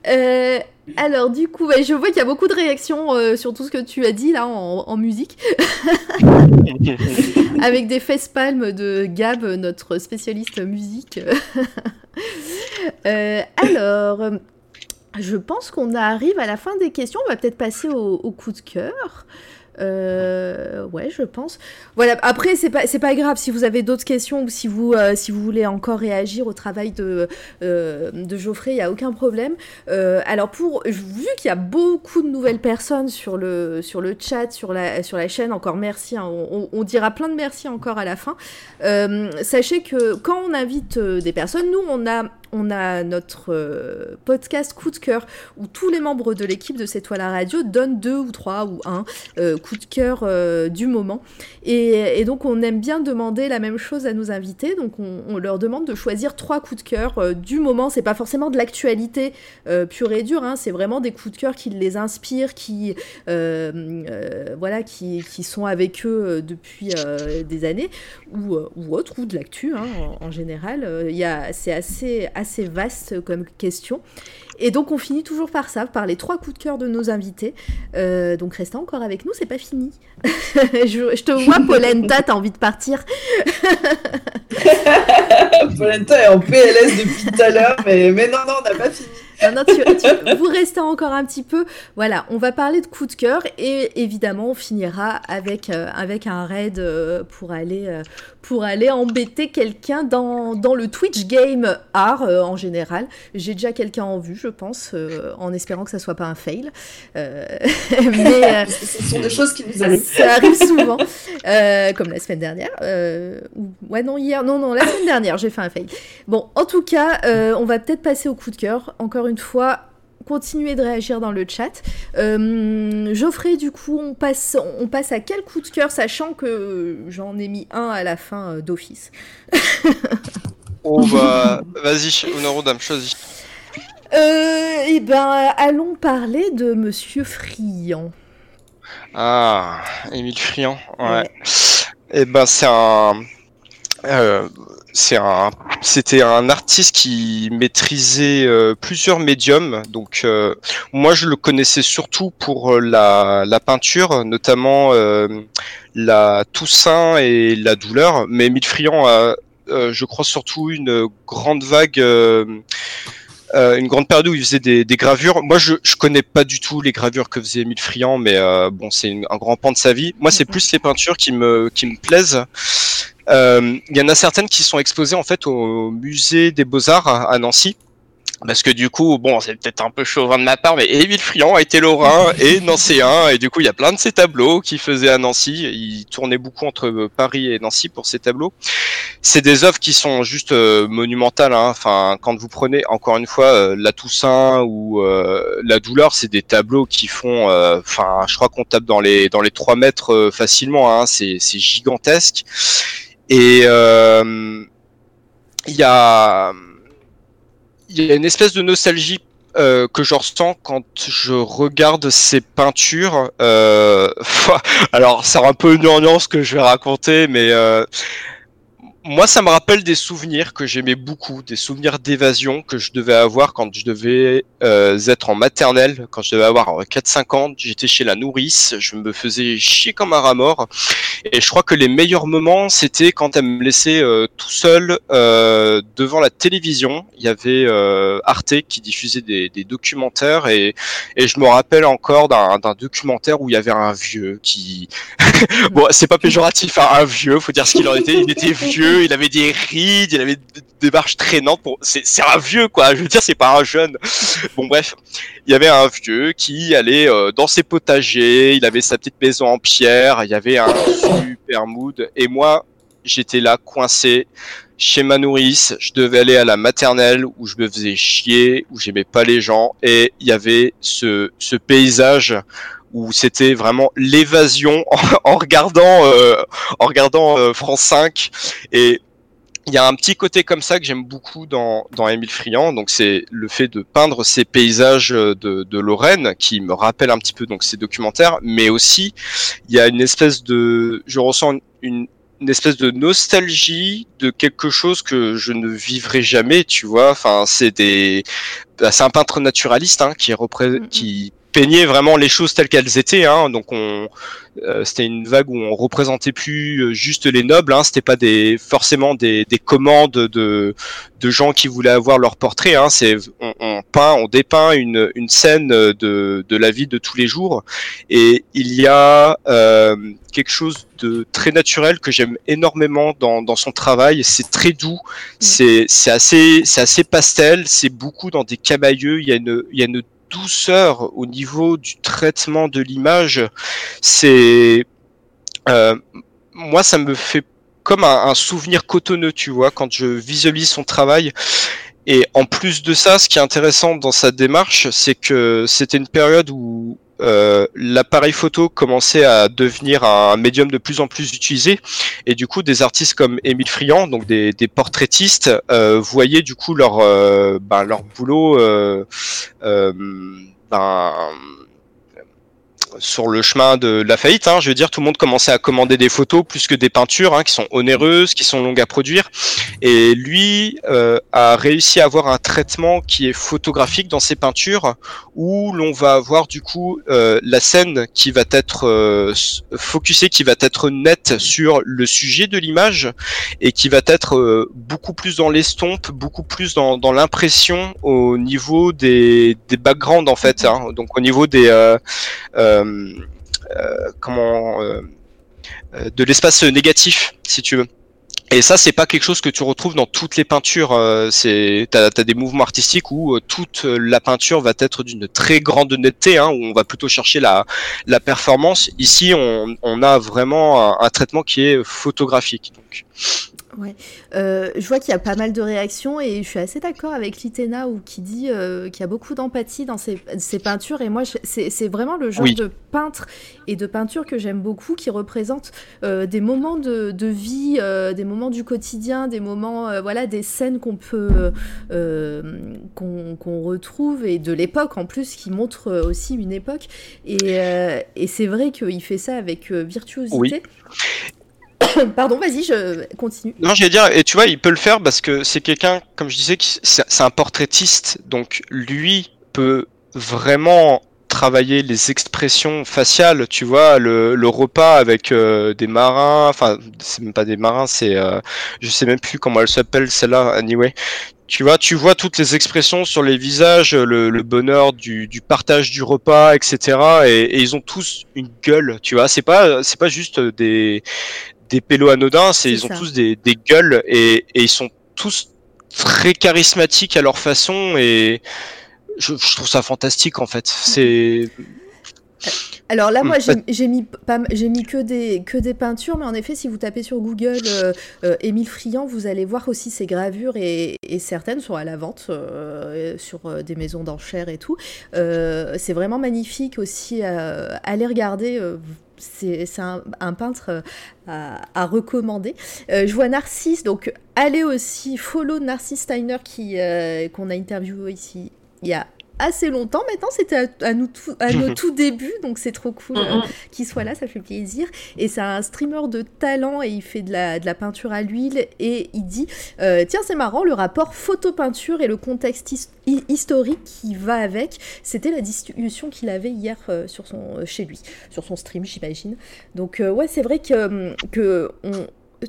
Euh, alors, du coup, je vois qu'il y a beaucoup de réactions euh, sur tout ce que tu as dit là en, musique. Avec des palmes de Gab, notre spécialiste musique. Euh, alors, je pense qu'on arrive à la fin des questions. On va peut-être passer au, au coup de cœur. Euh, ouais, je pense. Voilà. Après, c'est pas pas grave si vous avez d'autres questions ou si vous euh, voulez encore réagir au travail de euh, de Geoffrey, il y a aucun problème. Alors pour vu qu'il y a beaucoup de nouvelles personnes sur le chat, sur la chaîne, encore merci. Hein, on, dira plein de merci encore à la fin. sachez que quand on invite des personnes, nous on a on a notre euh, podcast coup de cœur où tous les membres de l'équipe de cette toile à radio donnent deux ou trois ou un euh, coup de cœur euh, du moment. Et, donc on aime bien demander la même chose à nos invités. Donc on, leur demande de choisir trois coups de cœur du moment. C'est pas forcément de l'actualité pure et dure. Hein. c'est vraiment des coups de cœur qui les inspirent, qui voilà, qui, sont avec eux depuis des années ou, ou autre ou de l'actu hein, en, général. Il c'est assez assez vaste comme question. Et donc on finit toujours par ça, par les trois coups de cœur de nos invités. Euh, donc restez encore avec nous, c'est pas fini. je, te vois, Polenta, t'as envie de partir.
Polenta est en PLS depuis tout à l'heure, mais, mais non, non, on n'a pas fini.
Non, vous restez encore un petit peu. Voilà, on va parler de coup de cœur et évidemment on finira avec, euh, avec un raid euh, pour aller, pour aller embêter quelqu'un dans, dans, le Twitch game art en général. J'ai déjà quelqu'un en vue, je pense, en espérant que ça soit pas un fail.
mais ce sont des choses qui nous arrivent.
Ça arrive souvent, comme la semaine dernière. ouais, non, hier, non, non, la semaine dernière, j'ai fait un fail. Bon, en tout cas, on va peut-être passer au coup de cœur. Encore une fois, continuez de réagir dans le chat. Euh, Geoffrey, du coup, on passe, on passe à quel coup de cœur, sachant que j'en ai mis un à la fin euh, d'office.
oh bah, vas-y, Honorodam, choisis.
Euh, eh ben, allons parler de Monsieur Friand.
Ah, Émile Friand, ouais. Et eh ben, c'est un. Euh, c'est un, c'était un artiste qui maîtrisait euh, plusieurs médiums. Donc, euh, moi, je le connaissais surtout pour euh, la, la peinture, notamment la Toussaint et la douleur. Mais Émile Friand a, je crois, surtout une grande vague. une grande période où il faisait des, des, gravures. Moi, je, je connais pas du tout les gravures que faisait Émile Friand, mais bon, c'est un grand pan de sa vie. Moi, c'est plus les peintures qui me qui me plaisent. Euh, il y en a certaines qui sont exposées en fait au musée des Beaux-Arts à Nancy. Parce que du coup, bon, c'est peut-être un peu chauvin de ma part, mais Émile Friand a été lorrain et nancéen, et du coup, il y a plein de ces tableaux qu'il faisait à Nancy. Il tournait beaucoup entre Paris et Nancy pour ces tableaux. C'est des œuvres qui sont juste euh, monumentales. Hein. Enfin, quand vous prenez encore une fois euh, la Toussaint ou la Douleur, c'est des tableaux qui font, enfin, je crois qu'on tape dans les dans les 3 mètres facilement. Hein. C'est gigantesque. Et euh, il y a il y a une espèce de nostalgie euh, que je ressens quand je regarde ces peintures. Euh, alors, c'est un peu une ambiance que je vais raconter, mais moi, ça me rappelle des souvenirs que j'aimais beaucoup, des souvenirs d'évasion que je devais avoir quand je devais euh, être en maternelle, quand je devais avoir 4-5 ans. J'étais chez la nourrice, je me faisais chier comme un rat mort. Et je crois que les meilleurs moments, c'était quand elle me laissait euh, tout seul euh, devant la télévision. Il y avait euh, Arte qui diffusait des, des documentaires et, et, je me rappelle encore d'un documentaire où il y avait un vieux qui... bon, c'est pas péjoratif, hein, un vieux, faut dire ce qu'il en était. Il était vieux il avait des rides, il avait des marches traînantes. Pour... C'est un vieux, quoi. Je veux dire, c'est pas un jeune. Bon, bref, il y avait un vieux qui allait euh, dans ses potagers. Il avait sa petite maison en pierre. Il y avait un super mood. Et moi, j'étais là coincé chez ma nourrice. Je devais aller à la maternelle où je me faisais chier, où j'aimais pas les gens. Et il y avait ce, ce paysage où c'était vraiment l'évasion en, regardant euh, en regardant euh, France 5 et il y a un petit côté comme ça que j'aime beaucoup dans, dans Émile Friand, donc c'est le fait de peindre ces paysages de, de Lorraine qui me rappellent un petit peu donc ces documentaires, mais aussi il y a une espèce de, je ressens une, une espèce de nostalgie de quelque chose que je ne vivrai jamais, tu vois. Enfin, c'est des, bah, c'est un peintre naturaliste hein, qui, repré... qui peignait vraiment les choses telles qu'elles étaient. Hein. Donc on, euh, c'était une vague où on représentait plus euh, juste les nobles. Hein. C'était pas des forcément des, des commandes de, de gens qui voulaient avoir leur portrait. Hein. C'est on, on, peint, on dépeint une, une scène de, de la vie de tous les jours. Et il y a euh, quelque chose de très naturel que j'aime énormément dans, dans son travail. C'est très doux. Mm. C'est c'est assez c'est assez pastel. C'est beaucoup dans des camailleux. Il y a une il y a une douceur au niveau du traitement de l'image, c'est euh, moi ça me fait comme un, un, souvenir cotonneux, tu vois, quand je visualise son travail. Et en plus de ça, ce qui est intéressant dans sa démarche, c'est que c'était une période où euh, l'appareil photo commençait à devenir un médium de plus en plus utilisé. Et du coup des artistes comme Émile Friand, donc des, des portraitistes, euh, voyaient du coup leur euh, ben, leur boulot euh, euh, ben, sur le chemin de la faillite. Hein, je veux dire, tout le monde commençait à commander des photos plus que des peintures hein, qui sont onéreuses, qui sont longues à produire. Et lui euh, a réussi à avoir un traitement qui est photographique dans ses peintures, où l'on va avoir du coup euh, la scène qui va être euh, focusée, qui va être nette sur le sujet de l'image et qui va être euh, beaucoup plus dans l'estompe, beaucoup plus dans, dans l'impression au niveau des, des backgrounds en fait. Hein, donc au niveau des euh, euh, comment euh, de l'espace négatif, si tu veux. Et ça, c'est pas quelque chose que tu retrouves dans toutes les peintures. C'est, t'as, as des mouvements artistiques où toute la peinture va être d'une très grande netteté, hein, où on va plutôt chercher la, la performance. Ici, on, on a vraiment un, un, traitement qui est photographique. Donc.
Ouais. Euh, je vois qu'il y a pas mal de réactions et je suis assez d'accord avec Litena ou qui dit euh, qu'il y a beaucoup d'empathie dans ses, ses, peintures et moi c'est vraiment le genre oui. de peintre et de peinture que j'aime beaucoup qui représente euh, des moments de, de vie, des moments du quotidien, des moments voilà des scènes qu'on peut qu'on qu retrouve et de l'époque en plus qui montre aussi une époque et, et c'est vrai qu'il fait ça avec virtuosité.
Oui.
Pardon, vas-y, je continue.
Non, j'allais dire, et tu vois, il peut le faire parce que c'est quelqu'un, comme je disais, c'est un portraitiste, donc lui peut vraiment travailler les expressions faciales, tu vois, le, repas avec euh, des marins, enfin, c'est même pas des marins, c'est, euh, je sais même plus comment elle s'appelle celle-là, anyway. Tu vois, tu vois toutes les expressions sur les visages, le, bonheur du, du, partage du repas, etc. Et, et, ils ont tous une gueule, tu vois. C'est pas, c'est pas juste des, des pélos anodins, c'est ils ont ça. tous des, des gueules et, et, ils sont tous très charismatiques à leur façon et je, je trouve ça fantastique en fait. C'est
alors là, moi, j'ai mis, pas, mis que, des, que des peintures, mais en effet, si vous tapez sur Google euh, euh, Émile Friand, vous allez voir aussi ses gravures et, et certaines sont à la vente euh, sur euh, des maisons d'enchères et tout. Euh, c'est vraiment magnifique aussi. allez regarder c'est un, peintre à, à recommander. Euh, je vois Narcisse, donc allez aussi follow Narcisse Steiner qui qu'on a interviewé ici il y a assez longtemps maintenant. C'était à, à nous tout- à nos tout débuts, donc c'est trop cool euh, qu'il soit là, ça fait plaisir. Et c'est un streamer de talent et il fait de la, de la peinture à l'huile et il dit euh, Tiens, c'est marrant, le rapport photo-peinture et le contexte his- hi- historique qui va avec, c'était la discussion qu'il avait hier euh, sur son, chez lui, sur son stream, j'imagine. Donc, ouais, c'est vrai que, que on-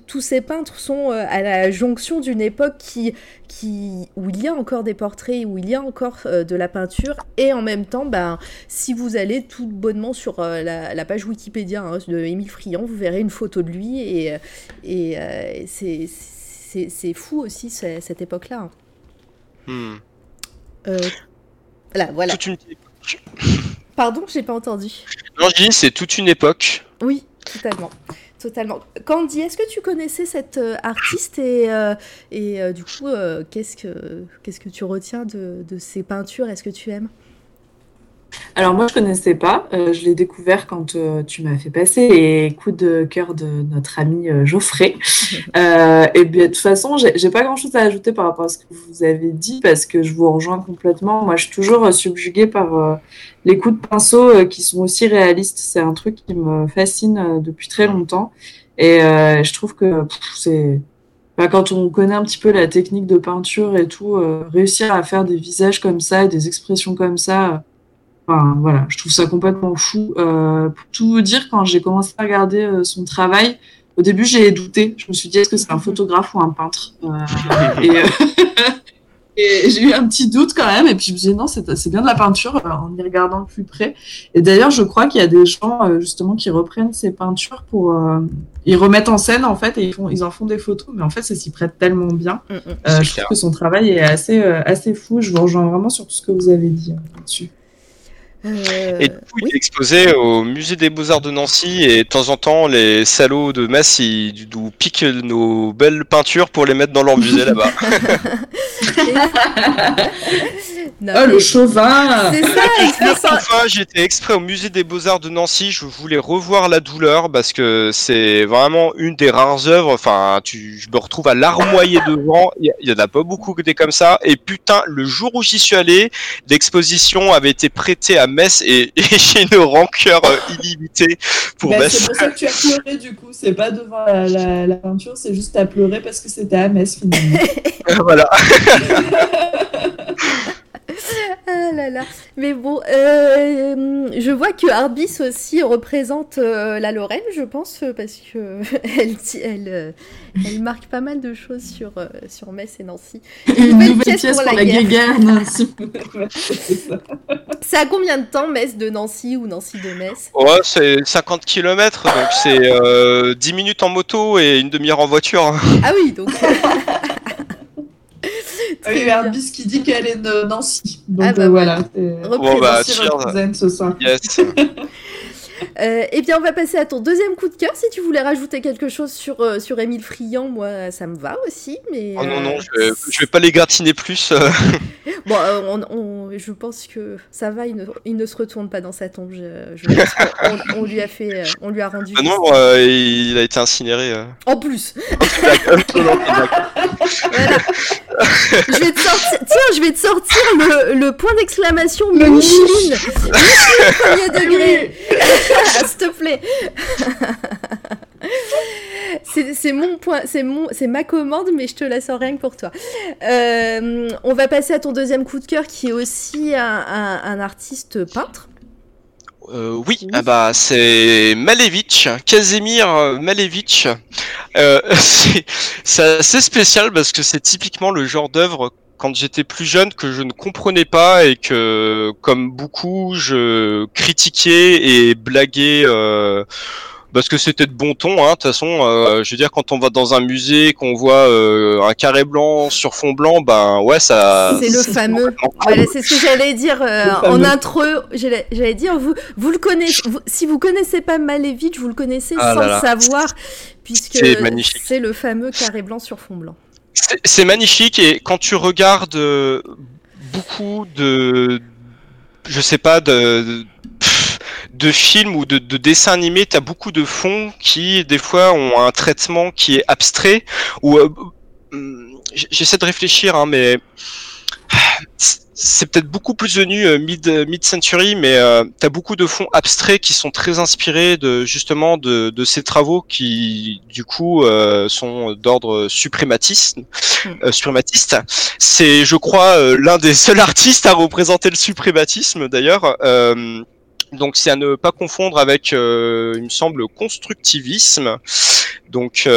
tous ces peintres sont euh, à la jonction d'une époque qui, qui, où il y a encore des portraits, où il y a encore euh, de la peinture, et en même temps, ben, si vous allez tout bonnement sur euh, la, la page Wikipédia hein, de Émile Friand, vous verrez une photo de lui, et, et euh, c'est- fou aussi ce- cette époque-là. hein.
Hmm.
Euh, là, voilà.
Toute une...
Pardon, j'ai pas entendu.
Non, je dis, c'est toute une époque.
Oui, totalement. Totalement. Candy, est-ce que tu connaissais cette euh, artiste et, euh, euh, du coup, qu'est-ce que qu'est-ce que tu retiens de, de ses peintures? Est-ce que tu aimes?
Alors moi je connaissais pas, Euh, je l'ai découvert quand euh, tu m'as fait passer les coups de cœur de notre ami euh, Geoffrey. Et bien de toute façon j'ai pas grand chose à ajouter par rapport à ce que vous avez dit parce que je vous rejoins complètement. Moi je suis toujours subjuguée par les coups de pinceau qui sont aussi réalistes. C'est un truc qui me fascine depuis très longtemps et je trouve que c'est Enfin, quand on connaît un petit peu la technique de peinture et tout, euh, réussir à faire des visages comme ça, et des expressions comme ça, Enfin, voilà, je trouve ça complètement fou. Euh, pour tout vous dire, quand j'ai commencé à regarder euh, son travail, au début, j'ai douté. Je me suis dit, est-ce que c'est un photographe ou un peintre Euh, Et, euh, et j'ai eu un petit doute quand même. Et puis, je me suis dit, non, c'est c'est bien de la peinture euh, en y regardant plus près. Et d'ailleurs, je crois qu'il y a des gens, euh, justement, qui reprennent ces peintures pour. euh, ils remettent en scène, en fait, et ils, font, ils en font des photos. Mais en fait, ça s'y prête tellement bien.
Mm, mm.
Euh, je
clair.
trouve que son travail est assez, euh, assez fou. Je vous rejoins vraiment sur tout ce que vous avez dit euh, là-dessus.
Euh,
Et du coup,
oui.
il est exposé au musée des Beaux-Arts de Nancy et de temps en temps, les salauds de Metz, ils nous piquent nos belles peintures pour les mettre dans leur musée là-bas.
Non,
Oh,
mais
le chauvin
C'est ça.
Une fois, j'étais exprès au musée des Beaux-Arts de Nancy, je voulais revoir La Douleur parce que c'est vraiment une des rares œuvres. Enfin, tu, je me retrouve à larmoyer devant. Il y, en a pas beaucoup que des comme ça. Et putain, le jour où j'y suis allé, l'exposition avait été prêtée à Metz et, et j'ai une rancœur euh, illimitée pour
Bah,
Metz.
c'est pour ça que tu as pleuré du coup. C'est pas devant la, la, la peinture, c'est juste à pleurer parce que c'était à Metz finalement.
voilà.
Ah là là. Mais bon, euh, je vois que Arbis aussi représente euh, la Lorraine, je pense, parce que elle, dit- elle, euh, elle marque pas mal de choses sur, euh, sur Metz et Nancy.
Une
nouvelle
nouvelle
pièce
pièce
pour
pour
la
la
guerre.
guéguerre. Nancy. C'est
à combien de temps Metz de Nancy ou Nancy de Metz?
Ouais, c'est 50 km, donc c'est euh, 10 minutes en moto et une demi-heure en voiture.
Ah oui, donc. Très.
Arbis qui dit qu'elle est de Nancy. Donc
Ah bah
euh, voilà.
Bon, bah, cheers.
ce soir.
Yes.
Euh, eh bien, on va passer à ton deuxième coup de cœur. Si tu voulais rajouter quelque chose sur, euh, sur Émile Friand, moi, ça me va aussi. Mais,
Oh non, non,
euh,
je vais, je vais pas les gratiner plus. euh.
Bon, euh, on, on- je pense que ça va, il ne, il ne se retourne pas dans sa tombe. Je, je pense qu'on- on, lui a fait, euh, on lui a rendu.
Ah non, euh, il a été incinéré. euh.
En plus,
Blague. Non, non, blague.
voilà. je vais te sortir, tiens, je vais te sortir le, le point d'exclamation Micheline premier degré, s'il te plaît. C'est mon point, c'est mon, c'est ma commande, mais je te la sors rien que pour toi. Euh, on va passer à ton deuxième coup de cœur, qui est aussi un, un- un artiste peintre.
Euh, oui,
Oui.
ah bah c'est Malevich, Casimir Malevich. Euh, c'est c'est assez spécial parce que c'est typiquement le genre d'œuvre quand j'étais plus jeune que je ne comprenais pas et que comme beaucoup je critiquais et blaguais euh, parce que c'était de bon ton. hein. De toute façon, euh, je veux dire quand on va dans un musée, qu'on voit euh, un carré blanc sur fond blanc, ben ouais ça.
C'est le fameux. Voilà, c'est ce que j'allais dire euh, en intro. J'allais dire, vous, vous le connaissez. vous- si vous connaissez pas Malevich, vous le connaissez
Ah
sans
là là.
savoir, puisque
c'est
le fameux carré blanc sur fond blanc.
C'est- magnifique et quand tu regardes euh, beaucoup de, je sais pas, de, de, films ou de, de dessins animés, t'as beaucoup de fonds qui des fois ont un traitement qui est abstrait ou euh, hum, j'essaie de réfléchir, hein, mais c'est peut-être beaucoup plus venu euh, mid mid century mais euh, tu as beaucoup de fonds abstraits qui sont très inspirés de justement de, de ces travaux qui du coup euh, sont d'ordre suprématiste
Mm.
euh, suprématiste. C'est je crois euh, l'un des seuls artistes à représenter le suprématisme d'ailleurs. Euh, donc c'est à ne pas confondre avec euh, il me semble constructivisme. Donc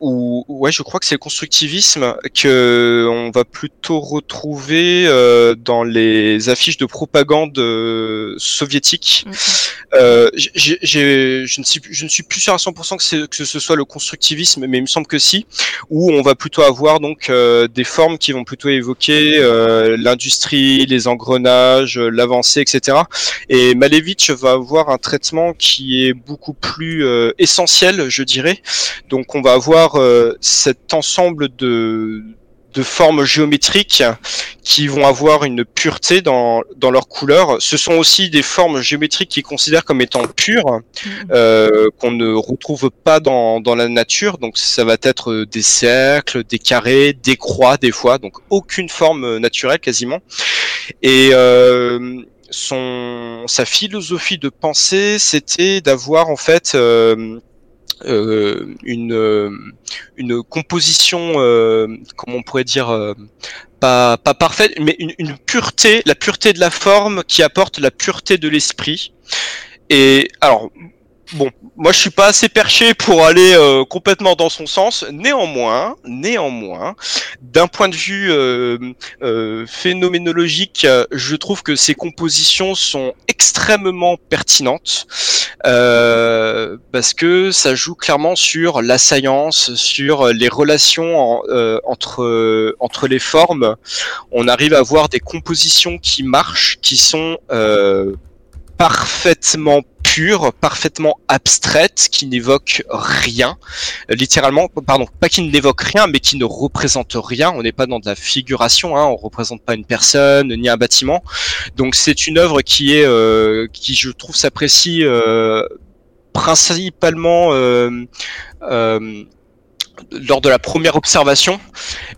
ou ouais je crois que c'est le constructivisme que on va plutôt retrouver euh, dans les affiches de propagande euh, soviétiques
Mhm.
euh, j'ai- j'ai- je, ne suis, je ne suis plus sûr à 100% que, ce soit le constructivisme, mais il me semble que si, où on va plutôt avoir donc euh, des formes qui vont plutôt évoquer euh, l'industrie, les engrenages, euh, l'avancée, etc. Et Malevich va avoir un traitement qui est beaucoup plus euh, essentiel, je dirais. Donc on va avoir euh, cet ensemble de de formes géométriques qui vont avoir une pureté dans, dans leur couleur. Ce sont aussi des formes géométriques qu'ils considèrent comme étant pures,
Mhm.
euh, qu'on ne retrouve pas dans, dans la nature. Donc ça va être des cercles, des carrés, des croix des fois, donc aucune forme naturelle quasiment. Et euh, son sa philosophie de pensée, c'était d'avoir en fait euh, euh, une euh, une composition, euh, comment on pourrait dire, euh, pas pas parfaite, mais une, une pureté, la pureté de la forme qui apporte la pureté de l'esprit. Et alors, bon, moi je suis pas assez perché pour aller euh, complètement dans son sens. Néanmoins, néanmoins, d'un point de vue euh, euh, phénoménologique, je trouve que ces compositions sont extrêmement pertinentes euh, parce que ça joue clairement sur la science, sur les relations euh, entre entre les formes. On arrive à avoir des compositions qui marchent, qui sont euh, parfaitement parfaitement abstraites, qui n'évoquent rien, littéralement, pardon, pas qui n'évoquent rien, mais qui ne représentent rien. On n'est pas dans de la figuration, hein, on représente pas une personne ni un bâtiment. Donc c'est une œuvre qui est, euh, qui je trouve s'apprécie euh, principalement euh, euh, lors de la première observation.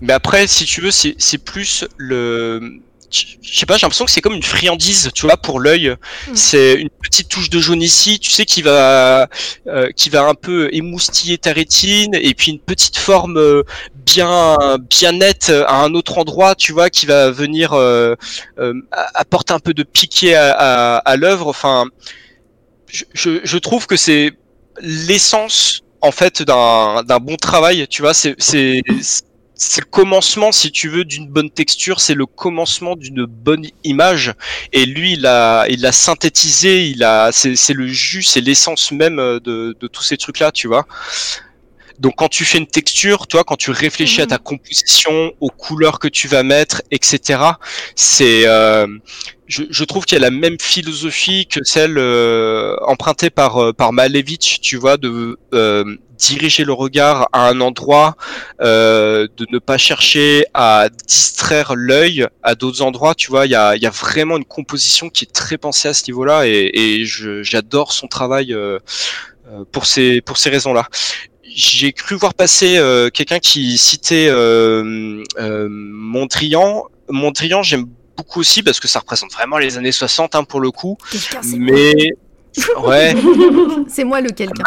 Mais après, si tu veux, c'est plus le je sais pas, j'ai l'impression que c'est comme une friandise, tu vois, pour l'œil.
Mm.
C'est une petite touche de jaune ici, tu sais, qui va, euh, qui va un peu émoustiller ta rétine, et puis une petite forme euh, bien, bien nette à un autre endroit, tu vois, qui va venir euh, euh, a- apporter un peu de piqué à, à, à l'œuvre. Enfin, je, je, je trouve que c'est l'essence en fait d'un d'un bon travail, tu vois, c'est c'est le commencement, si tu veux, d'une bonne texture, c'est le commencement d'une bonne image. Et lui, il a, il l'a synthétisé, il a, c'est, c'est le jus, c'est l'essence même de, de tous ces trucs-là, tu vois. Donc quand tu fais une texture, toi, quand tu réfléchis à ta composition, aux couleurs que tu vas mettre, etc. C'est, euh, je, je trouve qu'il y a la même philosophie que celle euh, empruntée par euh, par Malevich, tu vois, de euh, diriger le regard à un endroit, euh, de ne pas chercher à distraire l'œil à d'autres endroits, tu vois. Il y a, il y a vraiment une composition qui est très pensée à ce niveau-là, et, et je, j'adore son travail euh, euh, pour ces pour ces raisons-là j'ai cru voir passer euh, quelqu'un qui citait euh, euh, Mondrian. Mondrian, j'aime beaucoup aussi parce que ça représente vraiment les années 60 hein, pour le coup. Mais ouais.
C'est moi le quelqu'un.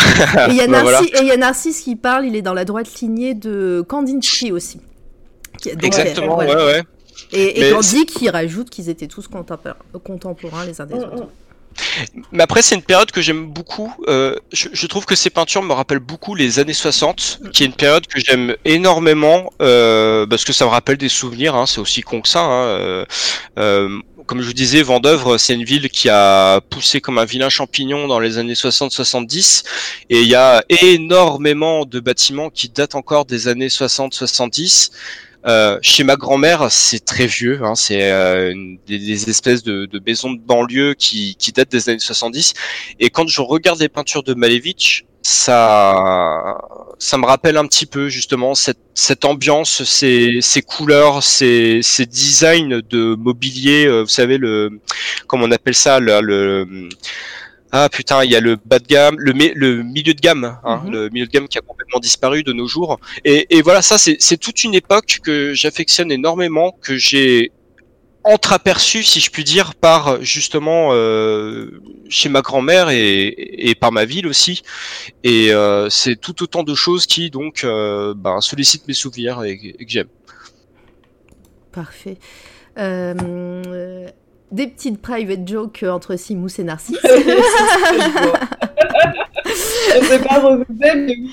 Et il y, a
Bah, voilà.
Narcisse- et il y a Narcisse qui parle, il est dans la droite lignée de Kandinsky aussi. Qui-
exactement,
voilà.
ouais, ouais.
Et, et Gandhi qui rajoute qu'ils étaient tous contempor- contemporains les uns des
Mm,
autres.
Mais après, c'est une période que j'aime beaucoup. Euh, je, je trouve que ces peintures me rappellent beaucoup les années 60, qui est une période que j'aime énormément euh, parce que ça me rappelle des souvenirs. Hein, c'est aussi con que ça. Hein, euh, euh, comme je vous disais, Vendœuvre, c'est une ville qui a poussé comme un vilain champignon dans les années 60-70, et il y a énormément de bâtiments qui datent encore des années 60-70. Euh, chez ma grand-mère, c'est très vieux. Hein, c'est euh, des espèces de, de maisons de banlieue qui, qui datent des années 70. Et quand je regarde les peintures de Malevich, ça, ça me rappelle un petit peu justement cette, cette ambiance, ces, ces couleurs, ces, ces designs de mobilier. euh, vous savez le, comment on appelle ça, le, le ah putain, il y a le bas de gamme, le, le milieu de gamme, hein,
Mhm.
le milieu de gamme qui a complètement disparu de nos jours. Et, et voilà, ça c'est toute une époque que j'affectionne énormément, que j'ai entreaperçu, si je puis dire, par justement euh, chez ma grand-mère et, et par ma ville aussi. Et euh, c'est tout autant de choses qui donc euh, ben, sollicitent mes souvenirs et, et que j'aime.
Parfait. Euh, euh, des petites private jokes entre Simous et Narcisse.
Je sais pas mais oui,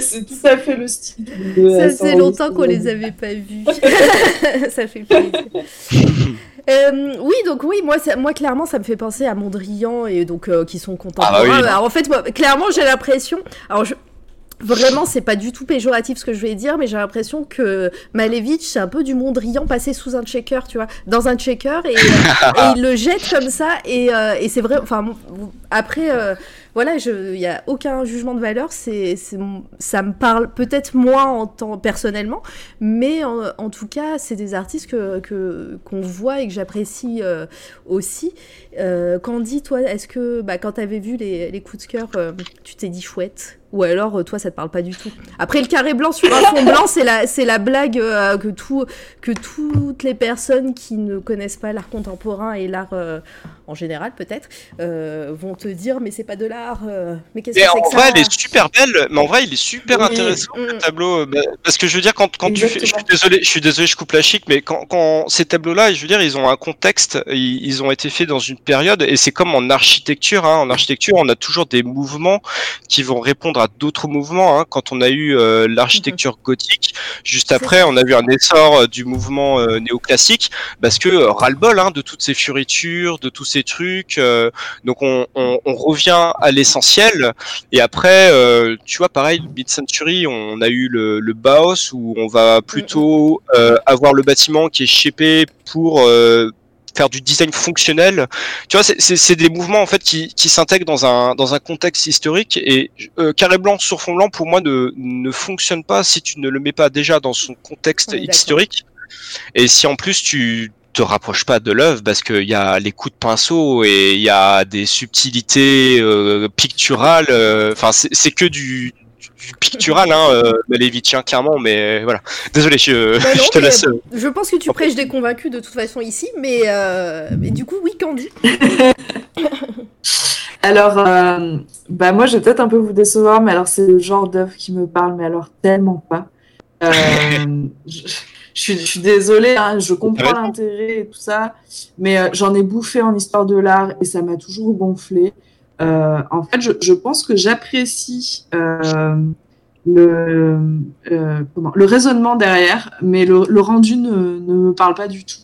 c'est tout à fait le style. de-
Ça
euh,
faisait longtemps qu'on les avait pas vus. ça fait plaisir. Euh, oui, donc oui, moi, ça- moi clairement, ça me fait penser à Mondrian et donc euh, qui sont contemporains.
Ah bah oui.
Alors en fait, moi, clairement, j'ai l'impression. Alors je. Vraiment, c'est pas du tout péjoratif ce que je vais dire, mais j'ai l'impression que Malevich, c'est un peu du Mondrian passé sous un checker, tu vois, dans un checker, et, il le jette comme ça, et, euh, et c'est vrai, enfin, après, euh, voilà, il n'y a aucun jugement de valeur, c'est, ça me parle peut-être moins en tant, personnellement, mais en, tout cas, c'est des artistes que, qu'on voit et que j'apprécie euh, aussi. Euh, Candy, toi, est-ce que bah, quand tu avais vu les, les coups de cœur, euh, tu t'es dit chouette? Ou alors, euh, toi, ça te parle pas du tout. Après, le carré blanc sur un fond blanc, c'est la, c'est la blague euh, que, tout, que toutes les personnes qui ne connaissent pas l'art contemporain et l'art euh, en général, peut-être, euh, vont te dire, mais c'est pas de l'art. euh, mais qu'est-ce que c'est
en
que
vrai,
ça
elle est super belle, mais en vrai, il est super
Oui.
intéressant
Mm.
le tableau. euh, bah, Parce que je veux dire, quand, quand tu fais, je suis désolé, je suis désolé, je coupe la chic, mais quand, quand ces tableaux-là, je veux dire, ils ont un contexte, ils, ils ont été faits dans une période, et c'est comme en architecture. Hein, en architecture, on a toujours des mouvements qui vont répondre à d'autres mouvements. Hein. Quand on a eu euh, l'architecture gothique, juste après, on a vu un essor du mouvement néoclassique, parce que ras-le-bol hein, de toutes ces fioritures, de tous ces trucs. euh, donc on, on, on revient à l'essentiel. Et après, euh, tu vois, pareil, mid-century, on a eu le, le Bauhaus où on va plutôt euh, avoir le bâtiment qui est shapé pour faire du design fonctionnel. Tu vois, c'est- des mouvements en fait qui, qui s'intègrent dans un dans un contexte historique et euh, carré blanc sur fond blanc pour moi ne ne fonctionne pas si tu ne le mets pas déjà dans son contexte historique et si en plus tu te rapproches pas de l'œuvre parce qu'il y a les coups de pinceau et il y a des subtilités euh, picturales. euh, Enfin, c'est c'est que du, du pictural, hein, euh, Malevitchien, clairement. Mais voilà. Désolé, je,
Bah non,
je te laisse. euh,
Je pense que tu prêches des convaincus de toute façon ici, mais, euh, mais du coup, oui, Candy.
Alors, euh, bah moi, je vais peut-être un peu vous décevoir, mais alors c'est le genre d'œuvre qui me parle, mais alors tellement pas. Euh, je, je suis, je suis désolée, hein, je comprends l'intérêt et tout ça, mais euh, j'en ai bouffé en histoire de l'art et ça m'a toujours gonflé. Euh, en fait, je, je pense que j'apprécie euh, le, euh, comment, le raisonnement derrière, mais le, le rendu ne, ne me parle pas du tout.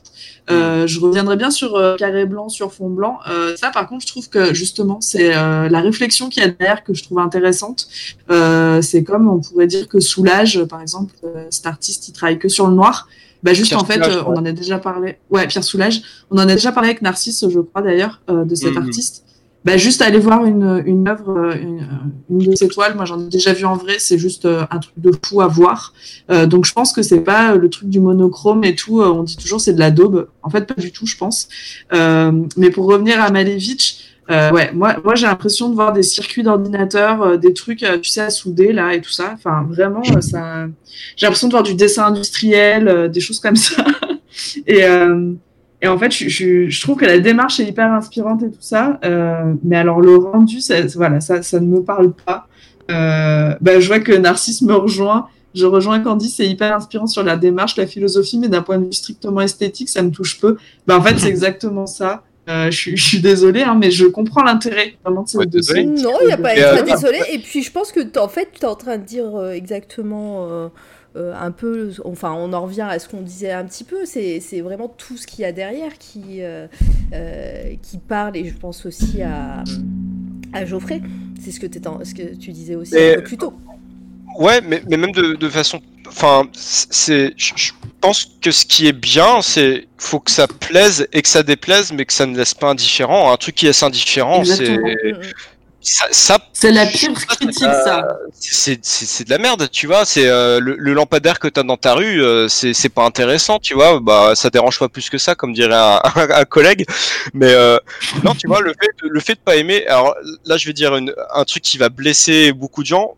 Euh, je reviendrai bien sur euh, carré blanc sur fond blanc. Euh, ça, par contre, je trouve que justement, c'est euh, la réflexion qu'il y a derrière que je trouve intéressante. Euh, c'est comme on pourrait dire que Soulage, par exemple, cet artiste, il travaille que sur le noir. Bah juste
Pierre
en fait, on en a déjà parlé. Ouais, Pierre Soulage. On en a déjà parlé avec Narcisse, je crois d'ailleurs, euh, de cet
Mhm.
artiste. Bah juste aller voir une, une œuvre, euh, une, une de ses toiles. Moi, j'en ai déjà vu en vrai. C'est juste euh, un truc de fou à voir. Euh, donc, je pense que c'est pas euh, le truc du monochrome et tout. euh, on dit toujours c'est de la daube. En fait, pas du tout, je pense. Euh, mais pour revenir à Malevich, euh, ouais, moi, moi j'ai l'impression de voir des circuits d'ordinateur, euh, des trucs, euh, tu sais, à souder là et tout ça. Enfin, vraiment, euh, ça. J'ai l'impression de voir du dessin industriel, euh, des choses comme ça. et euh, et en fait, je, je, je trouve que la démarche est hyper inspirante et tout ça. Euh, mais alors, le rendu, ça, voilà, ça, ça ne me parle pas. Euh, bah, je vois que Narcisse me rejoint. Je rejoins Candy, c'est hyper inspirant sur la démarche, la philosophie, mais d'un point de vue strictement esthétique, ça me touche peu. Bah, en fait, c'est exactement ça. Euh, je, suis- je suis désolée, hein, mais je comprends l'intérêt vraiment de ces
Ouais,
de.
Non, il n'y a pas à être
euh,
désolé. Et puis, je pense que, en fait, tu es en train de dire euh, exactement un peu. Enfin, on en revient à ce qu'on disait un petit peu. C'est vraiment tout ce qu'il y a derrière qui, euh, euh, qui parle. Et je pense aussi à, à Geoffrey. C'est ce, que ce tu disais aussi
Mais-
un peu plus tôt.
Ouais, mais, mais même de, de façon. Enfin, c'est. Je pense que ce qui est bien, c'est faut que ça plaise et que ça déplaise, mais que ça ne laisse pas indifférent. Un truc qui laisse indifférent, c'est. Ça, ça
C'est la pire critique, ça.
c'est c'est- de la merde, tu vois. C'est euh, le, le lampadaire que t'as dans ta rue, euh, c'est c'est pas intéressant, tu vois. Bah, ça dérange pas plus que ça, comme dirait un, un, un collègue. Mais euh, non, tu vois, le fait, de- le fait de pas aimer. Alors là, je vais dire une- un truc qui va blesser beaucoup de gens.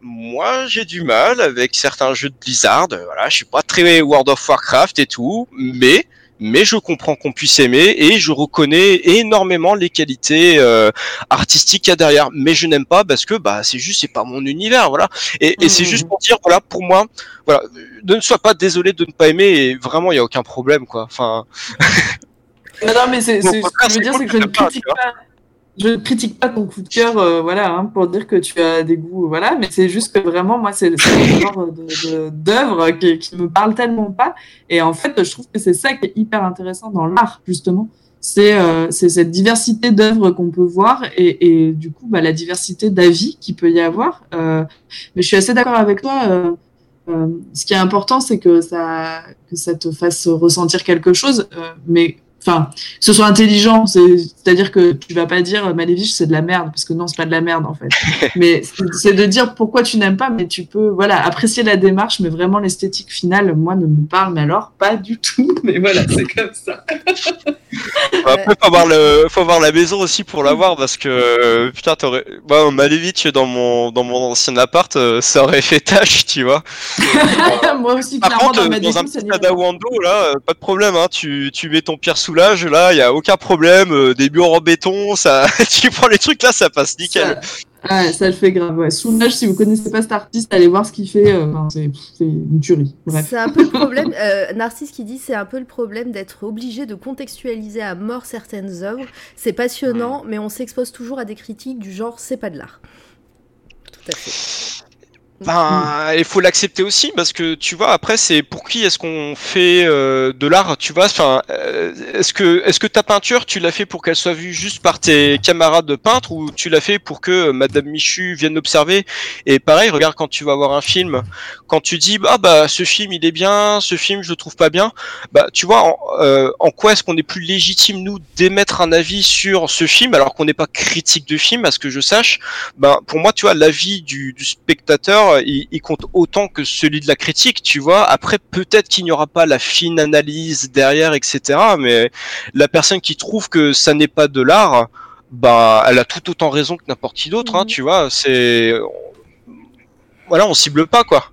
Moi, j'ai du mal avec certains jeux de Blizzard. Voilà, je suis pas très World of Warcraft et tout, mais mais je comprends qu'on puisse aimer et je reconnais énormément les qualités euh, artistiques qu'il y a derrière. Mais je n'aime pas parce que bah c'est juste c'est pas mon univers, voilà. Et, et c'est juste pour dire voilà pour moi, voilà, ne sois pas désolé de ne pas aimer et vraiment il y a aucun problème quoi. Enfin,
Non, non, mais c'est,
Bon,
c'est- ce que je veux dire, c'est que je ne critique pas. Je ne critique pas ton coup de cœur, euh, voilà, hein, pour dire que tu as des goûts, voilà, mais c'est juste que vraiment, moi, c'est le genre d'œuvre qui, qui me parle tellement pas. Et en fait, je trouve que c'est ça qui est hyper intéressant dans l'art, justement. C'est euh, cette diversité d'œuvres qu'on peut voir et, et du coup, bah, la diversité d'avis qu'il peut y avoir. Euh, mais je suis assez d'accord avec toi. euh, euh, ce qui est important, c'est que ça, que ça te fasse ressentir quelque chose, euh, mais enfin, ce soit intelligent, c'est- c'est-à-dire que tu vas pas dire Malevich c'est de la merde, parce que non, c'est pas de la merde en fait. mais c'est- de dire pourquoi tu n'aimes pas, mais tu peux, voilà, apprécier la démarche, mais vraiment l'esthétique finale, moi, ne me parle, mais alors pas du tout. Mais voilà, c'est comme ça.
après faut avoir le, faut avoir la maison aussi pour l'avoir parce que putain t'aurais, moi Malevich dans mon dans mon ancien appart, euh, ça aurait fait tâche, tu vois.
moi aussi,
Par
clairement,
contre,
dans ma
dans un petit Adawando, là, euh, pas de problème, hein, tu, tu mets ton pierre soulage, là, il y a aucun problème, euh, des murs en béton, ça, tu prends les trucs là, ça passe nickel.
Ça, le fait grave. Ouais. Soulage, si vous connaissez pas cet artiste, allez voir ce qu'il fait. euh, enfin, c'est une tuerie. Bref.
C'est un peu le problème, euh, Narcisse qui dit c'est un peu le problème d'être obligé de contextualiser à mort certaines œuvres. C'est passionnant, mais on s'expose toujours à des critiques du genre c'est pas de l'art. Tout à fait.
Ben, il faut l'accepter aussi parce que tu vois après c'est pour qui est-ce qu'on fait euh, de l'art tu vois? Enfin euh, est-ce que est-ce que ta peinture tu l'as fait pour qu'elle soit vue juste par tes camarades de peintre ou tu l'as fait pour que euh, Madame Michu vienne l'observer? Et pareil regarde quand tu vas voir un film quand tu dis ah bah ce film il est bien ce film je le trouve pas bien bah tu vois en, euh, en quoi est-ce qu'on est plus légitime nous d'émettre un avis sur ce film alors qu'on n'est pas critique de film à ce que je sache? Ben pour moi tu vois l'avis du, du spectateur il, il compte autant que celui de la critique tu vois. Après peut-être qu'il n'y aura pas la fine analyse derrière etc mais la personne qui trouve que ça n'est pas de l'art bah elle a tout autant raison que n'importe qui d'autre hein,
Mhm.
tu vois. C'est voilà on cible pas quoi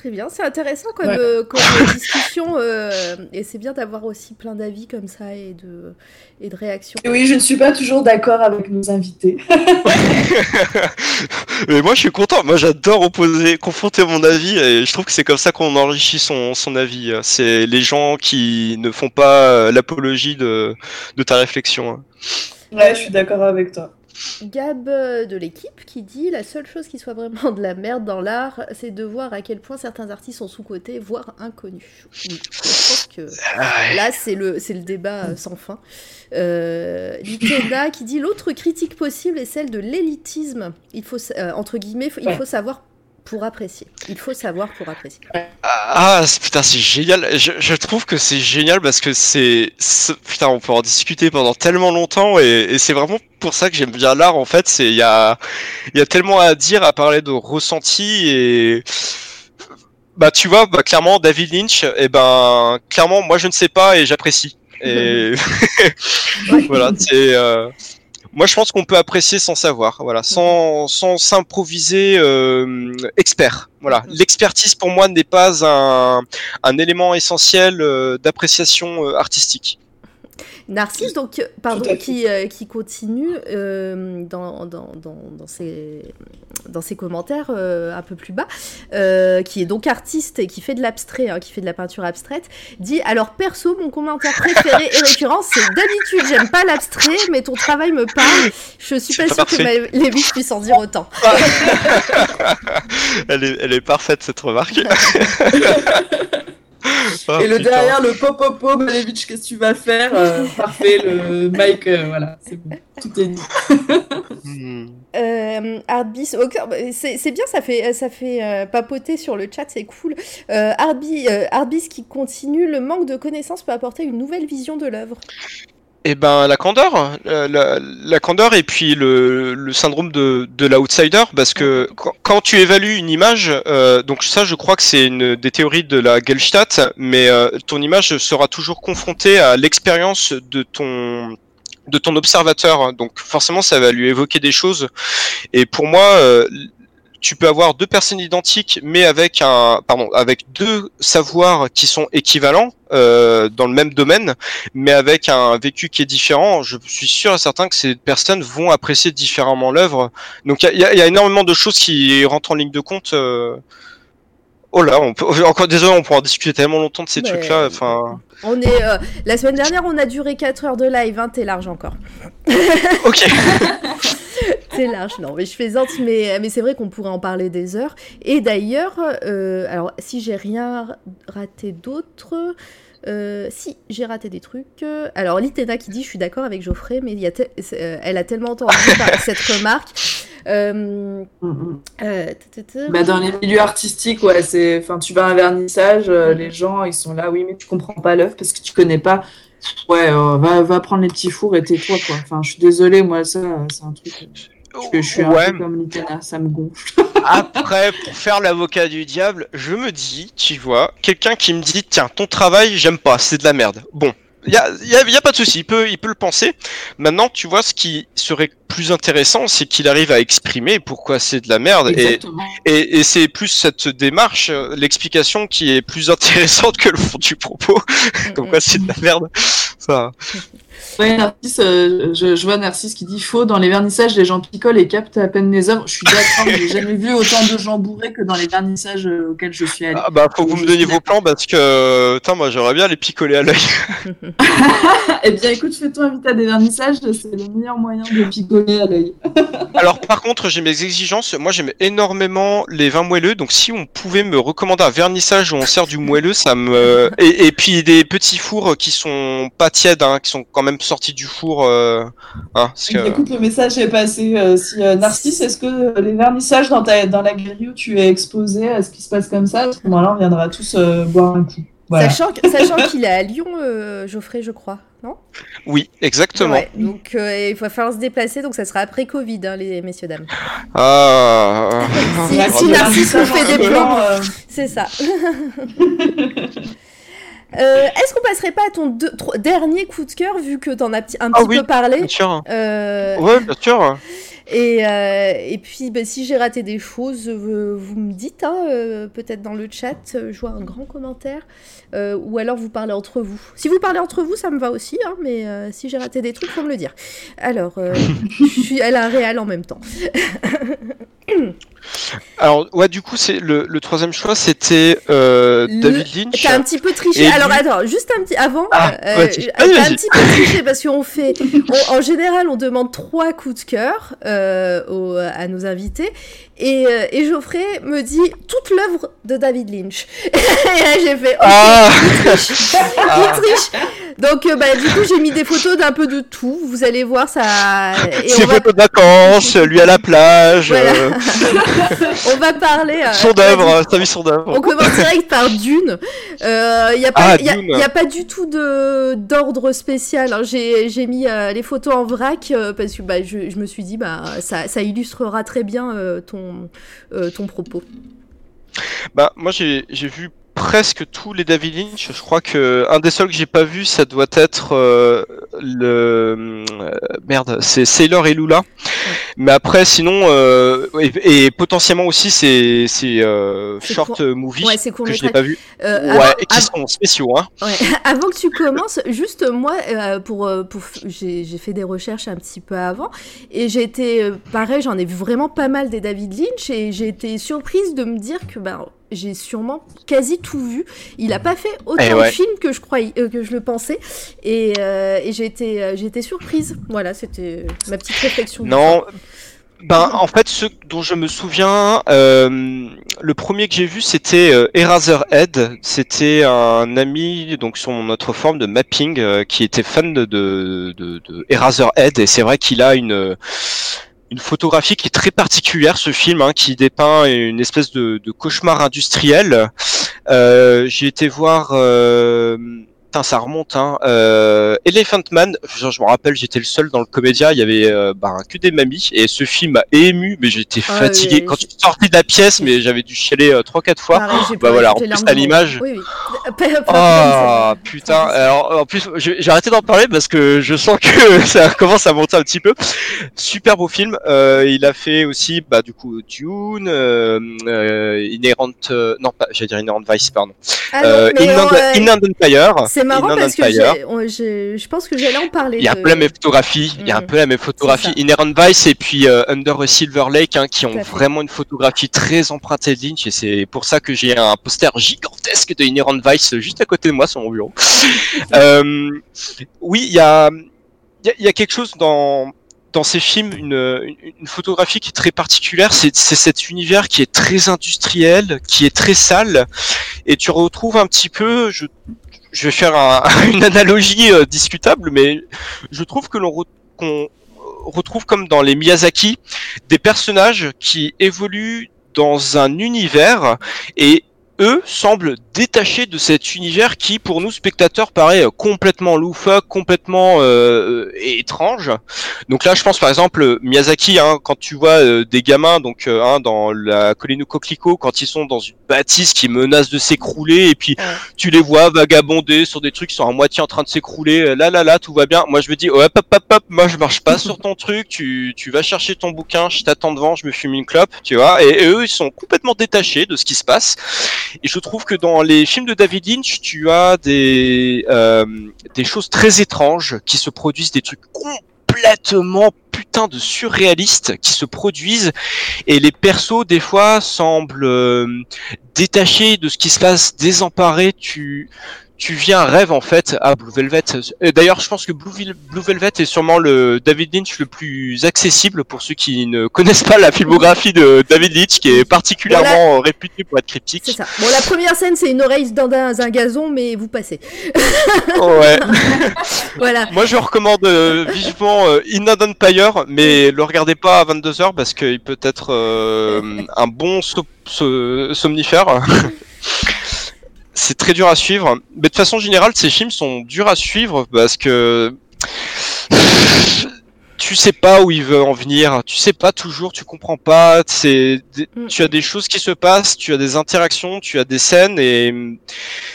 Très bien, c'est intéressant comme,
Ouais.
euh, comme euh, discussion euh, et c'est bien d'avoir aussi plein d'avis comme ça et de, et de réactions.
Et oui, je ne suis pas toujours d'accord avec nos invités.
mais moi je suis content moi j'adore opposer confronter mon avis et je trouve que c'est comme ça qu'on enrichit son, son avis c'est les gens qui ne font pas euh, l'apologie de, de ta réflexion.
Ouais, je suis d'accord avec toi.
Gab euh, de l'équipe qui dit la seule chose qui soit vraiment de la merde dans l'art, c'est de voir à quel point certains artistes sont sous-cotés, voire inconnus. Oui, je pense que là c'est le, c'est le débat euh, sans fin. Euh, Litena qui dit l'autre critique possible est celle de l'élitisme. Il faut, euh, entre guillemets, il faut savoir pour apprécier. Il faut savoir pour apprécier.
Ah c'est- putain c'est génial. Je, je trouve que c'est génial parce que c'est putain on peut en discuter pendant tellement longtemps et, et c'est vraiment pour ça que j'aime bien l'art en fait. C'est il y a il y a tellement à dire à parler de ressenti et bah tu vois bah clairement David Lynch et ben clairement moi je ne sais pas et j'apprécie et voilà c'est euh, moi je pense qu'on peut apprécier sans savoir voilà. Sans sans s'improviser euh, expert voilà.
Mhm.
l'expertise pour moi n'est pas un un élément essentiel euh, d'appréciation euh, artistique
Narcisse, donc, euh, pardon, qui, euh, qui continue euh, dans, dans, dans, dans, ses, dans ses commentaires euh, un peu plus bas, euh, qui est donc artiste et qui fait de l'abstrait, hein, qui fait de la peinture abstraite, dit Alors, perso, mon commentaire préféré et récurrent, c'est d'habitude, j'aime pas l'abstrait, mais ton travail me parle. Je suis
C'est
pas sûre que ma- Lévi puisse en dire autant.
elle est elle est parfaite cette remarque Oh,
Et le
putain.
derrière, le pop pop pop, Malevich, qu'est-ce que tu vas faire Euh, Parfait, le mic, euh, voilà, c'est bon, tout est dit.
Hmm.
Euh, Hardbeast, ok, bah, c'est bien, ça fait, ça fait euh, papoter sur le chat, c'est cool. Euh, euh, Hardbeast qui continue, le manque de connaissances peut apporter une nouvelle vision de l'œuvre.
Eh ben la candeur, euh, la, la candeur et puis le, le syndrome de, de l'outsider, parce que quand, quand tu évalues une image, euh, donc ça je crois que c'est une des théories de la Gestalt, mais euh, ton image sera toujours confrontée à l'expérience de ton de ton observateur, donc forcément ça va lui évoquer des choses. Et pour moi, tu peux avoir deux personnes identiques, mais avec un, pardon, avec deux savoirs qui sont équivalents euh, dans le même domaine, mais avec un vécu qui est différent. Je suis sûr et certain que ces personnes vont apprécier différemment l'œuvre. Donc il y a, énormément de choses qui rentrent en ligne de compte. Euh... Oh là, on peut, encore désolé, on pourra discuter tellement longtemps de ces
Mais-
trucs-là. Enfin,
On est, euh, la semaine dernière, on a duré 4 heures de live, hein, t'es large encore.
ok.
T'es large, non, mais je plaisante, mais, mais c'est vrai qu'on pourrait en parler des heures. Et d'ailleurs, euh, alors si j'ai rien raté d'autre, euh, si j'ai raté des trucs. alors Litena qui dit, je suis d'accord avec Geoffrey, mais il y a c'est, euh, elle a tellement entendu cette remarque. Euh,
Mm, mm.
euh,
Bah, dans les milieux artistiques, ouais, c'est, enfin, tu vas à un vernissage, euh, les gens, ils sont là, oui, mais tu comprends pas l'œuvre parce que tu connais pas. Ouais, euh, va, va prendre les petits fours et tais-toi, quoi. Enfin, je suis désolée, moi, ça, c'est un truc. que je suis un
ouais.
peu comme Litena, ça me gonfle.
Après, pour faire l'avocat du diable, je me dis, tu vois, quelqu'un qui me dit, tiens, ton travail, j'aime pas, c'est de la merde. Bon, il y a, y a- y a pas de souci, il peut, il peut le penser. Maintenant, tu vois, ce qui serait plus intéressant, c'est qu'il arrive à exprimer pourquoi c'est de la merde. Et,
Exactement.
et, et c'est plus cette démarche, euh, l'explication qui est plus intéressante que le fond du propos. Comme quoi c'est de la merde. Ça.
Ouais, Narcisse, euh, je, je vois Narcisse qui dit faux. Dans les vernissages, les gens picolent et captent à peine les œuvres. Je suis d'accord, mais j'ai jamais vu autant de gens bourrés que dans les vernissages euh, auxquels je suis allée.
Ah bah faut que vous me donniez vos plans parce que, putain, moi j'aimerais bien les picoler à l'œil.
Eh bien, écoute, fais-toi inviter à des vernissages, c'est le meilleur moyen de picoler à l'œil.
Alors par contre, j'ai mes exigences. Moi, j'aime énormément les vins moelleux. Donc si on pouvait me recommander un vernissage où on sert du moelleux, ça me et, et puis des petits fours qui sont pas tièdes, hein, qui sont quand même sortis du four. Euh... Que...
Écoute, le message est passé. Euh, si, euh, Narcisse, est-ce que les vernissages dans, ta, dans la galerie où tu es exposé, est-ce qu'il se passe comme ça? À ce moment-là, on viendra tous euh, boire un coup. Voilà.
Sachant, sachant qu'il est à Lyon, euh, Geoffrey, je crois, non?
Oui, exactement.
Ouais, donc euh, il va falloir se déplacer, donc ça sera après Covid, hein, les messieurs dames.
Ah.
Si,
Ouais,
si
le
Narcisse nous fait des plans,
euh,
c'est ça. Euh, Est-ce qu'on passerait pas à ton dernier coup de cœur, vu que t'en as petit- un
Ah
petit
oui,
peu parlé
Bien sûr.
Euh,
Ouais, bien sûr.
et, euh, et puis, bah, si j'ai raté des choses, euh, vous me dites, hein, peut-être dans le chat, je vois un grand commentaire, ou alors vous parlez entre vous. Si vous parlez entre vous, ça me va aussi, hein, mais si j'ai raté des trucs, faut me le dire. Alors, je suis à la réal en même temps.
Alors ouais, du coup, c'est le, le troisième choix, c'était euh, David Lynch.
T'as un petit peu triché. Alors
lui-
attends, juste un petit avant.
Ah,
euh,
vas-y.
t'as un petit peu triché parce qu'on fait, on- en général, on demande trois coups de cœur euh, aux- à nos invités. Et, euh, et Geoffrey me dit toute l'œuvre de David Lynch. et là, j'ai fait. ok,
Ah.
il triche. Il triche. Donc, euh, bah, du coup, j'ai mis des photos d'un peu de tout. Vous allez voir ça. Et
Ses
on va,
photos de vacances, lui à la plage,
Voilà.
euh,
on va parler. euh,
son d'œuvre, sa vie son d'œuvre.
On commence direct par Dune. Il n'y a, pas-
Ah,
y a, y a pas du tout de- d'ordre spécial. hein. J'ai j'ai mis les photos en vrac parce que bah, je, je me suis dit bah, ça, ça illustrera très bien euh, ton, euh, ton propos.
Bah moi j'ai vu presque tous les David Lynch. Je crois que un des seuls que j'ai pas vu, ça doit être euh, le euh, merde, c'est Sailor et Lula. Mais après sinon euh, et, et potentiellement aussi c'est c'est short
court-
movie
Ouais, c'est court
que je n'ai pas vu. Ouais,
avant-
et qui sont spéciaux hein.
Ouais. Avant que tu commences, juste moi, pour, pour j'ai fait des recherches un petit peu avant et j'ai été, pareil, j'en ai vu vraiment pas mal des David Lynch et j'ai été surprise de me dire que ben, j'ai sûrement quasi tout vu. Il a pas fait autant
Eh
de films que je croyais, euh, que je le pensais et, euh, et j'ai été, euh, j'ai été surprise. Voilà, c'était ma petite réflexion.
Non. Ben, en fait, ceux dont je me souviens, euh, le premier que j'ai vu, c'était euh, Eraserhead. C'était un ami, donc sur notre forme de mapping, euh, qui était fan de, de, de, de Eraserhead. Et c'est vrai qu'il a une, une photographie qui est très particulière, ce film, hein, qui dépeint une espèce de, cauchemar industriel. Euh, j'ai été voir euh, ça remonte. Hein. Euh, Elephant Man, je, je me rappelle, j'étais le seul dans le comédia, il y avait euh, bah, que des mamies, et ce film m'a ému, mais j'étais
Ah,
fatigué.
oui,
Quand
je-
tu sortais de la pièce, mais j'avais dû chialer euh, trois, quatre fois.
Pareil, j'ai
bah voilà, en plus à l'image.
Oui,
Ah
pleine,
putain, alors en plus j'ai arrêté d'en parler parce que je sens que ça commence à monter un petit peu. Super beau film. Euh, il a fait aussi bah du coup Dune, euh, euh, Inherent, euh, non pas, j'allais dire Inherent Vice pardon.
Ah non,
Euh, Inland,
euh,
Inland Empire.
C'est marrant parce que je pense que j'allais en parler.
Il y a un peu la même photographie, il y a un
Mhm.
peu la même photographie. Inherent Vice et puis euh, Under a Silver Lake hein, qui
Tout
ont vraiment une photographie très empruntée de Lynch et c'est pour ça que j'ai un poster gigantesque de Inherent Vice juste à côté de moi sur mon bureau. Euh, oui, il y a, y, a, y a quelque chose dans dans ces films, une, une, une photographie qui est très particulière. C'est c'est cet univers qui est très industriel, qui est très sale, et tu retrouves un petit peu. Je, je vais faire un- une analogie euh, discutable, mais je trouve que l'on retrouve comme dans les Miyazaki des personnages qui évoluent dans un univers et eux semblent détachés de cet univers qui, pour nous spectateurs, paraît euh, complètement loufoque, complètement euh, étrange. Donc là, je pense par exemple Miyazaki, hein, quand tu vois euh, des gamins, donc euh, hein, dans la colline coquelicot, quand ils sont dans une bâtisse qui menace de s'écrouler, et puis tu les vois vagabonder sur des trucs qui sont à moitié en train de s'écrouler. euh, Là, là, là, tout va bien. Moi, je me dis, oh, hop, hop, hop, hop, moi, je marche pas sur ton truc. Tu, tu vas chercher ton bouquin, je t'attends devant, je me fume une clope, tu vois. Et, et eux, ils sont complètement détachés de ce qui se passe. Et je trouve que dans les films de David Lynch, tu as des, euh, des choses très étranges qui se produisent, des trucs complètement putain de surréalistes qui se produisent et les persos des fois semblent euh, détachés de ce qui se passe, désemparés. Tu tu viens un rêve en fait à Blue Velvet. Et D'ailleurs, je pense que Blue, Blue Velvet est sûrement le David Lynch le plus accessible pour ceux qui ne connaissent pas la filmographie de David Lynch, qui est particulièrement réputé pour être
C'est
cryptique.
ça. Bon, la première scène, c'est une oreille dans un, un gazon, mais vous passez.
Ouais.
Voilà.
Moi, je recommande euh, vivement euh, Inland Empire, mais le regardez pas à 22h parce qu'il peut être euh, un bon so- so- somnifère. C'est très dur à suivre. Mais de façon générale, ces films sont durs à suivre parce que tu sais pas où il veut en venir. Tu sais pas toujours, tu comprends pas. C'est,
Mm.
tu as des choses qui se passent, tu as des interactions, tu as des scènes et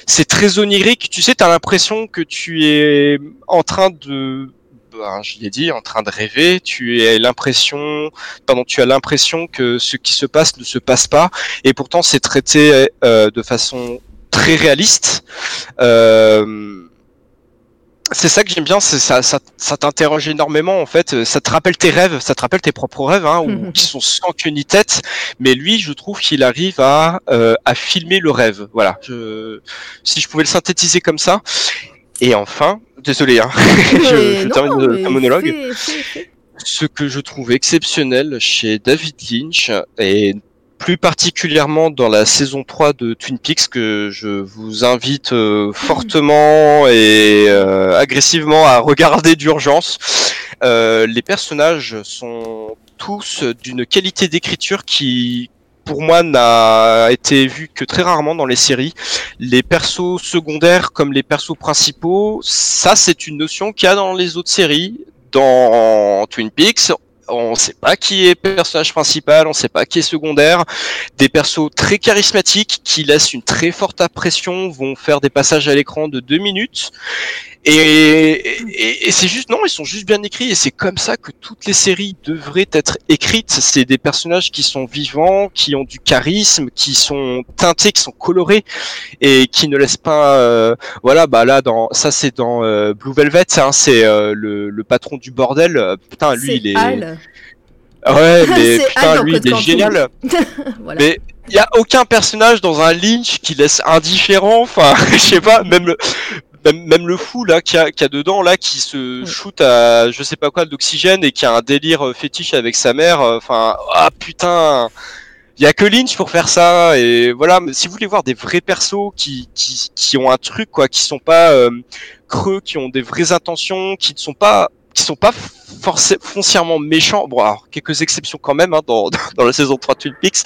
c'est très onirique. Tu sais, t'as l'impression que tu es en train de, ben, je l'ai dit, en train de rêver. Tu as l'impression, pardon, tu as l'impression que ce qui se passe ne se passe pas. Et pourtant, c'est traité euh, de façon très réaliste. Euh, c'est ça que j'aime bien, c'est ça, ça, ça t'interroge énormément en fait. Ça te rappelle tes rêves, ça te rappelle tes propres rêves, hein, ou qui sont sans queue ni tête. Mais lui, je trouve qu'il arrive à euh, à filmer le rêve. Voilà. Je, si je pouvais le synthétiser comme ça. Et enfin, désolé, hein, je, je
non,
termine le monologue. Ce que je trouve exceptionnel chez David Lynch et plus particulièrement dans la saison 3 de Twin Peaks que je vous invite euh, fortement et euh, agressivement à regarder d'urgence. Euh, les personnages sont tous d'une qualité d'écriture qui pour moi n'a été vue que très rarement dans les séries. Les persos secondaires comme les persos principaux, ça c'est une notion qu'il y a dans les autres séries. Dans Twin Peaks, on sait pas qui est personnage principal, on sait pas qui est secondaire. Des persos très charismatiques qui laissent une très forte impression, vont faire des passages à l'écran de deux minutes. Et, et, et c'est juste, non, ils sont juste bien écrits et c'est comme ça que toutes les séries devraient être écrites. C'est des personnages qui sont vivants, qui ont du charisme, qui sont teintés, qui sont colorés et qui ne laissent pas, euh, voilà, bah là, dans ça c'est dans euh, Blue Velvet, hein, c'est euh, le, le patron du bordel. Putain, lui il est,
Hal.
ouais, mais putain, lui il est génial.
Voilà.
Mais il y a aucun personnage dans un Lynch qui laisse indifférent. Enfin, je sais pas, même le, même, même le fou là qui a, qui a dedans là qui se
Ouais.
shoot à je sais pas quoi d'oxygène et qui a un délire euh, fétiche avec sa mère. euh, Enfin, ah putain. Il y a que Lynch pour faire ça et voilà. mais Si vous voulez voir des vrais persos qui qui, qui ont un truc quoi, qui sont pas euh, creux, qui ont des vraies intentions, qui ne sont pas qui sont pas forcément foncièrement méchants. Bon, alors, quelques exceptions quand même hein, dans, dans la saison 3 de Twin Peaks.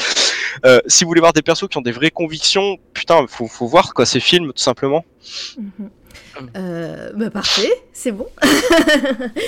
Euh, si vous voulez voir des persos qui ont des vraies convictions, putain, faut, faut voir quoi ces films tout simplement.
Mhm. Euh, bah parfait, c'est bon.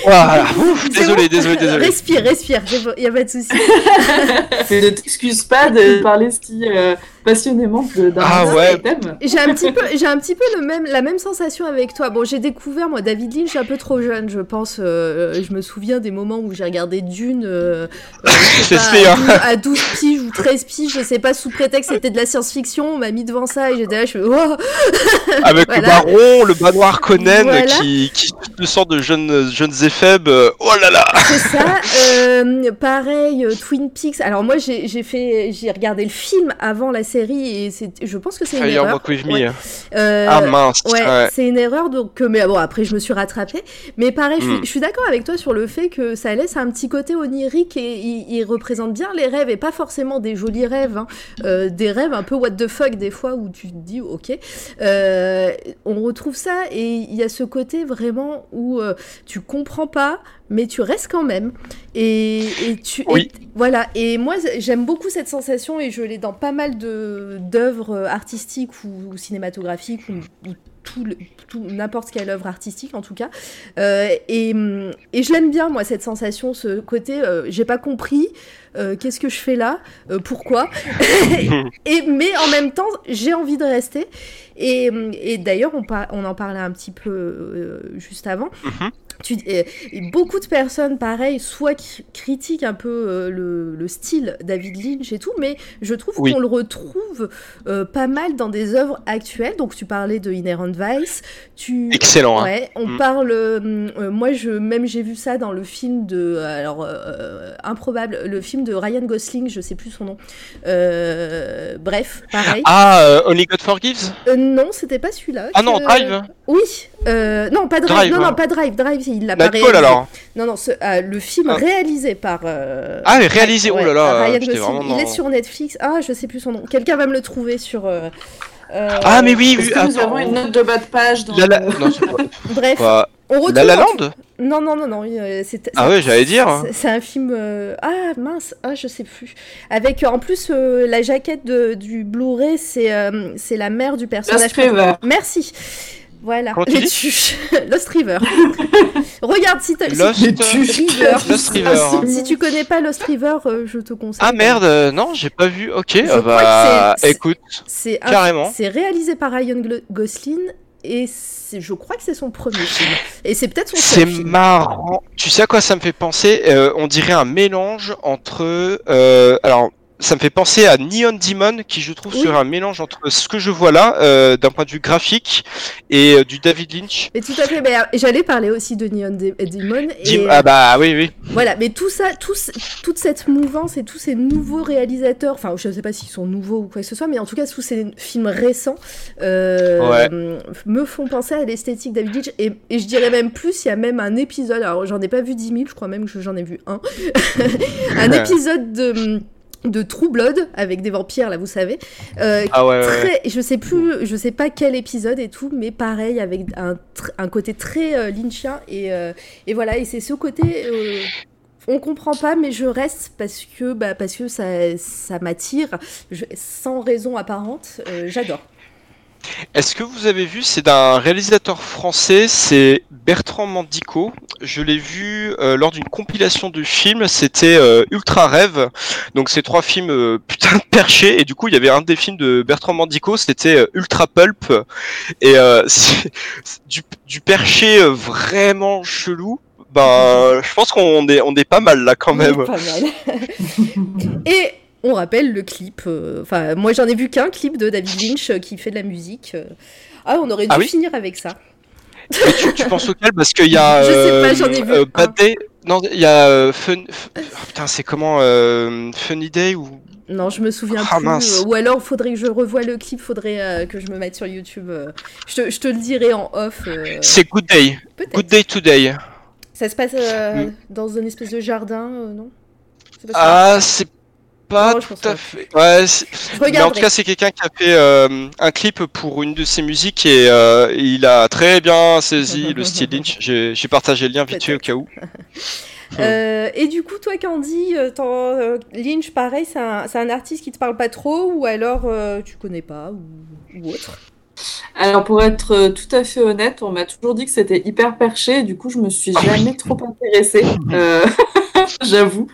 Voilà. Ouf,
C'est
désolé,
bon
désolé, désolé.
Respire, respire, il n'y a pas de souci.
ne t'excuse pas de parler si euh, passionnément de- d'un
Ah ouais.
thème.
J'ai un petit peu, j'ai un petit peu le même, la même sensation avec toi. Bon, j'ai découvert moi David Lynch un peu trop jeune, je pense. euh, je me souviens des moments où j'ai regardé Dune. euh, euh, pas, à, 12, à 12 piges ou 13 piges, je sais pas, sous prétexte c'était de la science-fiction. On m'a mis devant ça et j'étais là, je fais oh
Avec
Voilà.
le baron, le manoir Conan
Voilà.
qui, qui te sort de jeunes, jeunes éphèbes. Oh là là
C'est ça. Euh, pareil, Twin Peaks. Alors moi, j'ai j'ai fait, j'ai regardé le film avant la série et c'est, je pense que c'est une erreur.
With Me.
Ouais. Euh,
Ah mince.
Ouais,
ouais.
c'est une erreur. Donc, mais bon, après, je me suis rattrapée. Mais pareil, je suis-
Mm.
je suis d'accord avec toi sur le fait que ça laisse un petit côté onirique et il, représente bien les rêves et pas forcément des jolis rêves, hein. Euh, des rêves un peu what the fuck des fois où tu te dis ok. Euh, on retrouve ça et il y a ce côté vraiment où tu comprends pas. Mais tu restes quand même. Et, et tu.
Oui.
et- voilà. Et moi, j'aime beaucoup cette sensation et je l'ai dans pas mal d'œuvres artistiques ou, ou cinématographiques ou, ou tout n'importe quelle œuvre artistique en tout cas. Euh, et, hum, et je l'aime bien, moi, cette sensation, ce côté, euh, j'ai pas compris, euh, qu'est-ce que je fais là, Euh, pourquoi. et, mais en même temps, j'ai envie de rester. Et, hum, et d'ailleurs, on, on en parlait un petit peu juste avant.
Mhm.
Tu, et- et beaucoup de personnes, pareil, soit qui critiquent un peu euh, le, le style David Lynch et tout, mais je trouve
Oui.
qu'on le retrouve euh, pas mal dans des œuvres actuelles. Donc, tu parlais de Inherent Vice. Tu,
Excellent. hein.
On
Mm.
parle. euh, euh, moi, je même j'ai vu ça dans le film de. Alors, euh, improbable, le film de Ryan Gosling, je sais plus son nom. Euh, bref, pareil.
Ah, Only God Forgives?
Non, c'était pas celui-là.
Ah non, Drive
Oui. non, pas Drive.
Drive,
non,
hein.
non, pas Drive. Drive, il l'a pas réalisé.
alors
Non, non, ce- le film
Ah.
réalisé par.
Ah, mais réalisé,
ouais,
oh là là,
Ryan Gosling.
vraiment
Il est sur Netflix. Ah, je sais plus son nom. Quelqu'un va me le trouver sur. Euh,
Ah, mais oui,
Est-ce
oui.
que nous avons une note de bas de page dans
La La-
le-
Non,
Bref,
quoi
on retrouve.
La La Land
Non, non, non, non. euh, c'est-
Ah ouais, j'allais dire.
c'est- C'est un film. euh, Ah mince, ah je sais plus. Avec en plus euh, la jaquette de- du Blu-ray, c'est euh, c'est la mère du personnage. Merci. Voilà.
Comment tu
Les tuches. Lost River. Regarde si t'as. si-
Lost.
River.
Lost River.
Si tu connais pas Lost River, euh, je te conseille.
Ah merde, euh, non, j'ai pas vu. Ok,
Je
euh,
crois
bah écoute,
C'est
Carrément.
C'est réalisé par Ryan Gosling et je crois que c'est son premier film. Et c'est peut-être son
c'est marrant. Tu sais à quoi ça me fait penser Euh, On dirait un mélange entre. euh, alors, ça me fait penser à Neon Demon, qui je trouve
Oui.
serait un mélange entre ce que je vois là, euh, d'un point de vue graphique, et euh, du David Lynch.
Mais tout à fait. Mais, euh, j'allais parler aussi de Neon De- Demon. Et,
Ah bah oui, oui.
Voilà, mais tout ça, tout toute cette mouvance et tous ces nouveaux réalisateurs, enfin, je ne sais pas s'ils sont nouveaux ou quoi que ce soit, mais en tout cas, tous ces films récents euh,
Ouais.
me font penser à l'esthétique David Lynch. Et, et je dirais même plus, il y a même un épisode, alors j'en ai pas vu 10 000, je crois même que j'en ai vu un, un épisode de de True Blood avec des vampires là vous savez euh,
Ah ouais, ouais, ouais.
très, je sais plus, je sais pas quel épisode et tout, mais pareil avec un, un côté très euh, lynchien et, euh, et voilà et c'est ce côté. euh, on comprend pas, mais je reste parce que bah, parce que ça, ça m'attire sans raison apparente. J'adore.
Est-ce que vous avez vu, c'est d'un réalisateur français, c'est Bertrand Mandico. Je l'ai vu euh, lors d'une compilation de films, c'était euh, Ultra Rêve. Donc c'est trois films euh, putain de perchés. Et du coup, il y avait un des films de Bertrand Mandico, c'était euh, Ultra Pulp. Et euh, c'est c'est du, du perché euh, vraiment chelou. Ben, je pense qu'on est, on est pas mal là quand même.
Pas mal. et on rappelle le clip. euh, Enfin, moi j'en ai vu qu'un clip de David Lynch euh, qui fait de la musique. euh. Ah, on aurait dû
Ah oui
finir avec ça.
Mais tu, tu penses auquel Parce qu'il y a.
Je sais pas, j'en ai vu
Day. Non, il y a Fun. Oh, putain, c'est comment Funny Day ou?
Non, je me souviens
Ah,
plus.
mince.
Ou alors, faudrait que je revoie le clip, faudrait euh, que je me mette sur YouTube. Je, te, je te le dirai en off. euh,
C'est Good Day. Good Day Today.
Ça se passe euh,
Mm.
dans une espèce de jardin, non? Pas
Ah, c'est pas
Non,
tout à fait. Ouais, mais en tout cas, c'est quelqu'un qui a fait euh, un clip pour une de ses musiques et euh, il a très bien saisi le style Lynch. J'ai partagé le lien vite fait au cas où.
Euh, et du coup, toi, Candy, euh, Lynch, pareil, c'est un, artiste qui te parle pas trop ou alors euh, tu connais pas ou, ou autre?
Alors, pour être tout à fait honnête, on m'a toujours dit que c'était hyper perché. Et du coup, je me suis jamais trop intéressée. Euh, J'avoue.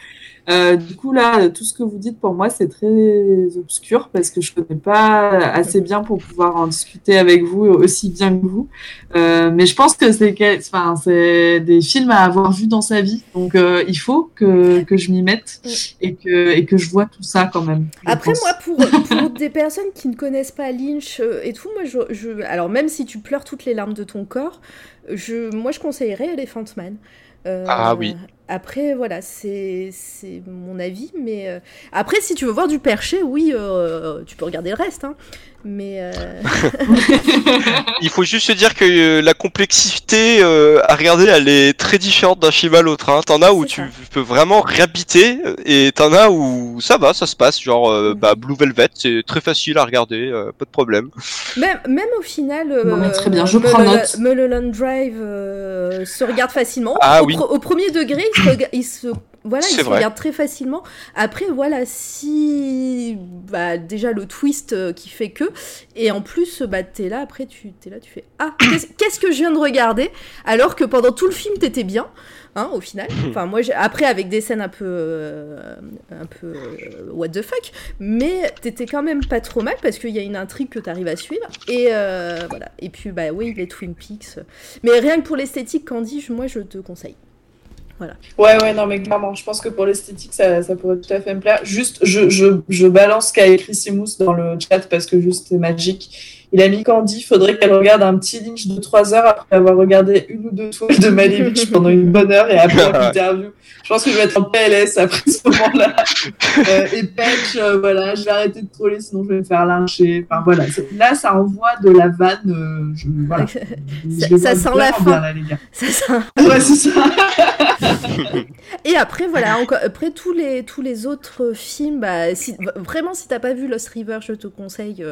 Euh, du coup, là, tout ce que vous dites pour moi, c'est très obscur parce que je ne connais pas assez bien pour pouvoir en discuter avec vous aussi bien que vous. Euh, mais je pense que c'est enfin, des films à avoir vus dans sa vie. Donc, euh, il faut que, que je m'y mette et que, et que je vois tout ça quand même.
Après, moi, pour, pour des personnes qui ne connaissent pas Lynch et tout, moi, je, je, alors même si tu pleures toutes les larmes de ton corps, je, moi, je conseillerais Elephant Man.
Euh, ah oui.
Après, voilà, c'est mon avis. Mais euh, après, si tu veux voir du perché, oui, euh, tu peux regarder le reste. Hein. Mais
il faut juste se dire que la complexité à regarder, elle est très différente d'un film à l'autre. Hein. T'en as où tu peux vraiment réhabiter et t'en as où ça va, ça se passe. Genre mm. bah, Blue Velvet, c'est très facile à regarder, pas de problème.
Même, même au final,
très bien, je prends note.
Mulholland Drive se regarde facilement.
Ah,
au,
oui.
au, premier degré, il se, voilà, il se regarde très facilement. Après, voilà, si bah, déjà le twist euh, qui fait que, et en plus, bah, t'es là, après, tu es là, tu fais Ah, qu'est-ce que je viens de regarder? Alors que pendant tout le film, t'étais bien. Hein, au final. Enfin, moi, après, avec des scènes un peu, euh, un peu euh, what the fuck, mais t'étais quand même pas trop mal parce qu'il y a une intrigue que t'arrives à suivre. Et voilà. Et puis, bah oui, les Twin Peaks. Mais rien que pour l'esthétique, Candy, moi, je te conseille. Voilà.
Ouais, ouais, non, mais clairement, je pense que pour l'esthétique, ça, ça, pourrait tout à fait me plaire. Juste, je, je, je balance ce qu'a écrit Simous dans le chat parce que juste, c'est magique. Il a mis Candy, faudrait qu'elle regarde un petit lynch de 3 heures après avoir regardé une ou deux toiles de Malevich pendant une bonne heure et après l'interview. Je pense que je vais être en PLS après ce moment-là. Euh, et Patch, euh, voilà, je vais arrêter de troller sinon je vais me faire lyncher. Enfin voilà, là ça envoie de la vanne. Euh, je, voilà.
ça, sent la fin.
Là, les gars.
Ça sent...
Ouais, c'est ça.
et après, voilà, encore, après tous les, tous les autres films, bah, si, vraiment, si t'as pas vu Lost River, je te conseille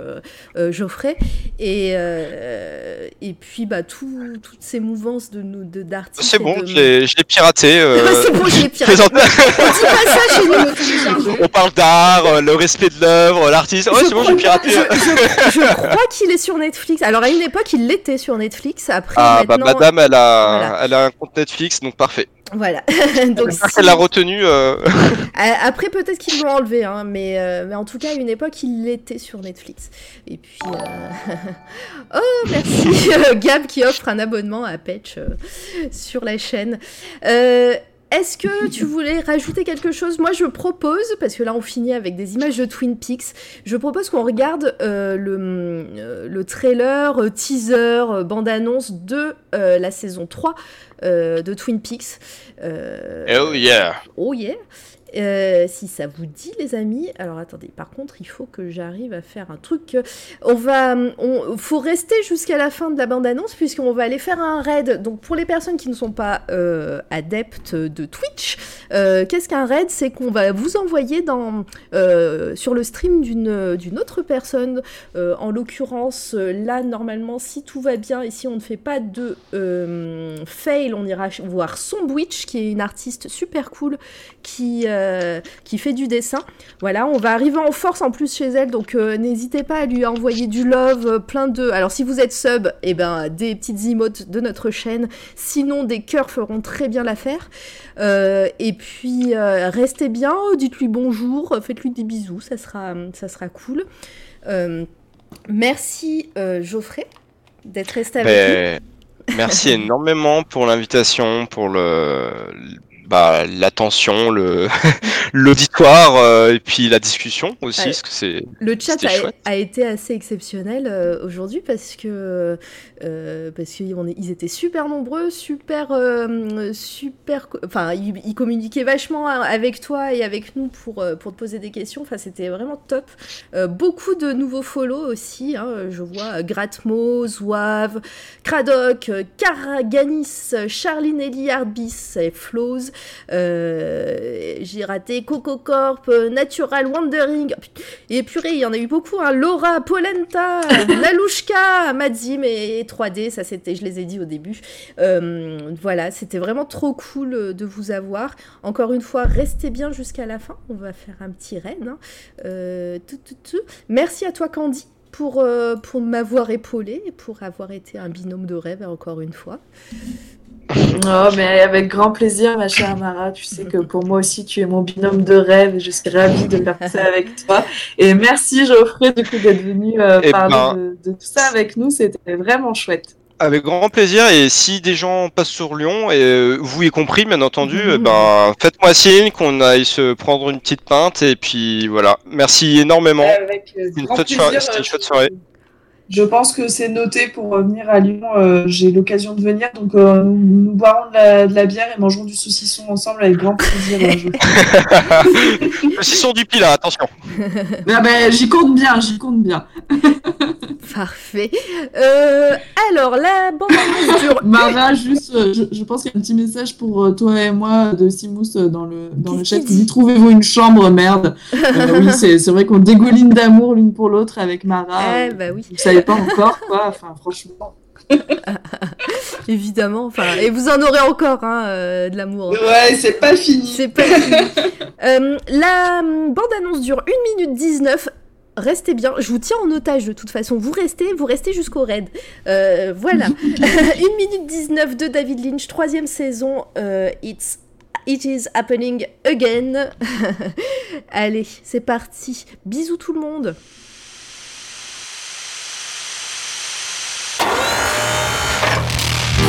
Geoffrey. Et, euh, et puis, bah, tout, toutes ces mouvances de nous d'artistes.
C'est bon, je l'ai piraté.
Euh... c'est bon, je. On dit pas ça chez nous.
On parle d'art, euh, le respect de l'œuvre, l'artiste. Ouais, c'est bon, j'ai piraté.
Je, je, je crois qu'il est sur Netflix. Alors, à une époque, il l'était sur Netflix. Après,
ah, bah,
maintenant...
bah, madame, elle a, voilà. elle a un compte Netflix, donc parfait.
Voilà. Donc,
si... Elle l'a retenu. Euh...
Après, peut-être qu'ils l'ont enlevé, hein, mais, euh, mais en tout cas, à une époque, il était sur Netflix. Et puis. Euh... oh, merci Gab qui offre un abonnement à Patch euh, sur la chaîne. Est-ce que tu voulais rajouter quelque chose? Moi, je propose, parce que là, on finit avec des images de Twin Peaks, je propose qu'on regarde euh, le, euh, le, trailer, euh, teaser, bande-annonce de la saison 3 de Twin Peaks.
oh yeah.
Oh yeah euh, si ça vous dit, les amis. Alors attendez, par contre, il faut que j'arrive à faire un truc. On va, on faut rester jusqu'à la fin de la bande-annonce puisqu'on va aller faire un raid. Donc pour les personnes qui ne sont pas euh, adeptes de Twitch, euh, qu'est-ce qu'un raid? C'est qu'on va vous envoyer dans sur le stream d'une d'une autre personne. En l'occurrence, là normalement, si tout va bien et si on ne fait pas de fail, on ira voir Sombwitch qui est une artiste super cool qui euh, qui fait du dessin. Voilà, on va arriver en force en plus chez elle, donc euh, n'hésitez pas à lui envoyer du love, euh, plein de... Alors si vous êtes sub, eh ben des petites emotes de notre chaîne, sinon des cœurs feront très bien l'affaire. et puis restez bien, dites-lui bonjour, faites-lui des bisous, ça sera, ça sera cool. merci Geoffrey d'être resté avec
ben, nous. Merci énormément pour l'invitation, pour le, bah, l'attention, le l'auditoire euh, et puis la discussion aussi, parce que c'est
le chat a, a, été assez exceptionnel euh, aujourd'hui parce que euh, parce qu'ils étaient super nombreux, super super, enfin ils, ils, communiquaient vachement avec toi et avec nous pour pour te poser des questions. Enfin c'était vraiment top. beaucoup de nouveaux follow aussi. Hein, je vois Gratmo, Zouave, Cradoc, Caraganis, Charline Eliarbis et Flows. Euh, j'ai raté Coco Corp, Natural Wandering. Et purée, il y en a eu beaucoup. Hein. Laura, Polenta, Lalouchka, Madzim et 3D. Ça, c'était, je les ai dit au début. Euh, voilà, c'était vraiment trop cool de vous avoir. Encore une fois, restez bien jusqu'à la fin. On va faire un petit raid. Hein. Euh, tout, tout, tout. Merci à toi, Candy pour, euh, pour m'avoir épaulé et pour avoir été un binôme de rêve encore une fois.
Oh, mais avec grand plaisir, ma chère Mara. Tu sais que pour moi aussi, tu es mon binôme de rêve et je suis ravie de faire ça avec toi. Et merci, Geoffrey, du coup, d'être venu euh,
Eh
parler
ben-
de, de tout ça avec nous. C'était vraiment chouette.
Avec grand plaisir. Et si des gens passent sur Lyon, et euh, vous y compris, bien entendu,
Mhm.
eh ben, faites-moi signe qu'on aille se prendre une petite pinte. Et puis voilà. Merci énormément.
Avec euh,
Une chouette soirée,
Je pense que c'est noté pour revenir à Lyon. euh, J'ai l'occasion de venir, donc euh, nous, nous boirons de la, de la bière et mangerons du saucisson ensemble avec grand plaisir. euh,
Le sisson du pilat, attention.
Ah ben, j'y compte bien, j'y compte bien.
Parfait. Euh, alors, la dure
Mara, juste, euh, je, je pense qu'il y a un petit message pour euh, toi et moi de Simous euh, dans le, dans le chat qui dit Trouvez-vous une chambre, merde? Euh, oui, c'est vrai qu'on dégouline d'amour l'une pour l'autre avec Mara.
Eh
euh,
bah oui,
pas encore, quoi. Enfin, franchement.
évidemment. Enfin, et vous en aurez encore hein, euh, de l'amour.
Ouais, c'est pas fini.
C'est pas fini. Euh, la hum, bande-annonce dure 1 minute 19. Restez bien, je vous tiens en otage de toute façon. Vous restez, vous restez jusqu'au raid. Euh, voilà. 1 minute 19 de David Lynch, troisième saison. it's, it is happening again. Allez, c'est parti. Bisous tout le monde.